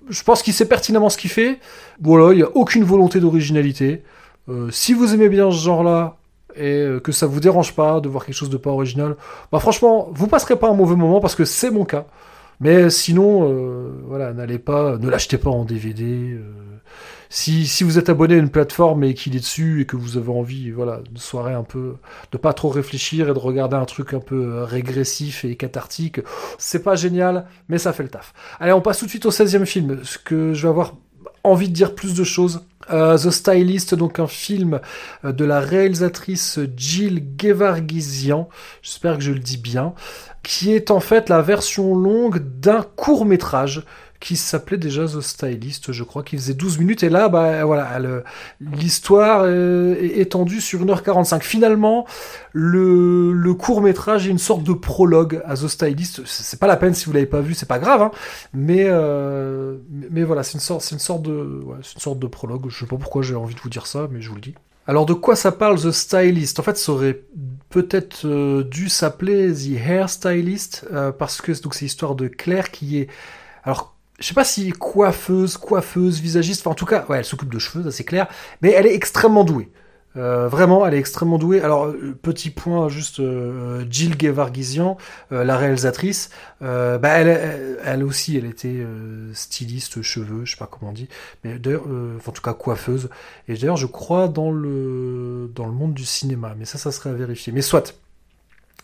Je pense qu'il sait pertinemment ce qu'il fait. Voilà, il n'y a aucune volonté d'originalité. Euh, si vous aimez bien ce genre-là et que ça vous dérange pas de voir quelque chose de pas original, bah franchement, vous passerez pas un mauvais moment parce que c'est mon cas. Mais sinon, euh, voilà, n'allez pas, ne l'achetez pas en DVD. euh. si, si vous êtes abonné à une plateforme et qu'il est dessus et que vous avez envie, voilà, de soirée un peu, de pas trop réfléchir et de regarder un truc un peu euh, régressif et cathartique, c'est pas génial, mais ça fait le taf. Allez, on passe tout de suite au 16e film, ce que je vais avoir envie de dire plus de choses. Euh, The Stylist, donc un film euh, de la réalisatrice Jill Gevargizian, j'espère que je le dis bien, qui est en fait la version longue d'un court métrage qui s'appelait déjà The Stylist, je crois, qui faisait 12 minutes, et là, bah voilà, l'histoire euh, est étendue sur 1h45. Finalement, le, le court métrage est une sorte de prologue à The Stylist. C'est pas la peine si vous l'avez pas vu, c'est pas grave, hein, mais, euh, mais voilà, c'est une sorte, une de, ouais, une sorte de prologue. Je sais pas pourquoi j'ai envie de vous dire ça, mais je vous le dis. Alors de quoi ça parle The Stylist? En fait, ça aurait peut-être euh, dû s'appeler The Hair Stylist euh, parce que c'est l'histoire de Claire qui est alors je sais pas si coiffeuse, coiffeuse, visagiste, enfin en tout cas, ouais, elle s'occupe de cheveux, ça c'est clair, mais elle est extrêmement douée. Euh, vraiment, elle est extrêmement douée. Alors, euh, petit point, juste euh, Jill Gevargizian, euh, la réalisatrice, euh, bah, elle, elle, elle aussi, elle était euh, styliste cheveux, je sais pas comment on dit, mais d'ailleurs, euh, en tout cas coiffeuse. Et d'ailleurs, je crois dans le dans le monde du cinéma, mais ça, ça serait à vérifier. Mais soit.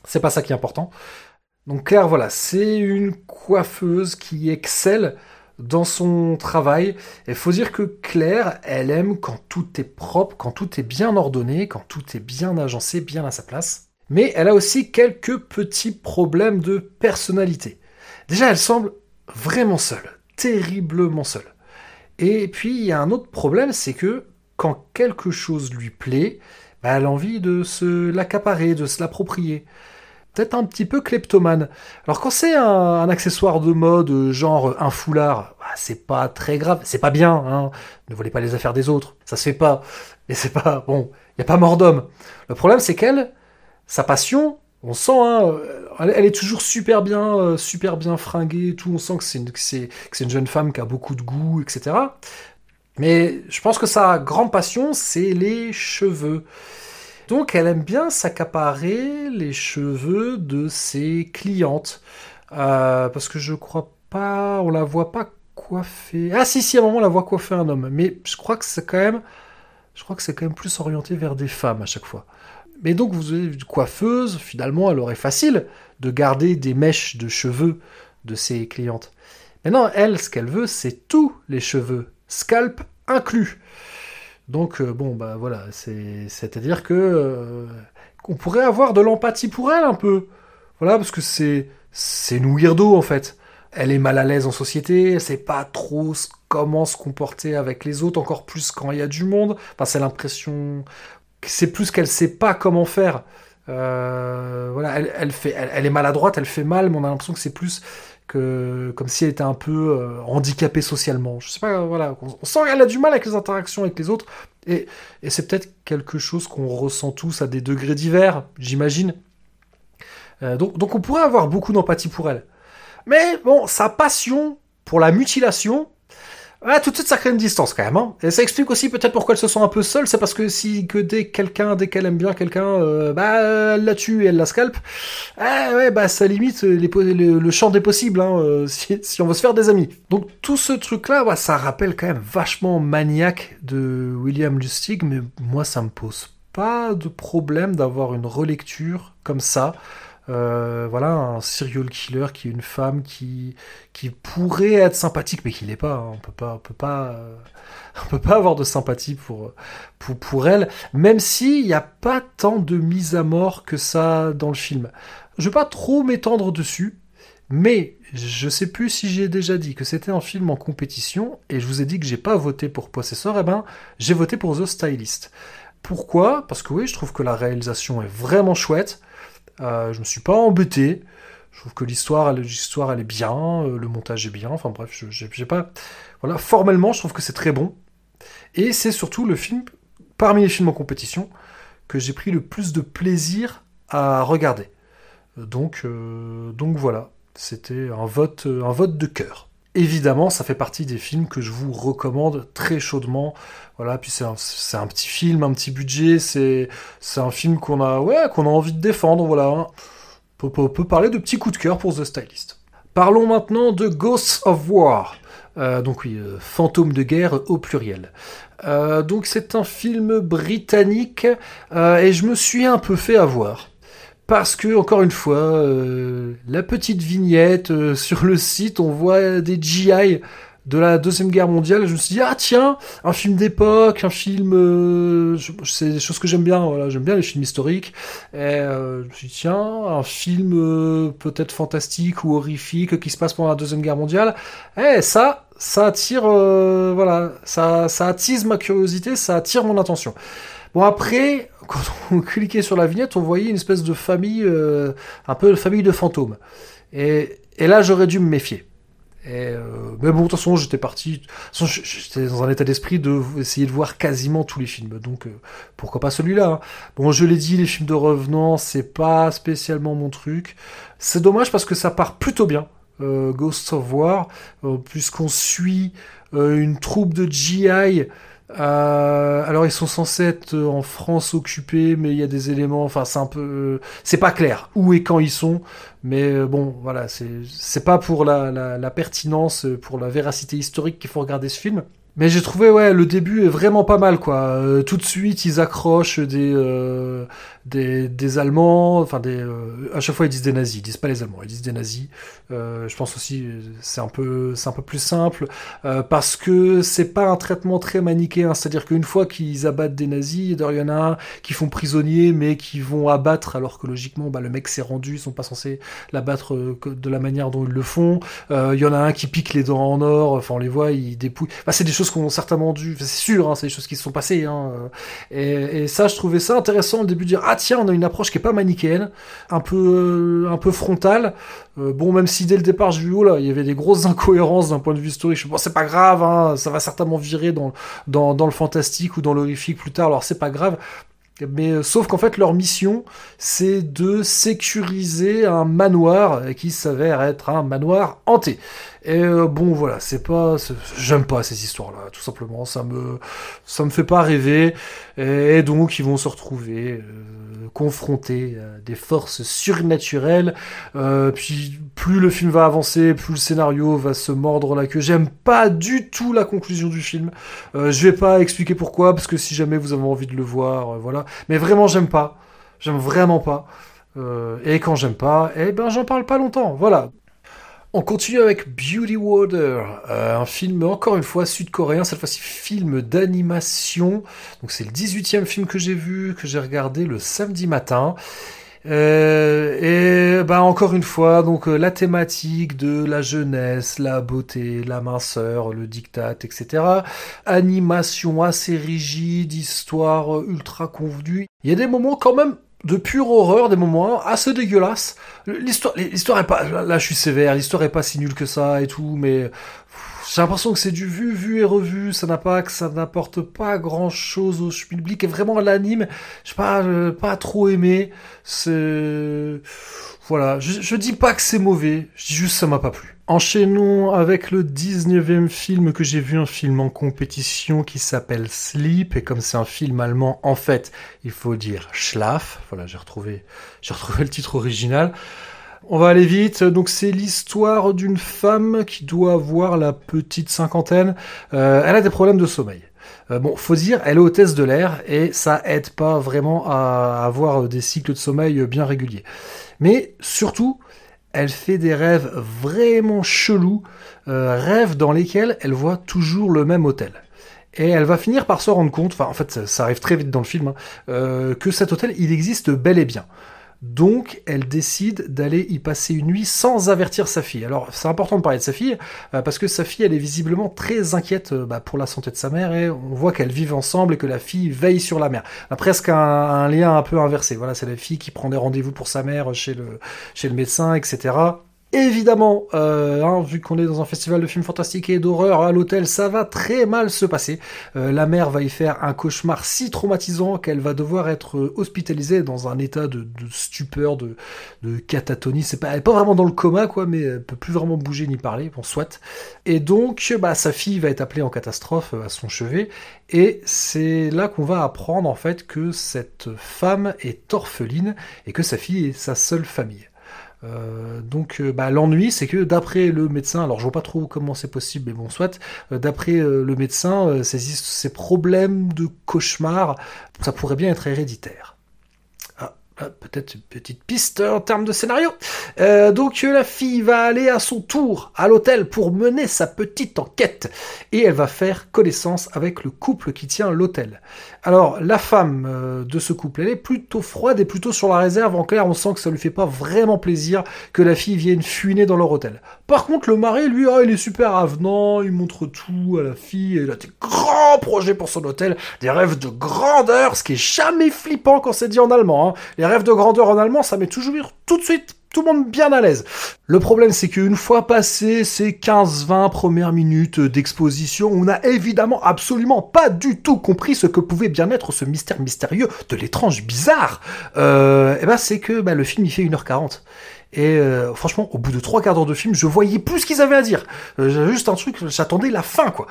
C'est pas ça qui est important. Donc Claire, voilà, c'est une coiffeuse qui excelle dans son travail. Il faut dire que Claire, elle aime quand tout est propre, quand tout est bien ordonné, quand tout est bien agencé, bien à sa place. Mais elle a aussi quelques petits problèmes de personnalité. Déjà, elle semble vraiment seule, terriblement seule. Et puis, il y a un autre problème, c'est que quand quelque chose lui plaît, bah, elle a envie de se l'accaparer, de se l'approprier. Peut-être un petit peu kleptomane. Alors quand c'est un, accessoire de mode, genre un foulard, bah, c'est pas très grave, c'est pas bien, hein. ne volez pas les affaires des autres, ça se fait pas. Et c'est pas, bon, il y a pas mort d'homme. Le problème c'est qu'elle, sa passion, on sent, hein, elle, elle est toujours super bien, euh, super bien fringuée, et tout. On sent que c'est une jeune femme qui a beaucoup de goût, etc. Mais je pense que sa grande passion, c'est les cheveux. Donc elle aime bien s'accaparer les cheveux de ses clientes. Euh, parce que je crois pas, on la voit pas coiffer. Ah si si, à un moment on la voit coiffer un homme. Mais je crois que c'est quand même, je crois que c'est quand même plus orienté vers des femmes à chaque fois. Mais donc vous avez une coiffeuse, finalement elle aurait facile de garder des mèches de cheveux de ses clientes. Maintenant elle, ce qu'elle veut, c'est tous les cheveux, scalp inclus. Donc euh, bon bah voilà, c'est c'est-à-dire que euh, qu'on pourrait avoir de l'empathie pour elle un peu. Voilà parce que c'est une weirdo en fait. Elle est mal à l'aise en société, elle sait pas trop comment se comporter avec les autres, encore plus quand il y a du monde. Enfin c'est l'impression c'est plus qu'elle sait pas comment faire. Euh, voilà, elle, elle fait, elle, elle est maladroite, elle fait mal, mais on a l'impression que c'est plus comme si elle était un peu euh, handicapée socialement. Je sais pas, voilà, on, sent qu'elle a du mal avec les interactions avec les autres, et, c'est peut-être quelque chose qu'on ressent tous à des degrés divers, j'imagine. Euh, donc on pourrait avoir beaucoup d'empathie pour elle. Mais bon, sa passion pour la mutilation, ah, tout de suite ça crée une distance quand même. Hein. Et ça explique aussi peut-être pourquoi elle se sent un peu seule, c'est parce que si que dès quelqu'un, dès qu'elle aime bien quelqu'un, euh, bah elle la tue et elle la scalpe, ah ouais bah ça limite po- le, champ des possibles hein, euh, si, si on veut se faire des amis. Donc tout ce truc là, bah, ça rappelle quand même vachement maniaque de William Lustig, mais moi ça me pose pas de problème d'avoir une relecture comme ça. Euh, voilà, un serial killer qui est une femme qui qui pourrait être sympathique, mais qui l'est pas. hein. On peut pas, on peut pas, euh, on peut pas avoir de sympathie pour pour pour elle, même s'il n'y a pas tant de mise à mort que ça dans le film. Je vais pas trop m'étendre dessus, mais je sais plus si j'ai déjà dit que c'était un film en compétition et je vous ai dit que j'ai pas voté pour Possessor. Eh ben, j'ai voté pour The Stylist. Pourquoi? Parce que oui, je trouve que la réalisation est vraiment chouette. Euh, je me suis pas embêté. Je trouve que l'histoire, l'histoire, elle est bien, euh, le montage est bien. Enfin bref, j'ai pas. Voilà, formellement, je trouve que c'est très bon. Et c'est surtout le film, parmi les films en compétition, que j'ai pris le plus de plaisir à regarder. Euh, Donc, euh, donc voilà, c'était un vote, un vote de cœur. Évidemment, ça fait partie des films que je vous recommande très chaudement. Voilà, puis c'est un, petit film, un petit budget, c'est un film qu'on a, ouais, qu'on a envie de défendre. Voilà, on peut, peut- parler de petits coups de cœur pour The Stylist. Parlons maintenant de Ghosts of War. Euh, donc oui, euh, fantôme de guerre au pluriel. Euh, donc c'est un film britannique et je me suis un peu fait avoir. Parce que, encore une fois, la petite vignette sur le site, on voit des GI de la Deuxième Guerre mondiale. Je me suis dit, ah tiens, un film d'époque, un film... euh, c'est des choses que j'aime bien, voilà, j'aime bien les films historiques. Et euh, je me suis dit, tiens, un film euh, peut-être fantastique ou horrifique qui se passe pendant la Deuxième Guerre mondiale. Eh, ça, ça attire... euh, voilà, ça, ça attise ma curiosité, ça attire mon attention. Bon après, quand on cliquait sur la vignette, on voyait une espèce de famille, euh, un peu de famille de fantômes. Et, et là, j'aurais dû me méfier. Euh, mais bon, de toute façon, j'étais parti. J'étais dans un état d'esprit de essayer de voir quasiment tous les films. Donc, euh, pourquoi pas celui-là hein. Bon, je l'ai dit, les films de revenants, c'est pas spécialement mon truc. C'est dommage parce que ça part plutôt bien. Euh, Ghost of War, puisqu'on suit une troupe de GI. Euh, alors ils sont censés être euh, en France occupés, mais il y a des éléments, enfin c'est un peu, euh, c'est pas clair où et quand ils sont, mais euh, bon voilà, c'est pas pour la, la, la pertinence, pour la véracité historique qu'il faut regarder ce film. Mais j'ai trouvé ouais le début est vraiment pas mal quoi. Tout de suite ils accrochent des des, des Allemands, enfin des euh, à chaque fois ils disent des nazis, ils disent pas les Allemands, ils disent des nazis. Euh, je pense aussi c'est un peu c'est un peu plus simple euh, parce que c'est pas un traitement très manichéen, c'est-à-dire qu'une fois qu'ils abattent des nazis, il y en a un qui font prisonnier mais qui vont abattre alors que logiquement bah, le mec s'est rendu, ils sont pas censés l'abattre euh, de la manière dont ils le font. Euh, Il y en a un qui pique les dents en or, enfin on les voit, ils dépouillent. Enfin, c'est des choses qu'on certainement dû, c'est sûr, hein, c'est des choses qui se sont passées. Hein, euh, et, et ça, je trouvais ça intéressant au début de dire ah tiens, on a une approche qui est pas manichéenne, un peu, euh, un peu frontale. Euh, bon, même si dès le départ j'ai vu oh là, il y avait des grosses incohérences d'un point de vue historique. Je bon, c'est pas grave, hein, ça va certainement virer dans, dans, le fantastique ou dans l'horrifique plus tard. Alors c'est pas grave. Mais euh, sauf qu'en fait leur mission c'est de sécuriser un manoir qui s'avère être un manoir hanté. Et bon voilà, c'est pas j'aime pas ces histoires là, tout simplement, ça me ça me fait pas rêver et, donc ils vont se retrouver confrontés à des forces surnaturelles. Euh, puis plus le film va avancer, plus le scénario va se mordre la queue. J'aime pas du tout la conclusion du film. Euh, je vais pas expliquer pourquoi parce que si jamais vous avez envie de le voir, euh, voilà. Mais vraiment j'aime pas. J'aime vraiment pas. Euh, et quand j'aime pas, eh ben j'en parle pas longtemps. Voilà. On continue avec Beauty Water, euh, un film encore une fois sud-coréen, cette fois-ci film d'animation. Donc c'est le 18e film que j'ai vu, que j'ai regardé le samedi matin. Euh, et bah encore une fois, donc euh, la thématique de la jeunesse, la beauté, la minceur, le diktat, etc. Animation assez rigide, histoire ultra convenue. Il y a des moments quand même de pure horreur, des moments assez dégueulasses. L'histoire, l'histoire est pas, là je suis sévère, l'histoire est pas si nulle que ça et tout, mais j'ai l'impression que c'est du vu, vu et revu, ça n'a pas, que ça n'apporte pas grand chose au public et vraiment l'anime, je sais pas, pas trop aimé, c'est, voilà, je, je dis pas que c'est mauvais, je dis juste que ça m'a pas plu. Enchaînons avec le 19e film que j'ai vu, un film en compétition qui s'appelle Sleep, et comme c'est un film allemand, en fait, il faut dire Schlaf. Voilà, j'ai retrouvé, j'ai retrouvé le titre original. On va aller vite. Donc c'est l'histoire d'une femme qui doit avoir la petite cinquantaine. Euh, elle a des problèmes de sommeil. Euh, bon, faut dire, elle est hôtesse de l'air et ça aide pas vraiment à avoir des cycles de sommeil bien réguliers. Mais surtout, elle fait des rêves vraiment chelous, euh, rêves dans lesquels elle voit toujours le même hôtel. Et elle va finir par se rendre compte, enfin en fait ça, arrive très vite dans le film, hein, euh, que cet hôtel il existe bel et bien. Donc, elle décide d'aller y passer une nuit sans avertir sa fille. Alors, c'est important de parler de sa fille, euh, parce que sa fille, elle est visiblement très inquiète euh, bah, pour la santé de sa mère, et on voit qu'elles vivent ensemble et que la fille veille sur la mère. A presque un, lien un peu inversé. Voilà, c'est la fille qui prend des rendez-vous pour sa mère chez le médecin, etc. Évidemment, euh, hein, vu qu'on est dans un festival de films fantastiques et d'horreur à l'hôtel, ça va très mal se passer. Euh, la mère va y faire un cauchemar si traumatisant qu'elle va devoir être hospitalisée dans un état de, stupeur, de, de catatonie. C'est pas, elle est pas vraiment dans le coma, quoi, mais elle peut plus vraiment bouger ni parler. Bon, soit. Et donc, bah, sa fille va être appelée en catastrophe à son chevet. Et c'est là qu'on va apprendre en fait que cette femme est orpheline et que sa fille est sa seule famille. Euh, donc euh, bah, l'ennui c'est que d'après le médecin, alors je vois pas trop comment c'est possible, mais bon soit, euh, d'après le médecin, ces, ces problèmes de cauchemar, ça pourrait bien être héréditaire. Ah, ah, peut-être une petite piste en termes de scénario. Donc la fille va aller à son tour à l'hôtel pour mener sa petite enquête et elle va faire connaissance avec le couple qui tient l'hôtel. Alors la femme euh, de ce couple, elle est plutôt froide et plutôt sur la réserve. En clair, on sent que ça lui fait pas vraiment plaisir que la fille vienne fuiner dans leur hôtel. Par contre, le mari, lui, ah, il est super avenant, il montre tout à la fille, il a des grands projets pour son hôtel, des rêves de grandeur, ce qui est jamais flippant quand c'est dit en allemand. hein. Les rêves de grandeur en allemand, ça met toujours tout de suite tout le monde bien à l'aise. Le problème, c'est qu'une fois passé ces 15-20 premières minutes d'exposition, on n'a évidemment absolument pas du tout compris ce que pouvait bien être ce mystère mystérieux de l'étrange bizarre. Euh, et ben, c'est que bah, le film, il fait 1h40. Et euh, franchement, au bout de trois quarts d'heure de film, je voyais plus ce qu'ils avaient à dire. Euh, juste un truc, j'attendais la fin, quoi.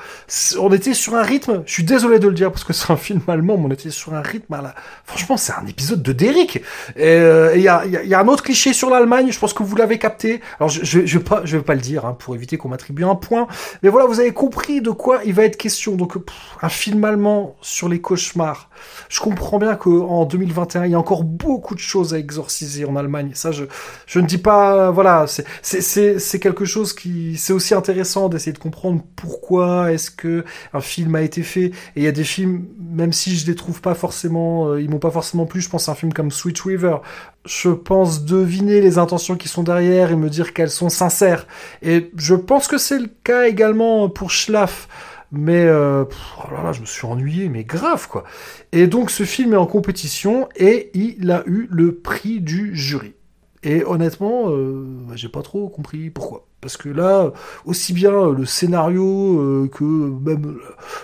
On était sur un rythme, je suis désolé de le dire parce que c'est un film allemand, mais on était sur un rythme à la... Franchement, c'est un épisode de Derrick. Et euh, il y, a, il y a- un autre cliché sur l'Allemagne, je pense que vous l'avez capté. Alors, je, je, je vais pas, je vais pas le dire, hein, pour éviter qu'on m'attribue un point. Mais voilà, vous avez compris de quoi il va être question. Donc, un film allemand sur les cauchemars. Je comprends bien qu'en 2021, il y a encore beaucoup de choses à exorciser en Allemagne. Ça, je, je ne dis pas, voilà, c'est, quelque chose qui, c'est aussi intéressant d'essayer de comprendre pourquoi est-ce que un film a été fait. Et il y a des films, même si je les trouve pas forcément, euh, ils m'ont pas forcément plu. Je pense à un film comme Sweet River. Je pense deviner les intentions qui sont derrière et me dire qu'elles sont sincères. Et je pense que c'est le cas également pour Schlaf. Mais euh, oh là, je me suis ennuyé, mais grave quoi. Et donc ce film est en compétition et il a eu le prix du jury. Et honnêtement, euh, bah, j'ai pas trop compris pourquoi. Parce que là, aussi bien euh, le scénario euh, que même,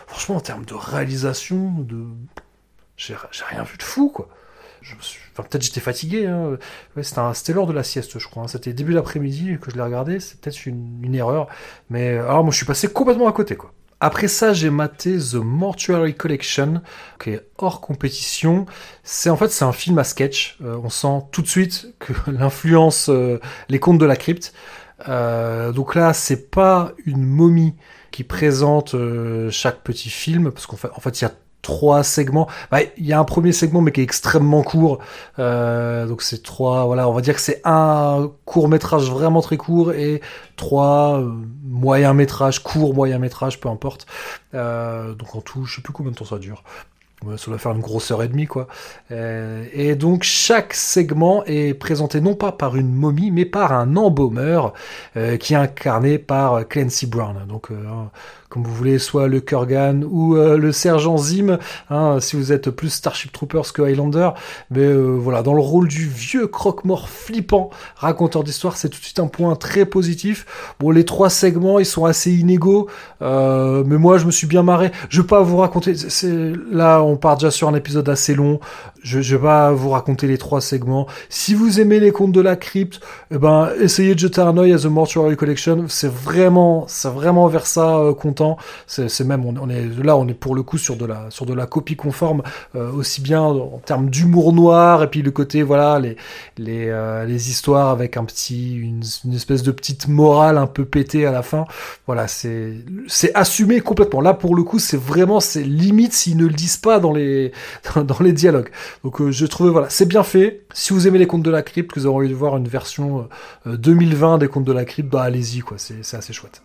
franchement, en termes de réalisation, de, j'ai rien vu de fou quoi. Peut-être j'étais fatigué. Hein. C'était l'heure de la sieste, je crois. hein. C'était début d'après-midi que je l'ai regardé. C'est peut-être une, une erreur. Mais alors, moi, je suis passé complètement à côté, quoi. Après ça, j'ai maté The Mortuary Collection, qui est hors compétition. C'est en fait c'est un film à sketch. Euh, on sent tout de suite que l'influence, euh, les contes de la crypte. Euh, donc là, c'est pas une momie qui présente euh, chaque petit film, parce qu'en fait, en fait, il y a trois segments. Bah, Il y a un premier segment, mais qui est extrêmement court. Euh, donc c'est trois. Voilà, on va dire que c'est un court métrage vraiment très court et trois euh, moyens métrages, courts moyens métrages, peu importe. Euh, donc en tout, je sais plus combien de temps ça dure. Ça doit faire une grosse heure et demie, quoi. Euh, et donc, chaque segment est présenté non pas par une momie, mais par un embaumeur qui est incarné par Clancy Brown. Donc, comme vous voulez, soit le Kurgan ou euh, le sergent Zim, hein, si vous êtes plus Starship Troopers que Highlander. Mais euh, voilà, dans le rôle du vieux croque-mort flippant, raconteur d'histoire, c'est tout de suite un point très positif. Bon, les trois segments, ils sont assez inégaux, euh, mais moi, je me suis bien marré. Je vais pas vous raconter. Là, on part déjà sur un épisode assez long. Je, je vais pas vous raconter les trois segments. Si vous aimez les contes de la crypte, eh ben, essayez de jeter un œil à The Mortuary Collection. C'est vraiment, c'est vraiment vers ça euh, content. C'est c'est même, on, est là, on est pour le coup sur de la, sur de la copie conforme, euh, aussi bien en termes d'humour noir et puis le côté, voilà, les, les, euh, les histoires avec un petit, une, espèce de petite morale un peu pétée à la fin. Voilà, c'est, c'est assumé complètement. Là, pour le coup, c'est vraiment, c'est limite s'ils ne le disent pas dans les, dans les dialogues. Donc, euh, je trouve, voilà, c'est bien fait. Si vous aimez les contes de la crypte, que vous avez envie de voir une version euh, 2020 des contes de la crypte, bah, allez-y, quoi. C'est, c'est assez chouette.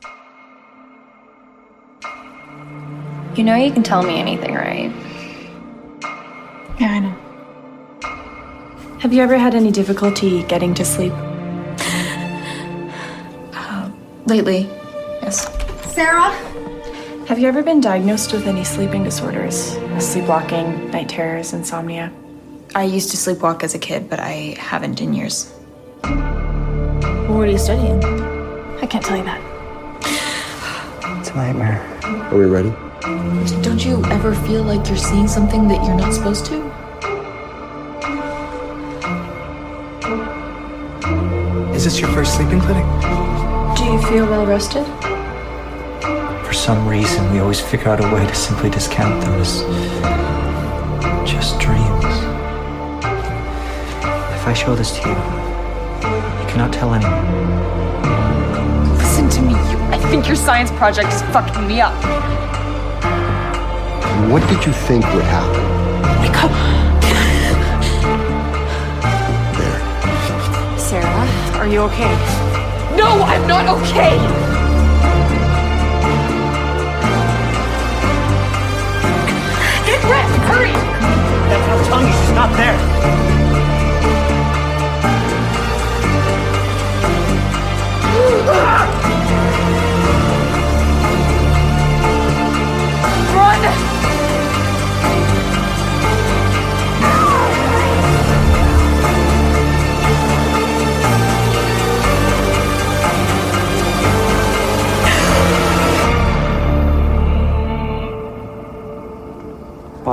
You know you can tell me anything, right? Yeah, I know. Have you ever had any difficulty getting to sleep? Uh, lately, yes. Sarah? Have you ever been diagnosed with any sleeping disorders? Sleepwalking, night terrors, insomnia? I used to sleepwalk as a kid, but I haven't in years. What are you studying? I can't tell you that. It's a nightmare. Are we ready? Don't you ever feel like you're seeing something that you're not supposed to? Is this your first sleeping clinic? Do you feel well rested? For some reason, we always figure out a way to simply discount them as just dreams. If I show this to you, you cannot tell anyone. Listen to me, you. I think your science project is fucking me up. What did you think would happen? Wake up! There. Sarah, are you okay? No, I'm not okay! I'm telling you, she's not there. Run!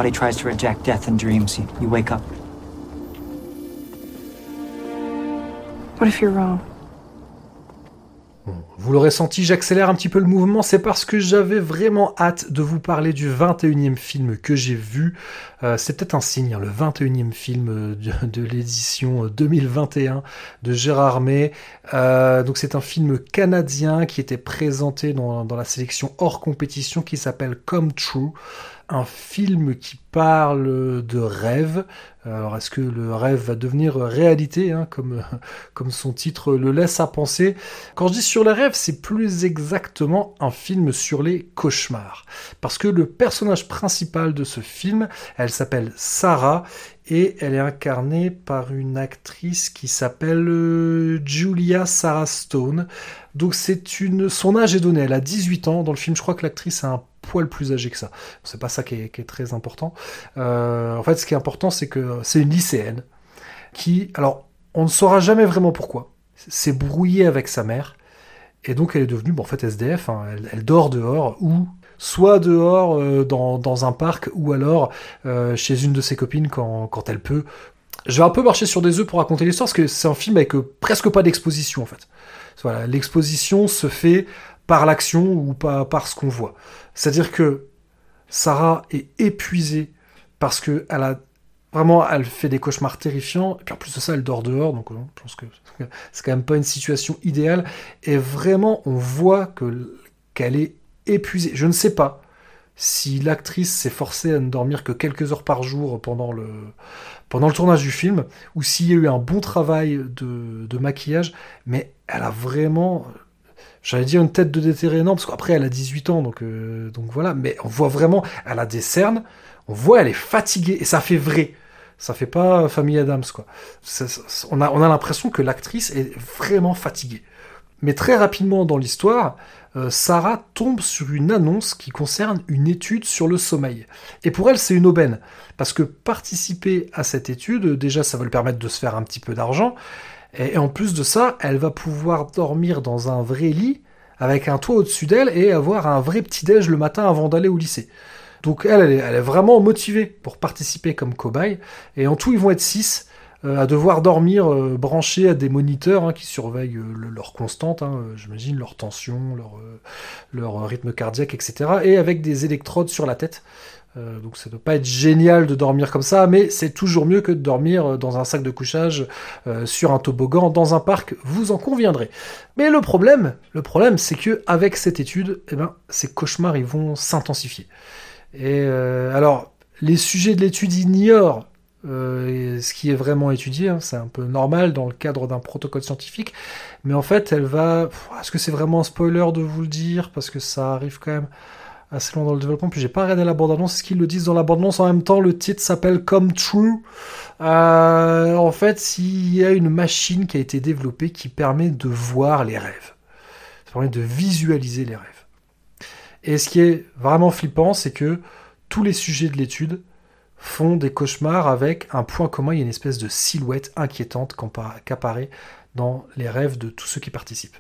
Body tries to reject death and dreams. You, you wake up. What if you're wrong? Vous l'aurez senti, j'accélère un petit peu le mouvement, c'est parce que j'avais vraiment hâte de vous parler du 21e film que j'ai vu. Euh, c'est peut-être un signe, hein, le 21e film euh, de, de l'édition euh, 2021 de Gérard May. Euh, donc c'est un film canadien qui était présenté dans, dans la sélection hors compétition qui s'appelle Come True. Un film qui parle de rêve. Alors est-ce que le rêve va devenir réalité, hein, comme, comme son titre le laisse à penser? Quand je dis sur les rêves, c'est plus exactement un film sur les cauchemars. Parce que le personnage principal de ce film, elle s'appelle Sarah et elle est incarnée par une actrice qui s'appelle euh, Julia Sarah Stone. Donc c'est une, son âge est donné, elle a 18 ans dans le film. Je crois que l'actrice a un poil plus âgé que ça. C'est pas ça qui est, qui est très important. Euh, en fait, ce qui est important, c'est que c'est une lycéenne qui, alors, on ne saura jamais vraiment pourquoi, s'est brouillée avec sa mère et donc elle est devenue, bon, en fait, SDF. hein. Elle, elle dort dehors ou soit dehors euh, dans, dans un parc ou alors euh, chez une de ses copines quand, quand elle peut. Je vais un peu marcher sur des œufs pour raconter l'histoire parce que c'est un film avec euh, presque pas d'exposition en fait. Voilà, l'exposition se fait par l'action ou pas par ce qu'on voit. C'est-à-dire que Sarah est épuisée parce que elle a vraiment, elle fait des cauchemars terrifiants. Et puis en plus de ça, elle dort dehors, donc je pense que c'est quand même pas une situation idéale. Et vraiment, on voit que qu'elle est épuisée. Je ne sais pas si l'actrice s'est forcée à ne dormir que quelques heures par jour pendant le, pendant le tournage du film, ou s'il y a eu un bon travail de, maquillage, mais elle a vraiment, j'allais dire une tête de déterré, non, parce qu'après elle a 18 ans, donc, euh, donc voilà, mais on voit vraiment, elle a des cernes, on voit elle est fatiguée, et ça fait vrai. Ça fait pas Famille Adams, quoi. On a, on a l'impression que l'actrice est vraiment fatiguée. Mais très rapidement dans l'histoire, euh, Sarah tombe sur une annonce qui concerne une étude sur le sommeil. Et pour elle, c'est une aubaine. Parce que participer à cette étude, déjà, ça va lui permettre de se faire un petit peu d'argent. Et, en plus de ça, elle va pouvoir dormir dans un vrai lit, avec un toit au-dessus d'elle, et avoir un vrai petit-déj le matin avant d'aller au lycée. Donc elle, elle est, elle est vraiment motivée pour participer comme cobaye. Et en tout, ils vont être six à devoir dormir euh, branchés à des moniteurs hein, qui surveillent euh, le- leur constante, hein, euh, j'imagine, leur tension, leur, euh, rythme cardiaque, etc. Et avec des électrodes sur la tête. Euh, donc ça ne doit pas être génial de dormir comme ça, mais c'est toujours mieux que de dormir euh, dans un sac de couchage, euh, sur un toboggan, dans un parc, vous en conviendrez. Mais le problème, le problème, c'est que avec cette étude, eh ben, ces cauchemars, ils vont s'intensifier. Et euh, alors, les sujets de l'étude ignorent euh, ce qui est vraiment étudié, hein, c'est un peu normal dans le cadre d'un protocole scientifique, mais en fait, elle va... Est-ce que c'est vraiment un spoiler de vous le dire? Parce que ça arrive quand même assez loin dans le développement, puis j'ai pas regardé la bande-annonce, est-ce qu'ils le disent dans la bande-annonce? En même temps, le titre s'appelle Come True. Euh, en fait, il y a une machine qui a été développée qui permet de voir les rêves. Ça permet de visualiser les rêves. Et ce qui est vraiment flippant, c'est que tous les sujets de l'étude font des cauchemars avec un point commun, il y a une espèce de silhouette inquiétante qu'apparaît dans les rêves de tous ceux qui participent.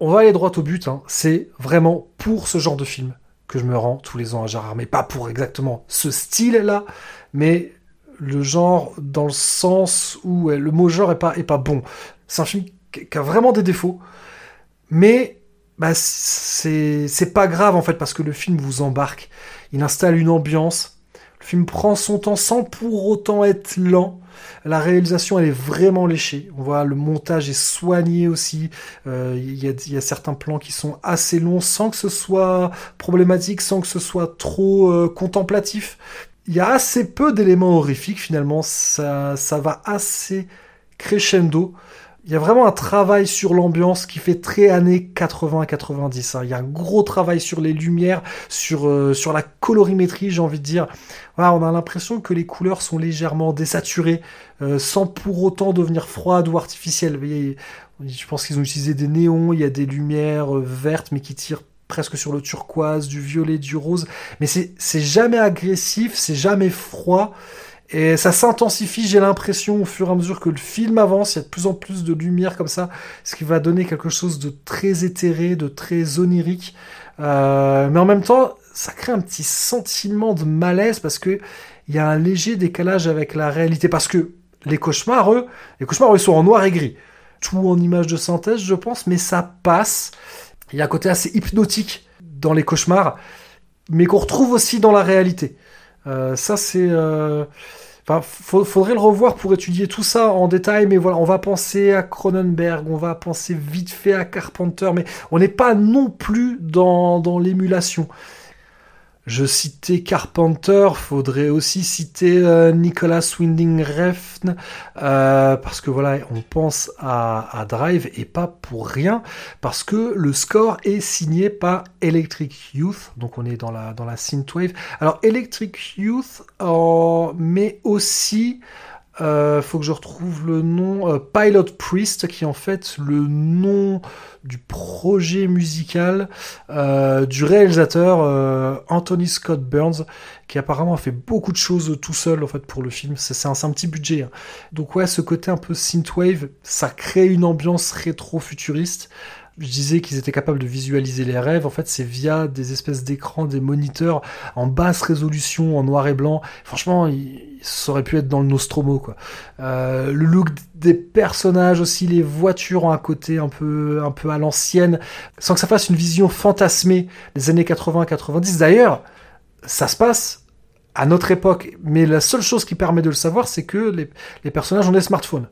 On va aller droit au but, hein. c'est vraiment pour ce genre de film que je me rends tous les ans à Gérard, mais pas pour exactement ce style-là, mais le genre dans le sens où le mot genre est pas, bon. C'est un film qui a vraiment des défauts, mais bah, c'est pas grave en fait parce que le film vous embarque. Il installe une ambiance. Le film prend son temps sans pour autant être lent. La réalisation elle est vraiment léchée. On voit le montage est soigné aussi. Euh, Il y, a, certains plans qui sont assez longs sans que ce soit problématique, sans que ce soit trop euh, contemplatif. Il y a assez peu d'éléments horrifiques finalement. Ça va assez crescendo. Il y a vraiment un travail sur l'ambiance qui fait très années 80-90. hein. Il y a un gros travail sur les lumières, sur, euh, sur la colorimétrie, j'ai envie de dire. On a l'impression que les couleurs sont légèrement désaturées, euh, sans pour autant devenir froides ou artificielles. Voyez, je pense qu'ils ont utilisé des néons, il y a des lumières euh, vertes, mais qui tirent presque sur le turquoise, du violet, du rose. Mais c'est jamais agressif, c'est jamais froid. Et ça s'intensifie, j'ai l'impression, au fur et à mesure que le film avance, il y a de plus en plus de lumière comme ça, ce qui va donner quelque chose de très éthéré, de très onirique. Euh, mais en même temps, ça crée un petit sentiment de malaise parce que il y a un léger décalage avec la réalité. Parce que les cauchemars, eux, les cauchemars, eux, sont en noir et gris. tout en images de synthèse, je pense, mais ça passe. Il y a un côté assez hypnotique dans les cauchemars, mais qu'on retrouve aussi dans la réalité. Euh, ça, c'est. euh, Enfin, faudrait le revoir pour étudier tout ça en détail, mais voilà, on va penser à Cronenberg, on va penser vite fait à Carpenter, mais on n'est pas non plus dans, dans l'émulation. Je citais Carpenter, faudrait aussi citer euh, Nicolas Winding Refn, euh, parce que voilà, on pense à, à Drive et pas pour rien, parce que le score est signé par Electric Youth, donc on est dans la, dans la synthwave. Alors Electric Youth, euh, mais aussi, euh, faut que je retrouve le nom, euh, Pilot Priest, qui est en fait le nom du projet musical euh, du réalisateur euh, Anthony Scott Burns, qui apparemment a fait beaucoup de choses tout seul en fait pour le film. C'est un, un petit budget. hein. Donc ouais, ce côté un peu synthwave, ça crée une ambiance rétro-futuriste. Je disais qu'ils étaient capables de visualiser les rêves. En fait, c'est via des espèces d'écrans, des moniteurs en basse résolution, en noir et blanc. Franchement, ça aurait pu être dans le Nostromo, quoi. Euh, le look des personnages aussi, les voitures ont un côté un peu, un peu à l'ancienne, sans que ça fasse une vision fantasmée des années 80-90. D'ailleurs, ça se passe à notre époque, mais la seule chose qui permet de le savoir, c'est que les personnages ont des smartphones.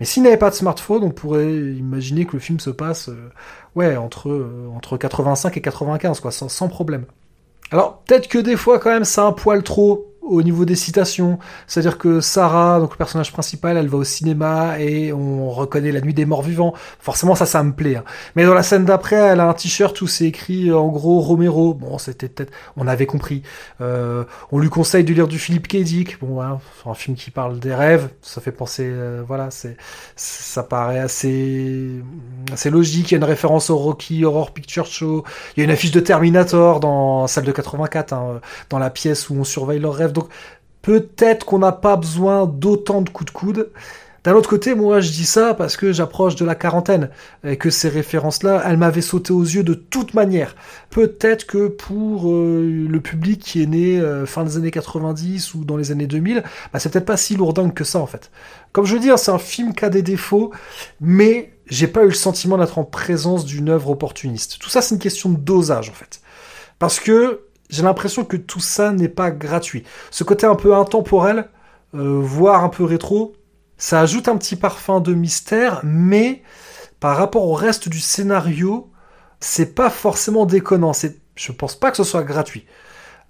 Mais s'ils n'avaient pas de smartphone, on pourrait imaginer que le film se passe, euh, ouais, entre, euh, entre 85 et 95, quoi, sans, sans problème. Alors, peut-être que des fois, quand même, c'est un poil trop au niveau des citations. C'est-à-dire que Sarah, donc le personnage principal, elle va au cinéma et on reconnaît la nuit des morts vivants. Forcément, ça, ça me plaît. hein. Mais dans la scène d'après, elle a un t-shirt où c'est écrit euh, en gros Romero. Bon, c'était peut-être, on avait compris. Euh, on lui conseille de lire du Philippe K. Dick. Bon, un film qui parle des rêves. Ça fait penser, euh, voilà, c'est, ça paraît assez, logique. Il y a une référence au Rocky Horror Picture Show. Il y a une affiche de Terminator dans celle de 84, hein, dans la pièce où on surveille leurs rêves. Donc peut-être qu'on n'a pas besoin d'autant de coups de coude. D'un autre côté, moi je dis ça parce que j'approche de la quarantaine et que ces références-là, elles m'avaient sauté aux yeux de toute manière. Peut-être que pour euh, le public qui est né euh, fin des années 90 ou dans les années 2000, bah, c'est peut-être pas si lourdingue que ça en fait. Comme je veux dire, c'est un film qui a des défauts, mais j'ai pas eu le sentiment d'être en présence d'une œuvre opportuniste. Tout ça, c'est une question de dosage en fait. Parce que j'ai l'impression que tout ça n'est pas gratuit. Ce côté un peu intemporel, euh, voire un peu rétro, ça ajoute un petit parfum de mystère, mais par rapport au reste du scénario, c'est pas forcément déconnant. Je pense pas que ce soit gratuit.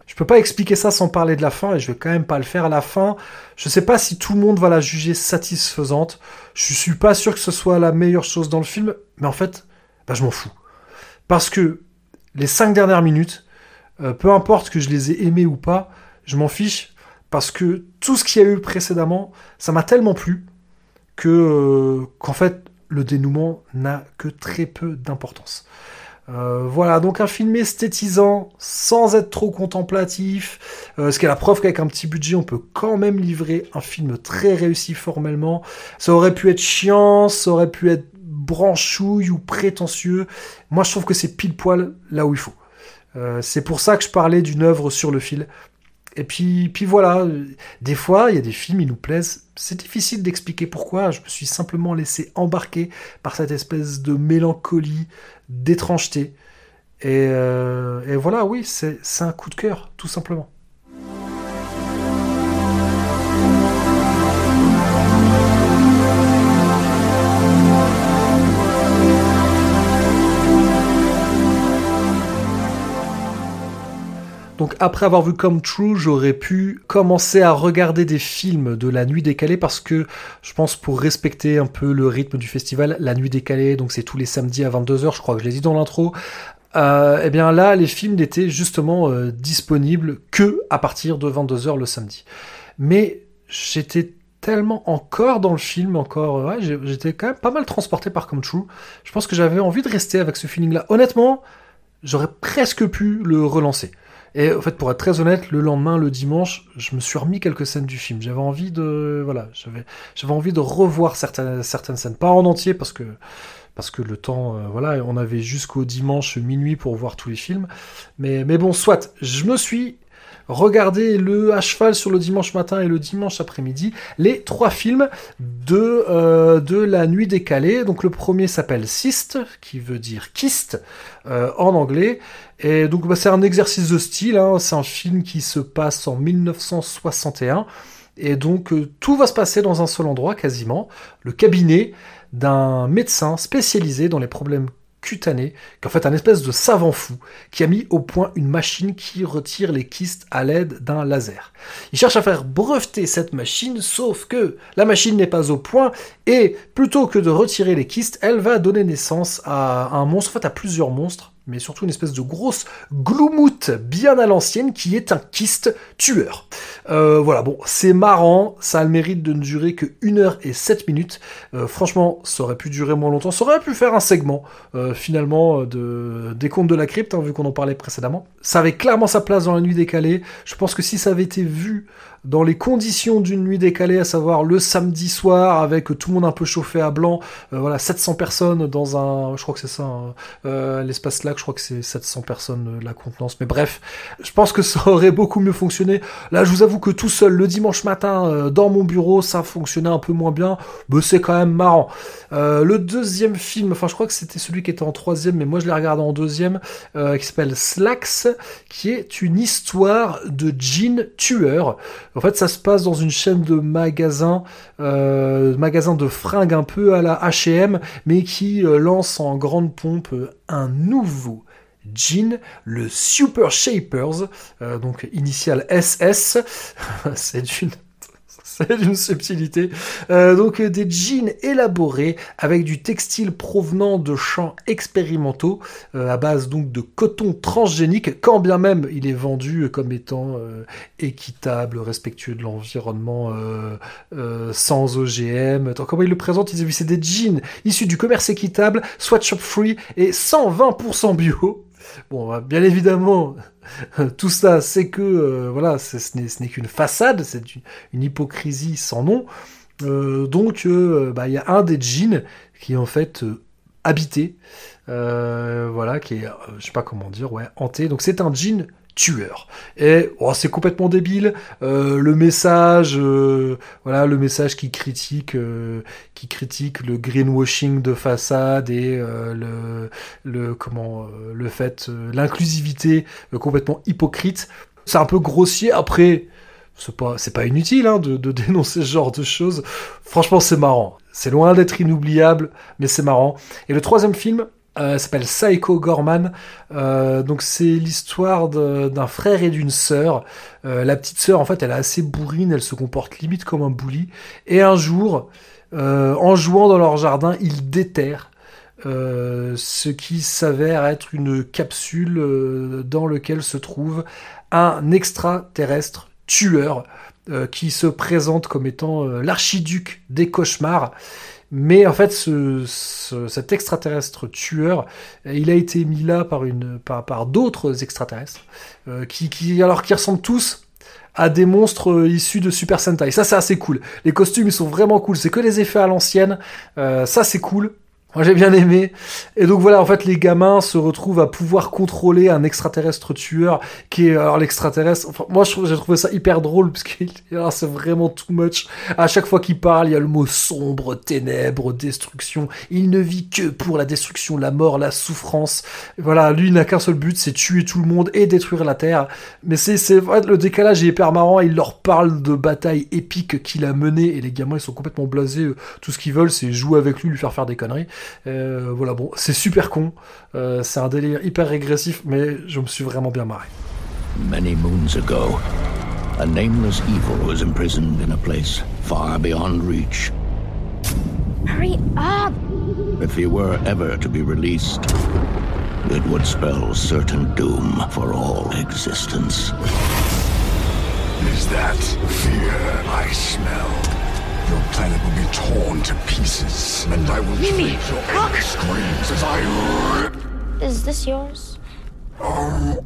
Je peux pas expliquer ça sans parler de la fin, et je vais quand même pas le faire à la fin. Je sais pas si tout le monde va la juger satisfaisante. Je suis pas sûr que ce soit la meilleure chose dans le film, mais en fait, bah, je m'en fous. Parce que les cinq dernières minutes, euh, peu importe que je les ai aimées ou pas, je m'en fiche parce que tout ce qu'il y a eu précédemment, ça m'a tellement plu que euh, qu'en fait le dénouement n'a que très peu d'importance. Euh, voilà, donc un film esthétisant sans être trop contemplatif, ce qui est la preuve qu'avec un petit budget, on peut quand même livrer un film très réussi formellement. Ça aurait pu être chiant, ça aurait pu être branchouille ou prétentieux. Moi, je trouve que c'est pile poil là où il faut. Euh, c'est pour ça que je parlais d'une œuvre sur le fil. Et puis, puis voilà, des fois, il y a des films, ils nous plaisent. C'est difficile d'expliquer pourquoi. Je me suis simplement laissé embarquer par cette espèce de mélancolie, d'étrangeté. Et, euh, et voilà, oui, c'est un coup de cœur, tout simplement. Après avoir vu Come True, j'aurais pu commencer à regarder des films de la nuit décalée parce que je pense pour respecter un peu le rythme du festival, la nuit décalée, donc c'est tous les samedis à 22h, je crois que je l'ai dit dans l'intro. Euh, et bien là, les films n'étaient justement euh, disponibles que à partir de 22h le samedi. Mais j'étais tellement encore dans le film, encore, j'étais quand même pas mal transporté par Come True. Je pense que j'avais envie de rester avec ce feeling-là. Honnêtement, j'aurais presque pu le relancer. Et en fait, pour être très honnête, le lendemain, le dimanche, je me suis remis quelques scènes du film. J'avais envie de, voilà, j'avais, envie de revoir certaines, scènes, pas en entier parce que, le temps, euh, voilà, on avait jusqu'au dimanche minuit pour voir tous les films. Mais, mais bon, soit, je me suis regarder le à cheval sur le dimanche matin et le dimanche après-midi les trois films de, euh, de la nuit décalée. Donc le premier s'appelle Cyst, qui veut dire kyste euh, en anglais. Et donc bah, c'est un exercice de style, hein. c'est un film qui se passe en 1961. Et donc euh, tout va se passer dans un seul endroit quasiment, le cabinet d'un médecin spécialisé dans les problèmes cutanés, qui est en fait un espèce de savant fou, qui a mis au point une machine qui retire les kystes à l'aide d'un laser. Il cherche à faire breveter cette machine, sauf que la machine n'est pas au point, et plutôt que de retirer les kystes, elle va donner naissance à un monstre, en fait à plusieurs monstres, mais surtout une espèce de grosse gloumoute bien à l'ancienne qui est un kyste tueur. Euh, voilà, bon, c'est marrant, ça a le mérite de ne durer que 1 heure et 7 minutes. Euh, franchement, ça aurait pu durer moins longtemps, ça aurait pu faire un segment euh, finalement de, des contes de la crypte, hein, vu qu'on en parlait précédemment. Ça avait clairement sa place dans la nuit décalée. Je pense que si ça avait été vu dans les conditions d'une nuit décalée, à savoir le samedi soir avec tout le monde un peu chauffé à blanc, euh, voilà 700 personnes dans un, je crois que c'est ça, hein, euh, l'espace Slack, je crois que c'est 700 personnes euh, la contenance, mais bref, je pense que ça aurait beaucoup mieux fonctionné. Là, je vous avoue que tout seul le dimanche matin dans mon bureau, ça fonctionnait un peu moins bien, mais c'est quand même marrant. Le deuxième film, enfin je crois que c'était celui qui était en troisième, mais moi je l'ai regardé en deuxième, qui s'appelle Slacks, qui est une histoire de jean tueur. En fait, ça se passe dans une chaîne de magasins, euh, magasins de fringues un peu à la H&M, mais qui euh, lance en grande pompe euh, un nouveau jean, le Super Shapers, euh, donc initial SS. C'est d'une c'est d'une subtilité. Euh, donc euh, des jeans élaborés avec du textile provenant de champs expérimentaux euh, à base donc de coton transgénique, quand bien même il est vendu comme étant équitable, respectueux de l'environnement, sans OGM. Comment il le présente? Il dit c'est des jeans issus du commerce équitable, sweatshop free et 120% bio. Bon, bah, bien évidemment, tout ça, c'est que euh, voilà, ce n'est qu'une façade, c'est une, une hypocrisie sans nom. Euh, donc, euh, bah, il y a un des jeans qui est en fait habité, voilà, qui est, je sais pas comment dire, ouais, hanté. Donc, c'est un jean tueur. Et oh, c'est complètement débile. Euh, le message, euh, voilà, le message qui critique, euh, qui critique le greenwashing de façade et le, comment, le fait, l'inclusivité complètement hypocrite. C'est un peu grossier. Après, c'est pas, c'est pas inutile hein, de, de dénoncer ce genre de choses. Franchement, c'est marrant. C'est loin d'être inoubliable, mais c'est marrant. Et le troisième film euh, s'appelle Psycho Gorman. Euh, donc c'est l'histoire d'un frère et d'une sœur. Euh, la petite sœur, en fait, elle est assez bourrine, elle se comporte limite comme un bully. Et un jour, en jouant dans leur jardin, ils déterrent ce qui s'avère être une capsule dans laquelle se trouve un extraterrestre tueur qui se présente comme étant l'archiduc des cauchemars. Mais en fait, ce, ce- cet extraterrestre tueur, il a été mis là par d'autres extraterrestres, euh, qui, qui, alors, qui ressemblent tous à des monstres euh, issus de Super Sentai. Ça, c'est assez cool. Les costumes, ils sont vraiment cool. C'est que les effets à l'ancienne. Euh, ça, c'est cool. Moi, j'ai bien aimé. Et donc voilà, en fait, les gamins se retrouvent à pouvoir contrôler un extraterrestre tueur qui est alors l'extraterrestre. Enfin, moi, j'ai trouvé ça hyper drôle parce que alors, c'est vraiment too much. À chaque fois qu'il parle, il y a le mot sombre, ténèbres, destruction. Il ne vit que pour la destruction, la mort, la souffrance. Voilà, lui, il n'a qu'un seul but, c'est tuer tout le monde et détruire la Terre. Mais c'est, c'est le décalage est hyper marrant. Il leur parle de batailles épiques qu'il a menées et les gamins, ils sont complètement blasés. Tout ce qu'ils veulent, c'est jouer avec lui, lui faire faire des conneries. Euh, voilà, bon, c'est super con. Euh, c'est un délire hyper régressif, mais je me suis vraiment bien marré. Many moons ago, a nameless evil was imprisoned in a place far beyond reach. Hurry up! If he were ever to be released, it would spell certain doom for all existence. Is that fear I smell? Your planet will be torn to pieces, and I will Mimi, treat your look! angry screams as I rip. Is this yours? Oh.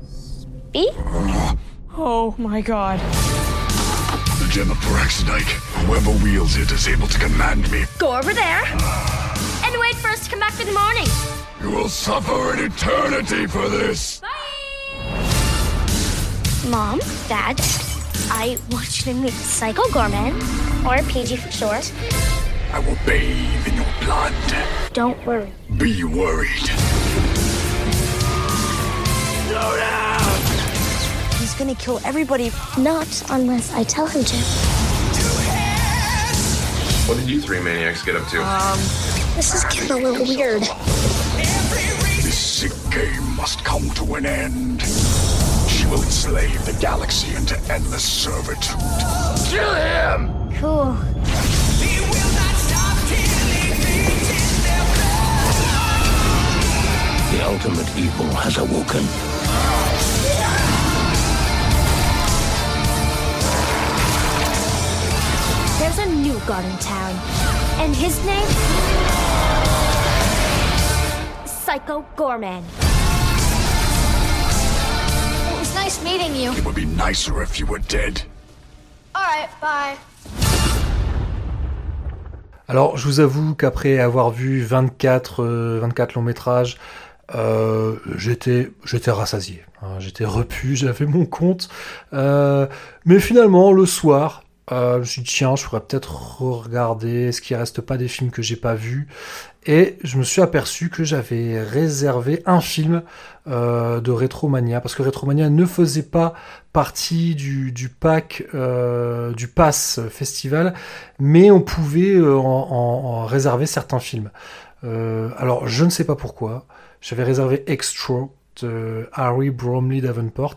B? Uh. Oh my god. The gem of Paraxidike. Whoever wields it is able to command me. Go over there and wait for us to come back in the morning. You will suffer an eternity for this. Bye. Mom, Dad, I want you to meet Psycho Gorman, or PG for short. I will bathe in your blood. Don't worry. Be worried. Slow down! He's gonna kill everybody. Not unless I tell him to. What did you three maniacs get up to? Um, this is getting a little weird. This sick game must come to an end. Will enslave the galaxy into endless servitude. Kill him! Cool. The ultimate evil has awoken. There's a new god in town, and his name? Psycho Gorman. Meeting you. It would be nicer if you were dead. Alright, bye. Alors, je vous avoue qu'après avoir vu 24, euh, 24 longs métrages, euh, j'étais, j'étais rassasié. hein, j'étais repu, j'avais mon compte. Euh, mais finalement, le soir, euh, je me suis dit, tiens, je pourrais peut-être regarder ce qui reste pas des films que j'ai pas vus. Et je me suis aperçu que j'avais réservé un film euh, de Retromania, parce que Retromania ne faisait pas partie du, du pack euh, du pass festival, mais on pouvait euh, en, en- en réserver certains films. Alors je ne sais pas pourquoi, j'avais réservé Extra de Harry Bromley Davenport,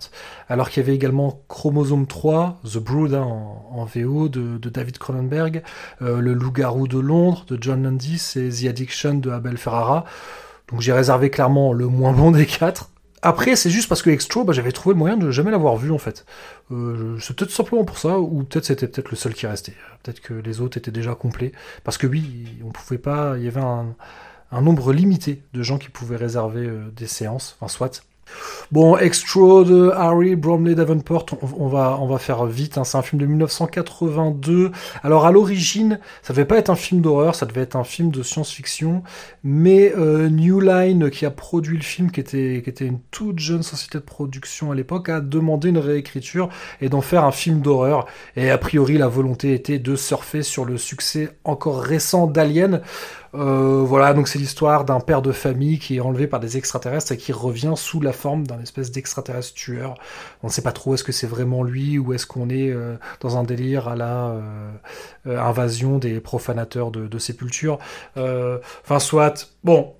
alors qu'il y avait également Chromosome 3, The Brood hein, en, VO de, David Cronenberg, euh, Le Loup-garou de Londres de John Landis et The Addiction de Abel Ferrara. Donc j'ai réservé clairement le moins bon des quatre. Après, c'est juste parce que Extra, bah, j'avais trouvé le moyen de jamais l'avoir vu en fait. Euh, c'est peut-être simplement pour ça, ou peut-être c'était peut-être le seul qui restait. Peut-être que les autres étaient déjà complets. Parce que oui, on pouvait pas, il y avait un, un nombre limité de gens qui pouvaient réserver euh, des séances, enfin soit. Bon, Extra de Harry Bromley Davenport, on, on va, on va faire vite. hein. C'est un film de 1982. Alors à l'origine, ça devait pas être un film d'horreur, ça devait être un film de science-fiction. Mais euh, New Line, qui a produit le film, qui était, qui était une toute jeune société de production à l'époque, a demandé une réécriture et d'en faire un film d'horreur. Et a priori, la volonté était de surfer sur le succès encore récent d'Alien. Euh, voilà, donc c'est l'histoire d'un père de famille qui est enlevé par des extraterrestres et qui revient sous la forme d'un espèce d'extraterrestre tueur. On ne sait pas trop est-ce que c'est vraiment lui ou est-ce qu'on est euh, dans un délire à la euh, invasion des profanateurs de, de sépultures. Enfin, soit. Bon.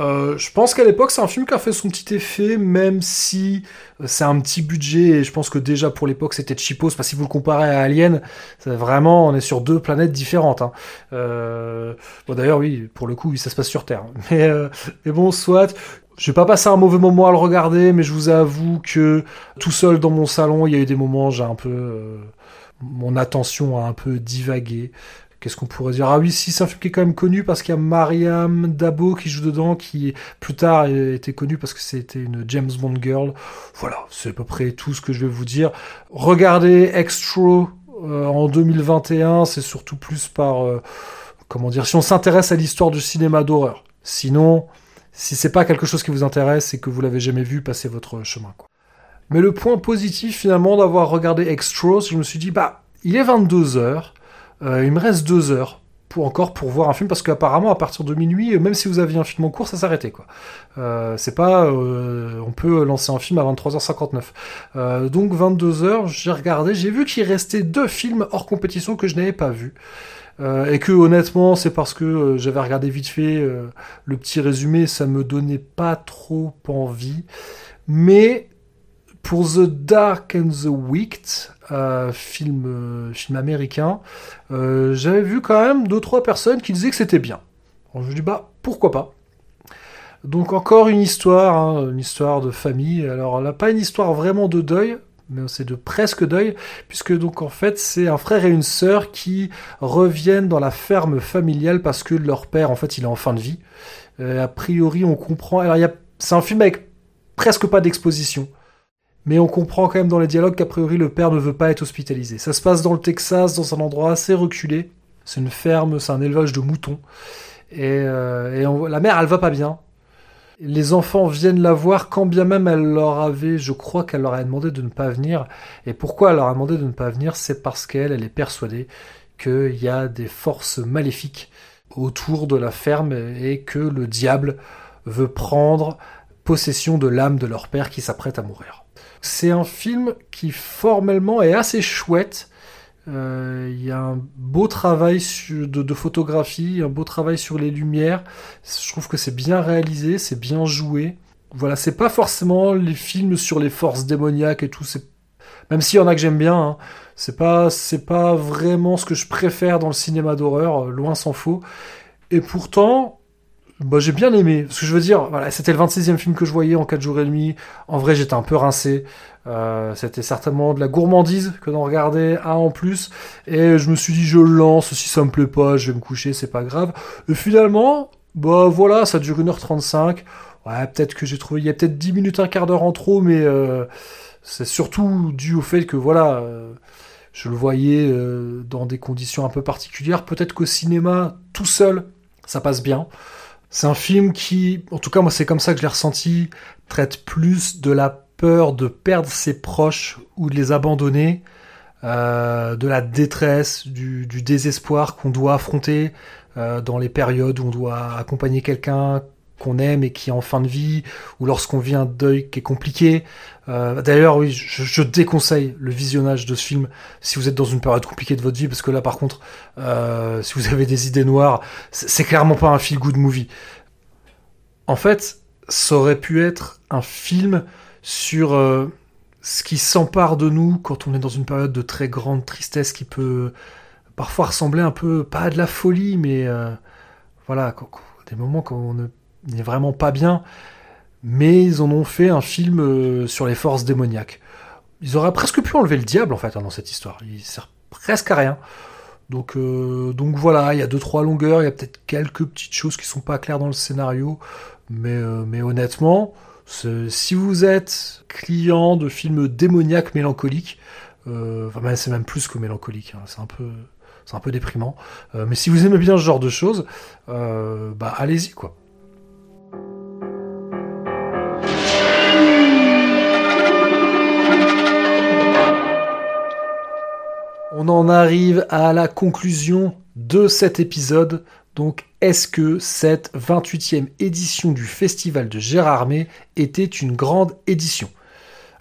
Euh, je pense qu'à l'époque, c'est un film qui a fait son petit effet, même si euh, c'est un petit budget, et je pense que déjà pour l'époque c'était cheapos, parce que si vous le comparez à Alien, vraiment, on est sur deux planètes différentes. Hein. Euh, bon d'ailleurs oui, pour le coup, ça se passe sur Terre. Mais, euh, mais bon, soit, je vais pas passer un mauvais moment à le regarder, mais je vous avoue que tout seul dans mon salon, il y a eu des moments, j'ai un peu... euh, mon attention a un peu divagué. Qu'est-ce qu'on pourrait dire? Ah oui, si, c'est un film qui est quand même connu parce qu'il y a Mariam Dabo qui joue dedans, qui plus tard était connue parce que c'était une James Bond girl. Voilà, c'est à peu près tout ce que je vais vous dire. Regardez Extra euh, en 2021, c'est surtout plus par... euh, comment dire Si on s'intéresse à l'histoire du cinéma d'horreur. Sinon, si c'est pas quelque chose qui vous intéresse et que vous l'avez jamais vu, passez votre chemin. Mais le point positif finalement d'avoir regardé Extra, je me suis dit, bah, il est 22 heures, euh, il me reste deux heures pour encore pour voir un film parce qu'apparemment à partir de minuit, euh, même si vous aviez un film en cours, ça s'arrêtait quoi. Euh, c'est pas, on peut lancer un film à 23h59. Euh, donc 22 heures, j'ai regardé, j'ai vu qu'il restait deux films hors compétition que je n'avais pas vus. Et que honnêtement, c'est parce que j'avais regardé vite fait le petit résumé, ça me donnait pas trop envie. Mais pour The Dark and the Wicked, euh, film, euh, film américain, euh, j'avais vu quand même deux trois personnes qui disaient que c'était bien. Je me dis bah pourquoi pas. Donc encore une histoire, hein, une histoire de famille. Alors là pas une histoire vraiment de deuil, mais c'est de presque deuil, puisque donc en fait c'est un frère et une sœur qui reviennent dans la ferme familiale parce que leur père en fait il est en fin de vie. A priori on comprend. Alors a, c'est un film avec presque pas d'exposition. Mais on comprend quand même dans les dialogues qu'a priori le père ne veut pas être hospitalisé. Ça se passe dans le Texas, dans un endroit assez reculé. C'est une ferme, c'est un élevage de moutons. Et, euh, la mère, elle va pas bien. Les enfants viennent la voir quand bien même elle leur avait, je crois qu'elle leur a demandé de ne pas venir. Et pourquoi elle leur a demandé de ne pas venir? C'est parce qu'elle, elle est persuadée qu'il y a des forces maléfiques autour de la ferme et que le diable veut prendre possession de l'âme de leur père qui s'apprête à mourir. C'est un film qui formellement est assez chouette. Euh, Il y a un beau travail de, photographie, un beau travail sur les lumières. Je trouve que c'est bien réalisé, c'est bien joué. Voilà, c'est pas forcément les films sur les forces démoniaques et tout. Même s'il y en a que j'aime bien, hein, c'est pas c'est pas vraiment ce que je préfère dans le cinéma d'horreur, euh, loin s'en faut. Et pourtant, bah, j'ai bien aimé. Ce que je veux dire, voilà, c'était le 26e film que je voyais en 4 jours et demi. En vrai, j'étais un peu rincé. Euh, c'était certainement de la gourmandise que d'en regarder un en plus. Et je me suis dit, je lance. Si ça me plaît pas, je vais me coucher, c'est pas grave. Et finalement, bah voilà, ça dure 1h35. Ouais, peut-être que j'ai trouvé, il y a peut-être 10 minutes, un quart d'heure en trop, mais euh, c'est surtout dû au fait que voilà, euh, je le voyais dans des conditions un peu particulières. Peut-être qu'au cinéma, tout seul, ça passe bien. C'est un film qui, en tout cas moi c'est comme ça que je l'ai ressenti, traite plus de la peur de perdre ses proches ou de les abandonner, euh, de la détresse, du, désespoir qu'on doit affronter euh, dans les périodes où on doit accompagner quelqu'un qu'on aime et qui est en fin de vie, ou lorsqu'on vit un deuil qui est compliqué. Euh, D'ailleurs, oui, je, déconseille le visionnage de ce film si vous êtes dans une période compliquée de votre vie, parce que là, par contre, euh, si vous avez des idées noires, c'est clairement pas un feel-good movie. En fait, ça aurait pu être un film sur euh, ce qui s'empare de nous quand on est dans une période de très grande tristesse qui peut parfois ressembler un peu, pas à de la folie, mais voilà, des moments quand on ne- n'est vraiment pas bien. Mais ils en ont fait un film euh, sur les forces démoniaques. Ils auraient presque pu enlever le diable en fait hein, dans cette histoire. Il sert presque à rien. Donc, euh, donc voilà, il y a deux trois longueurs, il y a peut-être quelques petites choses qui sont pas claires dans le scénario, mais, euh, mais honnêtement, si vous êtes client de films démoniaques mélancoliques, enfin, même- c'est même plus que mélancolique, hein, c'est un peu, c'est un peu déprimant. Mais si vous aimez bien ce genre de choses, bah allez-y quoi. On en arrive à la conclusion de cet épisode. Donc, est-ce que cette 28e édition du Festival de Gérardmer était une grande édition?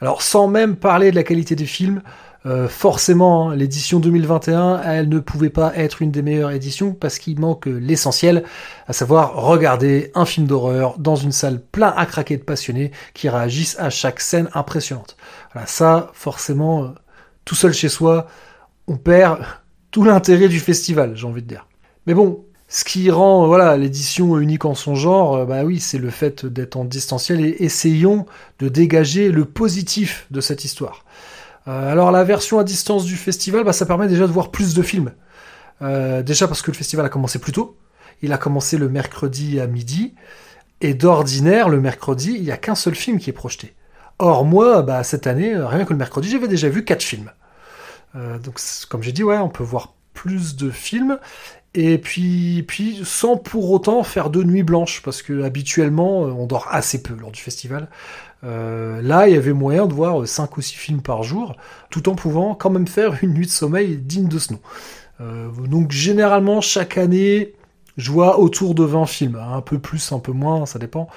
Alors, sans même parler de la qualité des films, euh, forcément, hein, l'édition 2021, elle ne pouvait pas être une des meilleures éditions parce qu'il manque l'essentiel, à savoir regarder un film d'horreur dans une salle plein à craquer de passionnés qui réagissent à chaque scène impressionnante. Voilà, ça, forcément, euh, tout seul chez soi, on perd tout l'intérêt du festival, j'ai envie de dire. Mais bon, ce qui rend voilà l'édition unique en son genre, euh, bah oui, c'est le fait d'être en distanciel et essayons de dégager le positif de cette histoire. Euh, alors la version à distance du festival, bah, ça permet déjà de voir plus de films. Euh, déjà parce que le festival a commencé plus tôt. Il a commencé le mercredi à midi. Et d'ordinaire, le mercredi, il n'y a qu'un seul film qui est projeté. Or, moi, bah, cette année, euh, rien que le mercredi, j'avais déjà vu quatre films. Euh, donc, comme j'ai dit, ouais, on peut voir plus de films. Et puis, sans pour autant faire de nuit blanche, parce que habituellement, euh, on dort assez peu lors du festival. Euh, là, il y avait moyen de voir 5 ou 6 films par jour, tout en pouvant quand même faire une nuit de sommeil digne de ce nom. Donc, généralement, chaque année, je vois autour de 20 films, un peu plus, un peu moins, ça dépend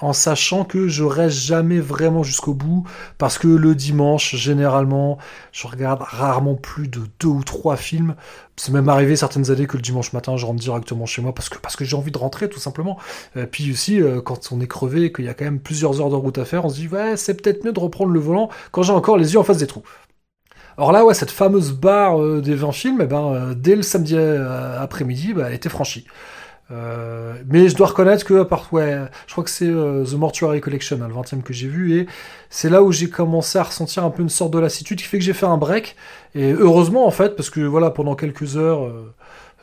en sachant que je reste jamais vraiment jusqu'au bout, parce que le dimanche, généralement, je regarde rarement plus de deux ou trois films. C'est même arrivé certaines années que le dimanche matin, je rentre directement chez moi parce que, parce que j'ai envie de rentrer, tout simplement. Et puis aussi, euh, quand on est crevé et qu'il y a quand même plusieurs heures de route à faire, on se dit, ouais, c'est peut-être mieux de reprendre le volant quand j'ai encore les yeux en face des trous. Alors là, ouais, cette fameuse barre euh, des 20 films, eh ben, euh, dès le samedi euh, après-midi, bah, elle était franchie. Euh, mais je dois reconnaître que, à ouais, je crois que c'est euh, The Mortuary Collection, hein, le 20 e que j'ai vu, et c'est là où j'ai commencé à ressentir un peu une sorte de lassitude qui fait que j'ai fait un break. Et heureusement, en fait, parce que voilà, pendant quelques heures, euh,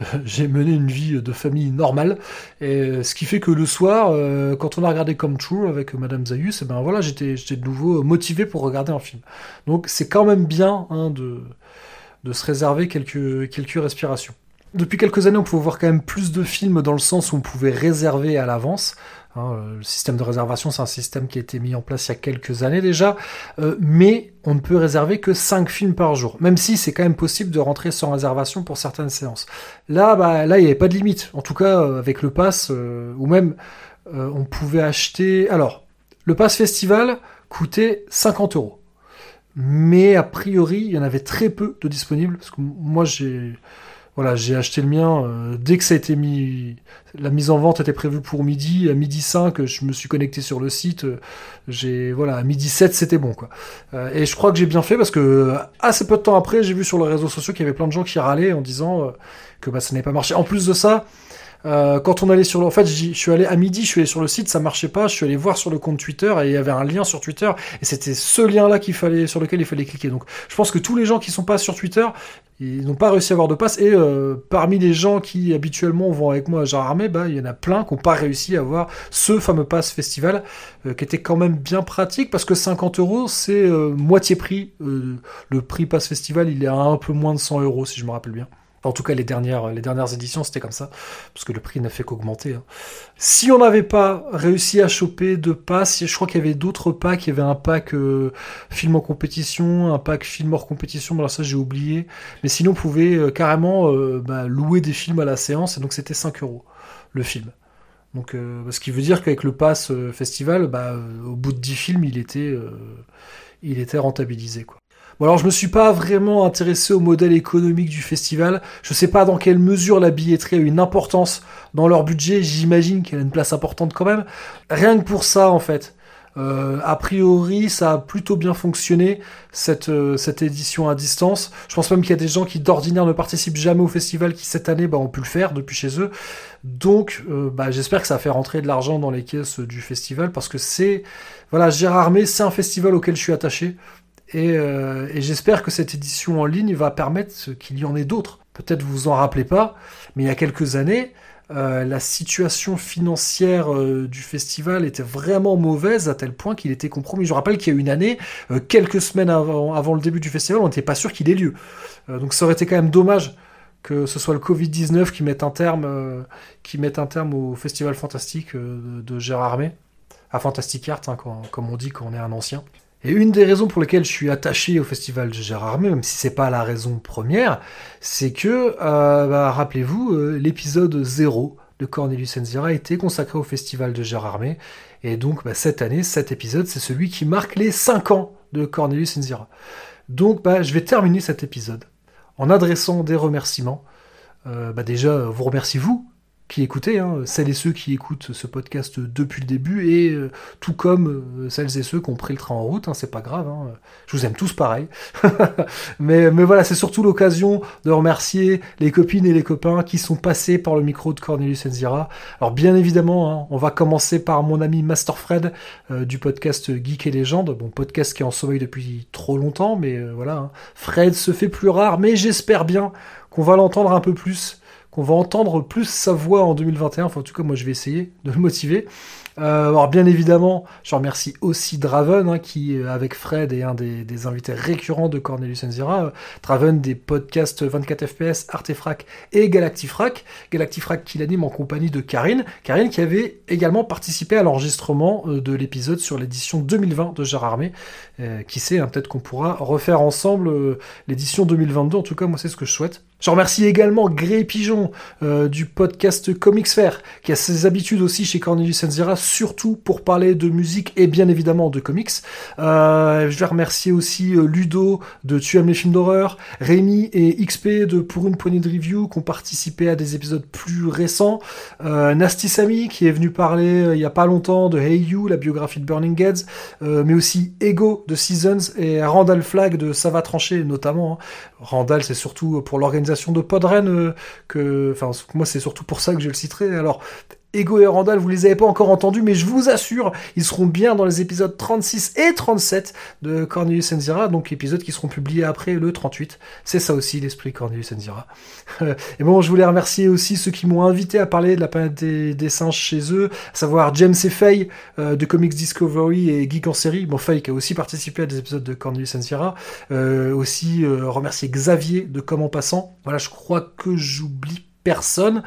j'ai mené une vie de famille normale. Et ce qui fait que le soir, quand on a regardé Come True avec Madame Zayus, et ben voilà, j'étais, j'étais de nouveau motivé pour regarder un film. Donc c'est quand même bien hein, de, de se réserver quelques, quelques respirations. Depuis quelques années, on pouvait voir quand même plus de films dans le sens où on pouvait réserver à l'avance. Hein, euh, le système de réservation, c'est un système qui a été mis en place il y a quelques années déjà, euh, mais on ne peut réserver que 5 films par jour, même si c'est quand même possible de rentrer sans réservation pour certaines séances. Là, bah, là, il n'y avait pas de limite. En tout cas, euh, avec le pass, ou même on pouvait acheter. Alors, le pass festival coûtait 50 euros, mais a priori, il y en avait très peu de disponibles parce que moi, j'ai voilà, j'ai acheté le mien euh, dès que ça a été mis. La mise en vente était prévue pour midi. À midi 5, je me suis connecté sur le site. euh, J'ai voilà, à midi 7, c'était bon quoi. Euh, et je crois que j'ai bien fait parce que euh, assez peu de temps après, j'ai vu sur les réseaux sociaux qu'il y avait plein de gens qui râlaient en disant que bah, ça n'avait pas marché. En plus de ça. Euh, quand on allait sur le, en fait, je suis allé à midi, je suis allé sur le site, ça marchait pas. Je suis allé voir sur le compte Twitter et il y avait un lien sur Twitter et c'était ce lien-là qu'il fallait, sur lequel il fallait cliquer. Donc, je pense que tous les gens qui sont pas sur Twitter, ils n'ont pas réussi à avoir de passe. Et euh, parmi les gens qui habituellement vont avec moi à Gérardmer, bah, il y en a plein qui n'ont pas réussi à avoir ce fameux pass festival, euh, qui était quand même bien pratique parce que 50 euros, c'est moitié prix. Le prix pass festival, il est à un peu moins de 100 euros, si je me rappelle bien. En tout cas, les dernières, les éditions, c'était comme ça, parce que le prix n'a fait qu'augmenter. hein. Si on n'avait pas réussi à choper de passes, je crois qu'il y avait d'autres packs. Il y avait un pack euh, film en compétition, un pack film hors compétition, alors ça j'ai oublié. Mais sinon, on pouvait euh, carrément euh, bah, louer des films à la séance, et donc c'était 5 euros le film. Donc, euh, ce qui veut dire qu'avec le pass festival, bah, au bout de 10 films, il était, il était rentabilisé. Quoi. Bon alors je me suis pas vraiment intéressé au modèle économique du festival. Je sais pas dans quelle mesure la billetterie a une importance dans leur budget. J'imagine qu'elle a une place importante quand même. Rien que pour ça en fait. Euh, a priori, ça a plutôt bien fonctionné cette euh, cette édition à distance. Je pense même qu'il y a des gens qui d'ordinaire ne participent jamais au festival qui cette année bah, ont pu le faire depuis chez eux. Donc, euh, bah, j'espère que ça fait rentrer de l'argent dans les caisses du festival parce que c'est voilà Gérard Armé, c'est un festival auquel je suis attaché. Et, euh, et j'espère que cette édition en ligne va permettre qu'il y en ait d'autres. Peut-être vous vous en rappelez pas, mais il y a quelques années, euh, la situation financière euh, du festival était vraiment mauvaise à tel point qu'il était compromis. Je rappelle qu'il y a une année, quelques semaines avant, le début du festival, on n'était pas sûr qu'il ait lieu. Donc ça aurait été quand même dommage que ce soit le Covid-19 qui mette un terme, qui mette un terme au festival fantastique de, Gérard Armé, à Fantastic Art, hein, comme on dit quand on est un ancien. Et une des raisons pour lesquelles je suis attaché au festival de Gérard Armé, même si c'est pas la raison première, c'est que, euh, bah, rappelez-vous, euh, l'épisode 0 de Cornelius Enzira était consacré au festival de Gérard Armé. Et donc, bah, cette année, cet épisode, c'est celui qui marque les 5 ans de Cornelius Enzira. Donc, bah, je vais terminer cet épisode en adressant des remerciements. Euh, déjà, vous remercie vous qui écoutez, hein, celles et ceux qui écoutent ce podcast depuis le début, et euh, tout comme euh, celles et ceux qui ont pris le train en route, hein, c'est pas grave, hein, je vous aime tous pareil. mais, mais voilà, c'est surtout l'occasion de remercier les copines et les copains qui sont passés par le micro de Cornelius Enzira. Alors bien évidemment, on va commencer par mon ami Master Fred euh, du podcast Geek et Légende, bon podcast qui est en sommeil depuis trop longtemps, mais voilà. Fred se fait plus rare, mais j'espère bien qu'on va l'entendre un peu plus qu'on va entendre plus sa voix en 2021. Enfin, en tout cas, moi, je vais essayer de le motiver. Euh, alors, bien évidemment, je remercie aussi Draven, hein, qui, euh, avec Fred, est un des, invités récurrents de Cornelius Enzira. Euh, Draven des podcasts 24 FPS, Artefrac et Galactifrac. Galactifrac qui l'anime en compagnie de Karine. Karine qui avait également participé à l'enregistrement de l'épisode sur l'édition 2020 de Gérard Armé. Qui sait, hein, peut-être qu'on pourra refaire ensemble l'édition 2022. En tout cas, moi, c'est ce que je souhaite. Je remercie également Gré Pigeon euh, du podcast Comics qui a ses habitudes aussi chez Cornelius Enzira, surtout pour parler de musique et bien évidemment de comics. Euh, je vais remercier aussi euh, Ludo de Tu aimes les films d'horreur, Rémi et XP de Pour une poignée de review qui ont participé à des épisodes plus récents, euh, Nasty qui est venu parler il y a pas longtemps de Hey You, la biographie de Burning Heads, mais aussi Ego de Seasons et Randall Flagg de Ça va trancher notamment. hein. Randall c'est surtout pour l'organisation de Podren euh, que, enfin moi c'est surtout pour ça que je le citerai. Alors Ego et Randall, vous les avez pas encore entendus, mais je vous assure, ils seront bien dans les épisodes 36 et 37 de Cornelius Enzira, donc épisodes qui seront publiés après le 38. C'est ça aussi l'esprit Cornelius Enzira. et bon, je voulais remercier aussi ceux qui m'ont invité à parler de la planète des, singes chez eux, à savoir James et Faye euh, de Comics Discovery et Geek en série. Bon, Faye qui a aussi participé à des épisodes de Cornelius Enzira. Euh, aussi euh, remercier Xavier de Comment Passant. Voilà, je crois que j'oublie personne.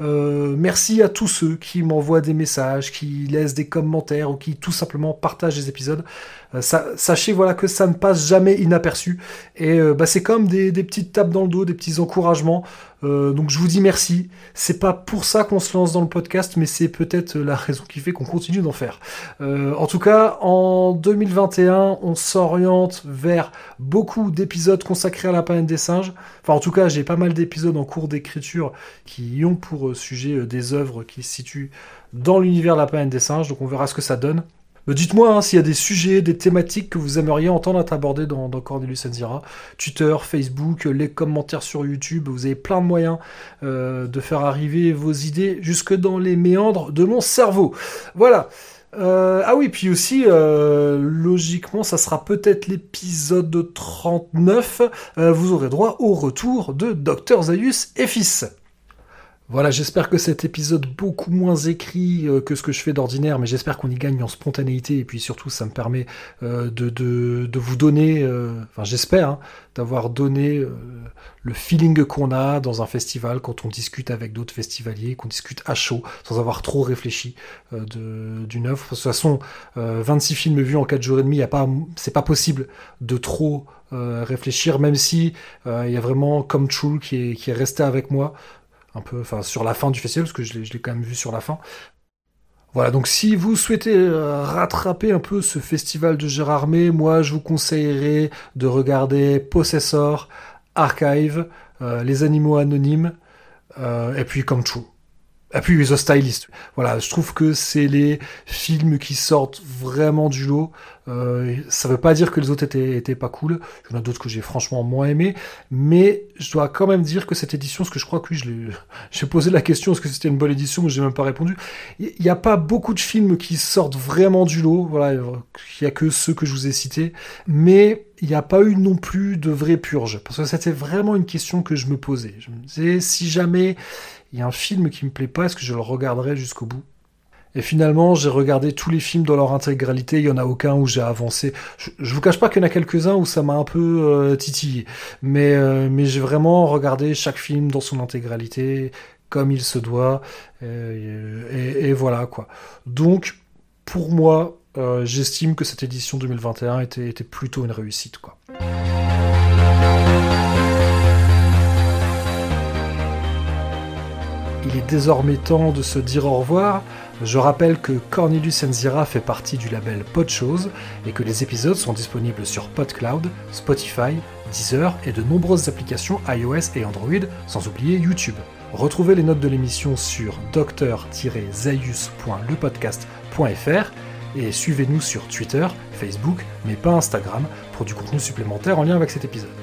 Euh, merci à tous ceux qui m'envoient des messages, qui laissent des commentaires ou qui tout simplement partagent les épisodes. Euh, sachez voilà que ça ne passe jamais inaperçu et euh, bah, c'est comme des, petites tapes dans le dos, des petits encouragements. Euh, donc je vous dis merci. C'est pas pour ça qu'on se lance dans le podcast, mais c'est peut-être la raison qui fait qu'on continue d'en faire. En tout cas, en 2021, on s'oriente vers beaucoup d'épisodes consacrés à la planète des singes. Enfin, en tout cas, j'ai pas mal d'épisodes en cours d'écriture qui ont pour sujet des œuvres qui se situent dans l'univers de la planète des singes. Donc on verra ce que ça donne. Dites-moi hein, s'il y a des sujets, des thématiques que vous aimeriez entendre être dans, dans Cornelius Enzira. Twitter, Facebook, les commentaires sur YouTube, vous avez plein de moyens euh, de faire arriver vos idées jusque dans les méandres de mon cerveau. Voilà. Euh, ah oui, puis aussi, euh, logiquement, ça sera peut-être l'épisode 39. Euh, vous aurez droit au retour de Dr Zaius et fils. Voilà, j'espère que cet épisode beaucoup moins écrit euh, que ce que je fais d'ordinaire, mais j'espère qu'on y gagne en spontanéité et puis surtout ça me permet euh, de, vous donner, euh, enfin j'espère, hein, d'avoir donné le feeling qu'on a dans un festival quand on discute avec d'autres festivaliers, qu'on discute à chaud, sans avoir trop réfléchi d'une œuvre. De toute façon, 26 films vus en 4 jours et demi, c'est pas possible de trop réfléchir, même si il y a vraiment Come True qui est resté avec moi enfin sur la fin du festival, parce que je l'ai quand même vu sur la fin. Voilà, donc si vous souhaitez euh, rattraper un peu ce festival de Gérard May, moi je vous conseillerais de regarder Possessor, Archive, euh, Les Animaux Anonymes, euh, et puis Come True. Et puis The Stylist. Voilà, je trouve que c'est les films qui sortent vraiment du lot. Euh, ça veut pas dire que les autres étaient, étaient pas cool. Il y en a d'autres que j'ai franchement moins aimé. Mais je dois quand même dire que cette édition, parce que je crois que oui, j'ai posé la question, est-ce que c'était une bonne édition, mais j'ai même pas répondu. Il n'y a pas beaucoup de films qui sortent vraiment du lot. Voilà, il y a que ceux que je vous ai cités. Mais il n'y a pas eu non plus de vraie purge. Parce que c'était vraiment une question que je me posais. Je me disais, si jamais il y a un film qui me plaît pas, est-ce que je le regarderai jusqu'au bout? Et finalement, j'ai regardé tous les films dans leur intégralité, il y en a aucun où j'ai avancé. Je, je, vous cache pas qu'il y en a quelques-uns où ça m'a un peu euh, titillé, mais euh, mais j'ai vraiment regardé chaque film dans son intégralité comme il se doit, et, voilà quoi. Donc pour moi, euh, j'estime que cette édition 2021 était, était plutôt une réussite quoi. Il est désormais temps de se dire au revoir. Je rappelle que Cornelius Enzira fait partie du label Podchose et que les épisodes sont disponibles sur PodCloud, Spotify, Deezer et de nombreuses applications iOS et Android, sans oublier YouTube. Retrouvez les notes de l'émission sur docteur-zaius.lepodcast.fr et suivez-nous sur Twitter, Facebook, mais pas Instagram pour du contenu supplémentaire en lien avec cet épisode.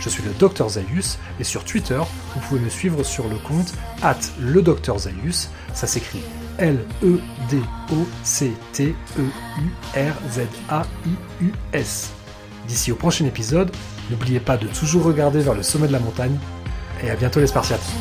Je suis le Dr Zaius et sur Twitter, vous pouvez me suivre sur le compte at le Dr Zaius. Ça s'écrit L-E-D-O-C-T-E-U-R-Z-A-I-U-S. D'ici au prochain épisode, n'oubliez pas de toujours regarder vers le sommet de la montagne et à bientôt les Spartiates.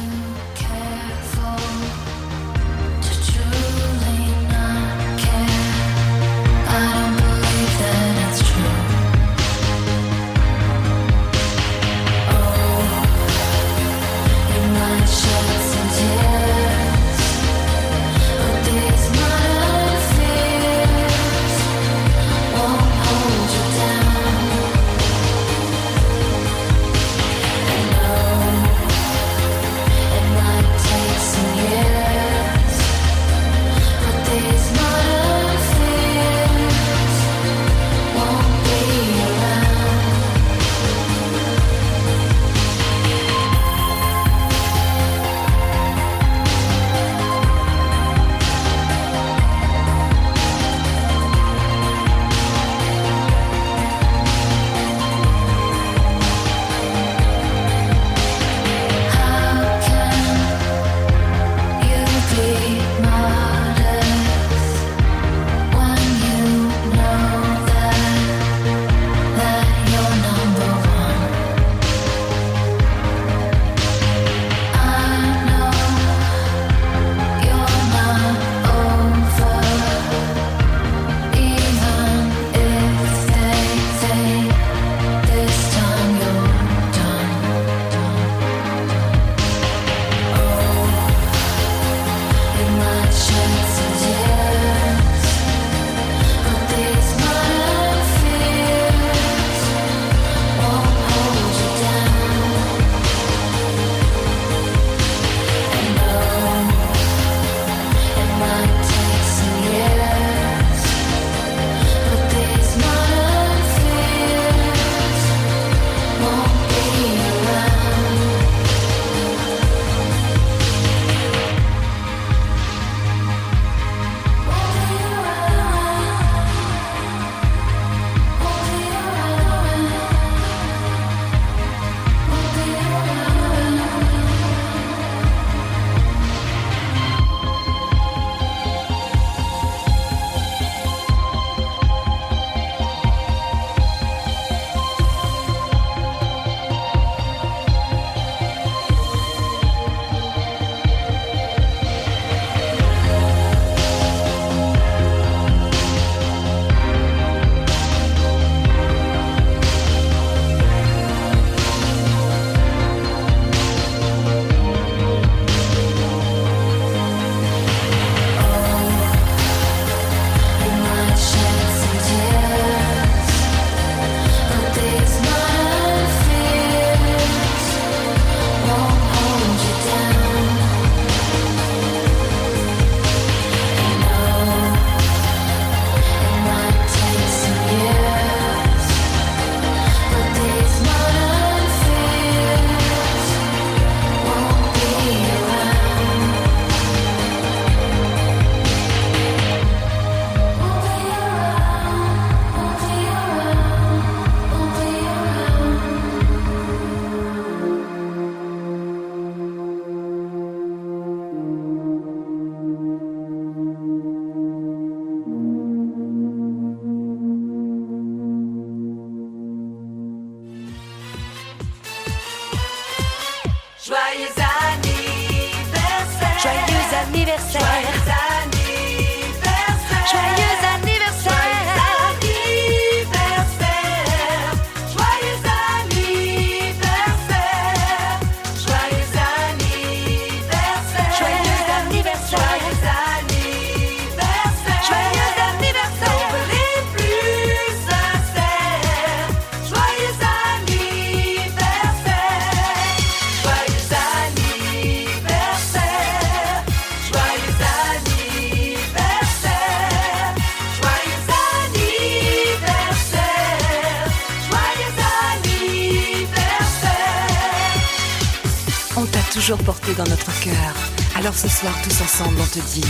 Ensemble, on te dit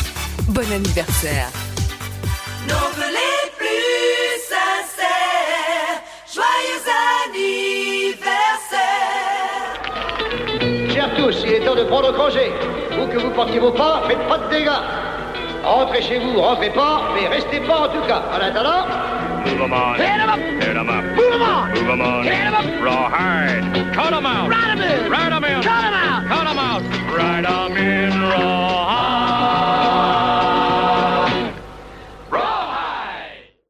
bon anniversaire. Nos vœux les plus sincères. Joyeux anniversaire. Chers tous, il est temps de prendre congé. Vous que vous portiez vos pas, faites pas de dégâts. Rentrez chez vous, rentrez pas, mais restez pas en tout cas. En attendant, Move 'em on. Hit 'em up. Hit 'em up. Move 'em on. Move 'em on. Hit 'em up. Rawhide. Cut 'em out. Ride 'em in. Ride 'em in. Cut 'em out. Cut 'em out. Ride 'em in rawhide.